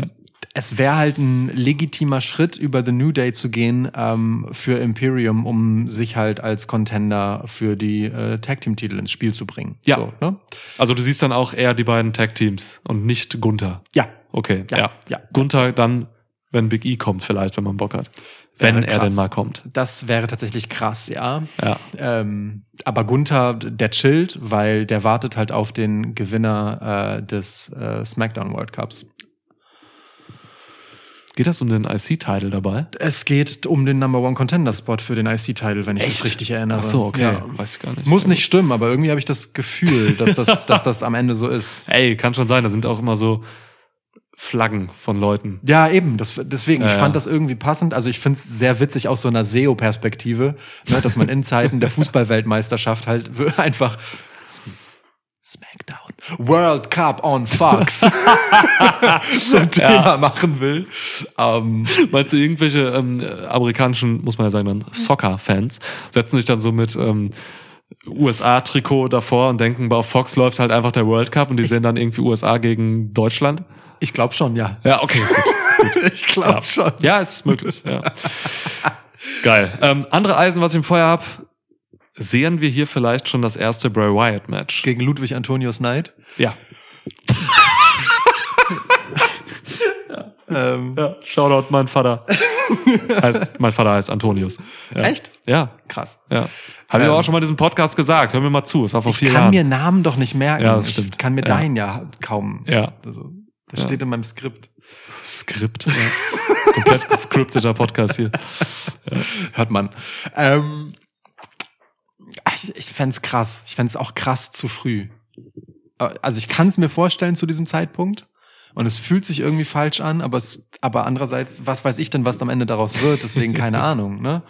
Speaker 3: Es wäre halt ein legitimer Schritt, über The New Day zu gehen ähm, für Imperium, um sich halt als Contender für die äh, Tag Team Titel ins Spiel zu bringen.
Speaker 4: Ja.
Speaker 3: So, ne?
Speaker 4: Also du siehst dann auch eher die beiden Tag Teams und nicht Gunther.
Speaker 3: ja,
Speaker 4: Okay,
Speaker 3: Ja,
Speaker 4: ja.
Speaker 3: ja.
Speaker 4: Gunther dann, wenn Big E kommt, vielleicht, wenn man Bock hat. Wenn
Speaker 3: Wäre
Speaker 4: er
Speaker 3: krass.
Speaker 4: denn mal kommt.
Speaker 3: Das wäre tatsächlich krass, ja.
Speaker 4: Ja.
Speaker 3: Ähm, aber Gunther, der chillt, weil der wartet halt auf den Gewinner äh, des äh, SmackDown World Cups.
Speaker 4: Geht das um den IC-Title dabei?
Speaker 3: Es geht um den Number One Contender Spot für den IC-Title, wenn ich
Speaker 4: Echt?
Speaker 3: das richtig erinnere.
Speaker 4: Ach so, okay.
Speaker 3: Ja.
Speaker 4: Weiß ich gar nicht.
Speaker 3: Muss nicht stimmen, aber irgendwie habe ich das Gefühl, dass das, <laughs> dass das am Ende so ist.
Speaker 4: Ey, kann schon sein. Da sind auch immer so Flaggen von Leuten.
Speaker 3: Ja, eben. Das, deswegen,
Speaker 4: Ja,
Speaker 3: ich
Speaker 4: ja.
Speaker 3: fand das irgendwie passend. Also ich finde es sehr witzig aus so einer SEO-Perspektive, ne, dass man in Zeiten der <laughs> Fußballweltmeisterschaft halt <laughs> einfach Smackdown, World Cup on Fox <laughs> <laughs> zum Thema machen will. Ähm,
Speaker 4: Meinst du, irgendwelche ähm, äh, amerikanischen, muss man ja sagen, dann Soccer-Fans setzen sich dann so mit ähm, USA-Trikot davor und denken, auf Fox läuft halt einfach der World Cup und die sehen dann irgendwie USA gegen Deutschland?
Speaker 3: ich glaube schon, ja.
Speaker 4: Ja, okay, gut. <laughs>
Speaker 3: Ich glaube
Speaker 4: Ja.
Speaker 3: schon.
Speaker 4: Ja, ist möglich. Ja. Geil. Ähm, andere Eisen, was ich im Feuer hab, sehen wir hier vielleicht schon das erste Bray Wyatt Match.
Speaker 3: Gegen Ludwig Antonius Knight.
Speaker 4: Ja. <laughs>
Speaker 3: Ähm,
Speaker 4: ja. Shoutout mein Vater. <laughs> heißt, mein Vater heißt Antonius. Ja.
Speaker 3: Echt?
Speaker 4: Ja.
Speaker 3: Krass.
Speaker 4: Ja. Habe ich
Speaker 3: Ähm,
Speaker 4: auch schon mal in diesem Podcast gesagt. Hör mir mal zu. Es war vor
Speaker 3: Ich
Speaker 4: vier
Speaker 3: kann
Speaker 4: Jahren.
Speaker 3: mir Namen doch nicht merken.
Speaker 4: Ja, das stimmt.
Speaker 3: Ich kann mir
Speaker 4: Ja.
Speaker 3: deinen ja kaum.
Speaker 4: Ja.
Speaker 3: Also, das
Speaker 4: Ja.
Speaker 3: steht in meinem Skript.
Speaker 4: Skript. Ja. Komplett gescripteter Podcast hier. <laughs>
Speaker 3: Hört man. Ähm, ich ich fänd's krass. Ich fänd's auch krass zu früh. Äh, Also ich kann es mir vorstellen zu diesem Zeitpunkt. Und es fühlt sich irgendwie falsch an, aber es, aber andererseits, was weiß ich denn, was am Ende daraus wird? Deswegen keine <laughs> Ahnung, ne?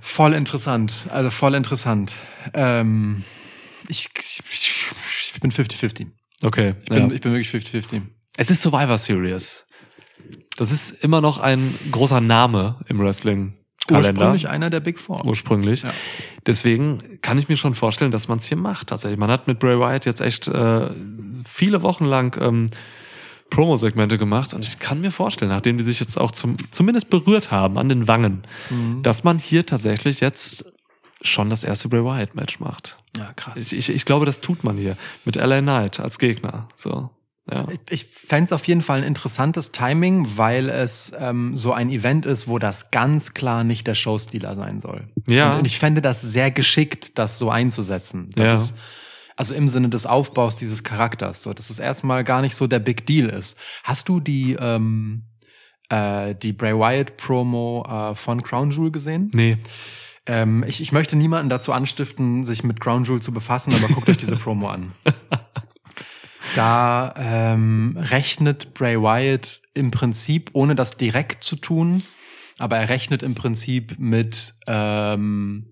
Speaker 3: Voll interessant. Also voll interessant. Ähm, ich, ich, ich bin 50-50.
Speaker 4: Okay.
Speaker 3: Ich bin,
Speaker 4: ja.
Speaker 3: ich bin wirklich 50-50.
Speaker 4: Es ist Survivor Series. Das ist immer noch ein großer Name im Wrestling. Kalender.
Speaker 3: Ursprünglich einer der Big Four.
Speaker 4: Ursprünglich.
Speaker 3: Ja.
Speaker 4: Deswegen kann ich mir schon vorstellen, dass man es hier macht. Tatsächlich. Man hat mit Bray Wyatt jetzt echt äh, viele Wochen lang ähm, Promo-Segmente gemacht und ich kann mir vorstellen, nachdem die sich jetzt auch zum, zumindest berührt haben an den Wangen,
Speaker 3: Mhm.
Speaker 4: dass man hier tatsächlich jetzt schon das erste Bray Wyatt-Match macht.
Speaker 3: Ja, krass.
Speaker 4: Ich, ich, ich glaube, das tut man hier mit LA Knight als Gegner. So. Ja.
Speaker 3: Ich, fände es auf jeden Fall ein interessantes Timing, weil es ähm, so ein Event ist, wo das ganz klar nicht der Showstealer sein soll.
Speaker 4: Ja.
Speaker 3: Und ich fände das sehr geschickt, das so einzusetzen. Das
Speaker 4: Ja.
Speaker 3: ist, also im Sinne des Aufbaus dieses Charakters, so dass es erstmal gar nicht so der Big Deal ist. Hast du die ähm, äh, die Bray Wyatt Promo äh, von Crown Jewel gesehen?
Speaker 4: Nee.
Speaker 3: Ähm, ich, ich möchte niemanden dazu anstiften, sich mit Crown Jewel zu befassen, aber guckt euch diese Promo an. <laughs> Da ähm, rechnet Bray Wyatt im Prinzip, ohne das direkt zu tun, aber er rechnet im Prinzip mit, ähm,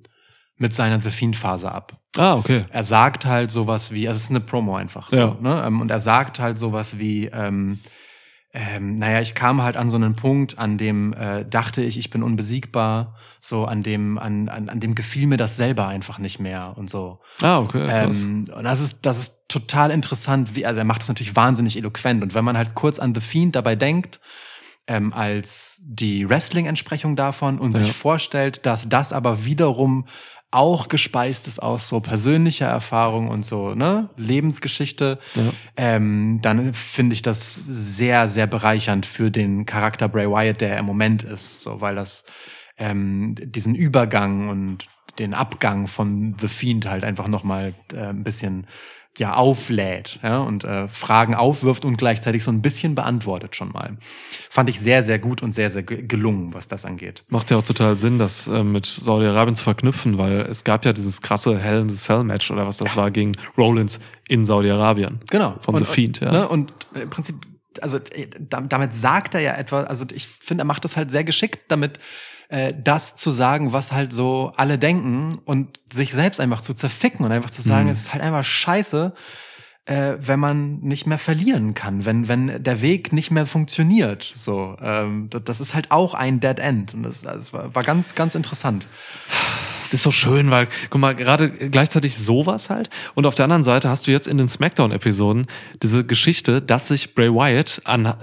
Speaker 3: mit seiner The Fiend-Phase ab.
Speaker 4: Ah, okay.
Speaker 3: Er sagt halt sowas wie, also es ist eine Promo einfach so,
Speaker 4: Ja.
Speaker 3: ne? Ähm, Und er sagt halt sowas wie, ähm, ähm, naja, ich kam halt an so einen Punkt, an dem äh, dachte ich, ich bin unbesiegbar, so an dem, an, an, an dem gefiel mir das selber einfach nicht mehr und so.
Speaker 4: Ah, okay.
Speaker 3: Ähm, und das ist, das ist total interessant, wie, also er macht das natürlich wahnsinnig eloquent. Und wenn man halt kurz an The Fiend dabei denkt, ähm, als die Wrestling-Entsprechung davon und
Speaker 4: Ja.
Speaker 3: sich vorstellt, dass das aber wiederum auch gespeist ist aus so persönlicher Erfahrung und so, ne, Lebensgeschichte,
Speaker 4: Ja.
Speaker 3: ähm, dann finde ich das sehr, sehr bereichernd für den Charakter Bray Wyatt, der er im Moment ist, so, weil das ähm, diesen Übergang und den Abgang von The Fiend halt einfach nochmal äh, ein bisschen ja auflädt ja, und äh, Fragen aufwirft und gleichzeitig so ein bisschen beantwortet schon mal. Fand ich sehr, sehr gut und sehr, sehr ge- gelungen, was das angeht.
Speaker 4: Macht ja auch total Sinn, das äh, mit Saudi-Arabien zu verknüpfen, weil es gab ja dieses krasse Hell in the Cell Match oder was das war gegen Rollins in Saudi-Arabien.
Speaker 3: Genau.
Speaker 4: Von
Speaker 3: und,
Speaker 4: The Fiend, ja.
Speaker 3: Und, ne, und im Prinzip, also äh, da- damit sagt er ja etwas, also ich finde, er macht das halt sehr geschickt damit, äh, das zu sagen, was halt so alle denken und sich selbst einfach zu zerficken und einfach zu sagen,
Speaker 4: Mhm.
Speaker 3: es ist halt einfach scheiße, äh, wenn man nicht mehr verlieren kann, wenn, wenn der Weg nicht mehr funktioniert. So, ähm, das, das ist halt auch ein Dead End. Und das, das war, war ganz, ganz interessant.
Speaker 4: Es ist so schön, weil, guck mal, gerade gleichzeitig sowas halt. Und auf der anderen Seite hast du jetzt in den Smackdown-Episoden diese Geschichte, dass sich Bray Wyatt an,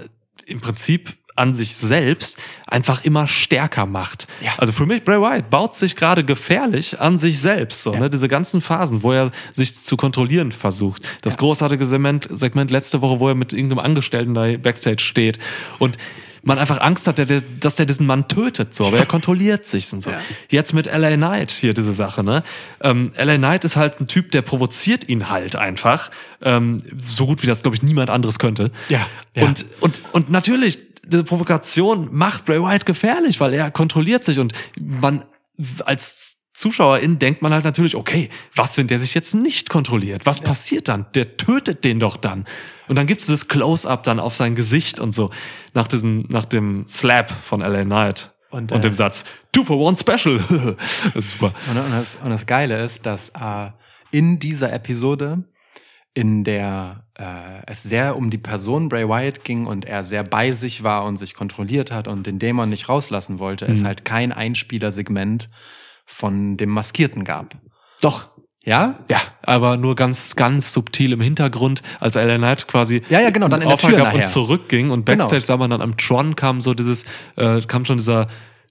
Speaker 4: im Prinzip an sich selbst einfach immer stärker macht.
Speaker 3: Ja.
Speaker 4: Also für mich, Bray Wyatt baut sich gerade gefährlich an sich selbst. So,
Speaker 3: Ja.
Speaker 4: ne? Diese ganzen Phasen, wo er sich zu kontrollieren versucht. Das großartige Segment, Segment letzte Woche, wo er mit irgendeinem Angestellten da backstage steht und man einfach Angst hat, dass der diesen Mann tötet, so, aber er <laughs> kontrolliert sich und so.
Speaker 3: Ja.
Speaker 4: Jetzt mit LA Knight hier diese Sache, ne? Ähm, LA Knight ist halt ein Typ, der provoziert ihn halt einfach, ähm, so gut wie das glaube ich niemand anderes könnte.
Speaker 3: Ja, ja.
Speaker 4: Und und und natürlich diese Provokation macht Bray Wyatt gefährlich, weil er kontrolliert sich und man als Zuschauerin denkt man halt natürlich, okay, was, wenn der sich jetzt nicht kontrolliert? Was passiert dann? Der tötet den doch dann. Und dann gibt's dieses Close-up dann auf sein Gesicht und so nach diesem, nach dem Slap von LA Knight
Speaker 3: Und,
Speaker 4: und,
Speaker 3: äh,
Speaker 4: dem Satz Two for one special. <laughs> das ist super.
Speaker 3: Und, und, das, und das Geile ist, dass äh, in dieser Episode, in der äh, es sehr um die Person Bray Wyatt ging und er sehr bei sich war und sich kontrolliert hat und den Dämon nicht rauslassen wollte, es
Speaker 4: Mhm.
Speaker 3: halt kein Einspielersegment von dem Maskierten gab.
Speaker 4: Doch.
Speaker 3: Ja?
Speaker 4: Ja, aber nur ganz, ganz subtil im Hintergrund, als LA Knight quasi
Speaker 3: Ja, ja, genau, dann in der Tür
Speaker 4: und zurückging und
Speaker 3: Genau.
Speaker 4: Backstage sah man dann am Tron kam so dieses, äh, kam schon dieser,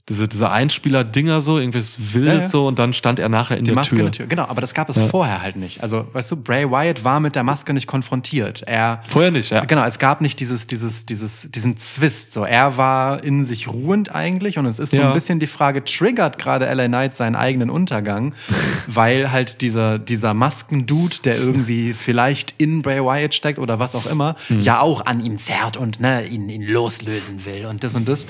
Speaker 4: diese, diese Einspieler-Dinger so, irgendwas Wildes
Speaker 3: Ja, ja.
Speaker 4: so und dann stand er nachher in
Speaker 3: Die
Speaker 4: der
Speaker 3: Maske
Speaker 4: Tür.
Speaker 3: in der Tür. Genau, aber das gab es
Speaker 4: Ja.
Speaker 3: vorher halt nicht. Also, weißt du, Bray Wyatt war mit der Maske nicht konfrontiert. Er
Speaker 4: Vorher nicht, ja.
Speaker 3: Genau, es gab nicht dieses, dieses, dieses, diesen Zwist. So, er war in sich ruhend eigentlich und es ist so ein bisschen die Frage, triggert gerade LA Knight seinen eigenen Untergang, weil halt dieser, dieser Maskendude, der irgendwie vielleicht in Bray Wyatt steckt oder was auch immer,
Speaker 4: Hm.
Speaker 3: ja auch an ihm zerrt und ne, ihn, ihn loslösen will und das und das.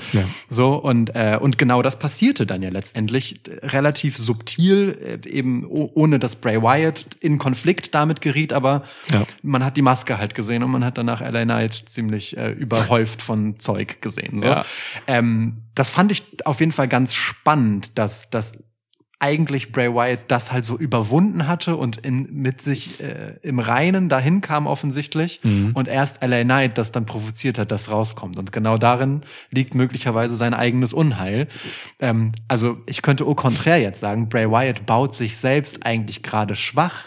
Speaker 3: So, und, äh, und genau das passierte dann ja letztendlich äh, relativ subtil, äh, eben oh- ohne dass Bray Wyatt in Konflikt damit geriet, aber
Speaker 4: Ja.
Speaker 3: man hat die Maske halt gesehen und man hat danach LA Knight ziemlich äh, überhäuft von Zeug gesehen. So.
Speaker 4: Ja.
Speaker 3: Ähm, das fand ich auf jeden Fall ganz spannend, dass, dass eigentlich Bray Wyatt das halt so überwunden hatte und in, mit sich äh, im Reinen dahin kam offensichtlich
Speaker 4: Mhm.
Speaker 3: und erst LA Knight das dann provoziert hat, dass rauskommt. Und genau darin liegt möglicherweise sein eigenes Unheil. Ähm, also ich könnte au contraire jetzt sagen, Bray Wyatt baut sich selbst eigentlich gerade schwach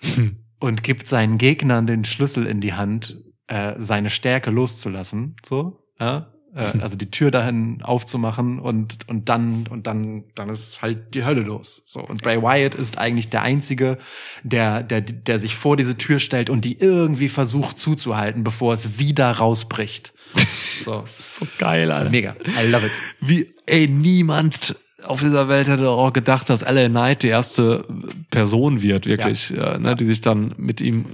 Speaker 3: <laughs> und gibt seinen Gegnern den Schlüssel in die Hand, äh, seine Stärke loszulassen. So, ja. Äh, <laughs> also die Tür dahin aufzumachen und und dann und dann dann ist halt die Hölle los. So und Bray Wyatt ist eigentlich der einzige, der der der sich vor diese Tür stellt und die irgendwie versucht zuzuhalten, bevor es wieder rausbricht. <laughs> So,
Speaker 4: Das ist so geil, Alter.
Speaker 3: mega. I love it.
Speaker 4: Wie, ey, niemand auf dieser Welt hätte auch gedacht, dass LA Knight die erste Person wird, wirklich, ja. ne, die sich dann mit ihm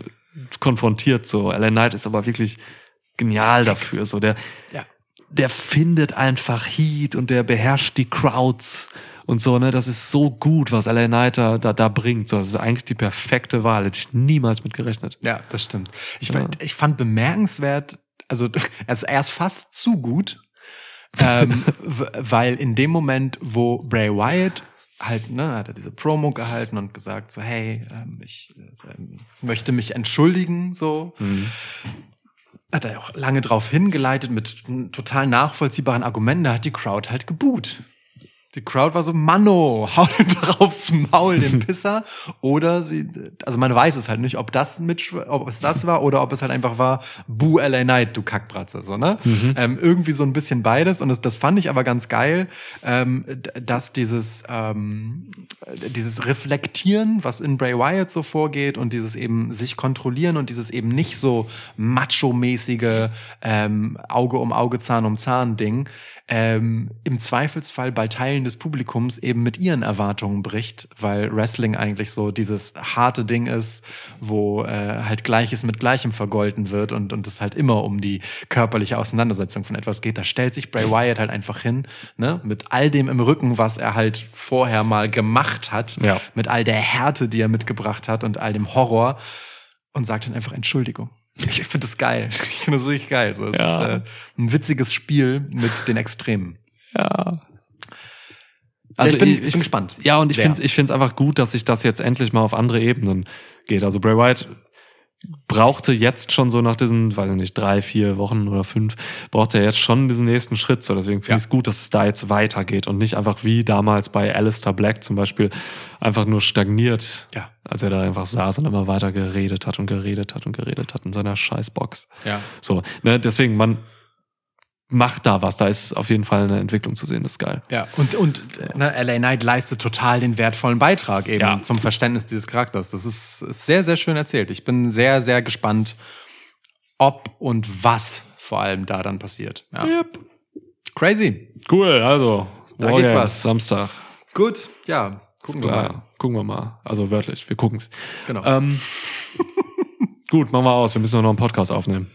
Speaker 4: konfrontiert. So, LA Knight ist aber wirklich genial dafür. So, der,
Speaker 3: Ja.
Speaker 4: Der findet einfach Heat und der beherrscht die Crowds und so, ne, das ist so gut, was LA Knight da, da, bringt. So, das ist eigentlich die perfekte Wahl. Hätte ich niemals mit gerechnet.
Speaker 3: Ja, das stimmt. Ich,
Speaker 4: Ja.
Speaker 3: fand, ich fand bemerkenswert, also, <laughs> also er ist fast zu gut, ähm, <laughs> weil in dem Moment, wo Bray Wyatt halt, ne, hat er diese Promo gehalten und gesagt so, hey, ähm, ich ähm, möchte mich entschuldigen, so. Hat er auch lange drauf hingeleitet mit total nachvollziehbaren Argumenten, da hat die Crowd halt geboot. Die Crowd war so, Manno, <laughs> hau den drauf aufs Maul, den <laughs> Pisser. Oder sie, also man weiß es halt nicht, ob das mit, ob es das war oder ob es halt einfach war, Boo LA Knight, du Kackbratze, so, ne? Ähm, irgendwie so ein bisschen beides. Und das, das fand ich aber ganz geil, ähm, dass dieses, ähm, dieses Reflektieren, was in Bray Wyatt so vorgeht und dieses eben sich kontrollieren und dieses eben nicht so macho-mäßige ähm, Auge um Auge, Zahn um Zahn Ding, ähm, im Zweifelsfall bei Teilen des Publikums eben mit ihren Erwartungen bricht, weil Wrestling eigentlich so dieses harte Ding ist, wo äh, halt Gleiches mit Gleichem vergolten wird und, und es halt immer um die körperliche Auseinandersetzung von etwas geht. Da stellt sich Bray Wyatt halt einfach hin, ne, mit all dem im Rücken, was er halt vorher mal gemacht hat,
Speaker 4: Ja.
Speaker 3: mit all der Härte, die er mitgebracht hat und all dem Horror und sagt dann einfach Entschuldigung. Ich finde das geil. <laughs> Ich finde das richtig geil. So, es
Speaker 4: Ja.
Speaker 3: ist äh, ein witziges Spiel mit den Extremen.
Speaker 4: Ja.
Speaker 3: Also ich bin, bin gespannt.
Speaker 4: Ja, und ich ich finde es einfach gut, dass sich das jetzt endlich mal auf andere Ebenen geht. Also Bray Wyatt brauchte jetzt schon so nach diesen, weiß ich nicht, drei, vier Wochen oder fünf, brauchte er jetzt schon diesen nächsten Schritt. So, deswegen finde
Speaker 3: Ja.
Speaker 4: ich es gut, dass es da jetzt weitergeht und nicht einfach wie damals bei Alistair Black zum Beispiel einfach nur stagniert,
Speaker 3: Ja.
Speaker 4: als er da einfach saß und immer weiter geredet hat und geredet hat und geredet hat in seiner Scheißbox.
Speaker 3: Ja.
Speaker 4: So, ne, deswegen, man macht da was. Da ist auf jeden Fall eine Entwicklung zu sehen. Das ist geil.
Speaker 3: Ja, und, und ne, LA Knight leistet total den wertvollen Beitrag eben
Speaker 4: Ja.
Speaker 3: zum Verständnis dieses Charakters. Das ist, ist sehr, sehr schön erzählt. Ich bin sehr, sehr gespannt, ob und was vor allem da dann passiert. Ja.
Speaker 4: Yep.
Speaker 3: Crazy.
Speaker 4: Cool, also.
Speaker 3: Da
Speaker 4: Wargames,
Speaker 3: geht was.
Speaker 4: Samstag.
Speaker 3: Gut, ja. Gucken wir mal.
Speaker 4: gucken wir mal. Also wörtlich, wir gucken's.
Speaker 3: Genau.
Speaker 4: Ähm, <laughs> gut, machen wir aus. Wir müssen noch einen Podcast aufnehmen.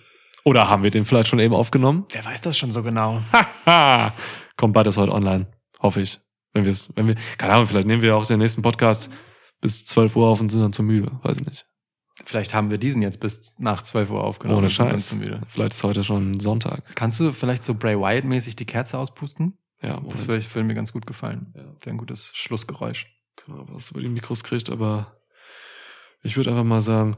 Speaker 4: Oder haben wir den vielleicht schon eben aufgenommen?
Speaker 3: Wer weiß das schon so genau?
Speaker 4: Kommt beides heute online. Hoffe ich. Wenn wir es, wenn wir, keine Ahnung, vielleicht nehmen wir auch den nächsten Podcast bis 12 Uhr auf und sind dann zu müde. Weiß ich nicht.
Speaker 3: Vielleicht haben wir diesen jetzt bis nach 12 Uhr aufgenommen.
Speaker 4: Ohne Scheiß. Vielleicht ist heute schon Sonntag.
Speaker 3: Kannst du vielleicht so Bray Wyatt-mäßig die Kerze auspusten?
Speaker 4: Ja,
Speaker 3: Das
Speaker 4: Moment.
Speaker 3: würde, würde mir ganz gut gefallen.
Speaker 4: Ja.
Speaker 3: Wäre ein gutes Schlussgeräusch.
Speaker 4: Keine Ahnung, was über die Mikros kriegt, aber ich würde einfach mal sagen,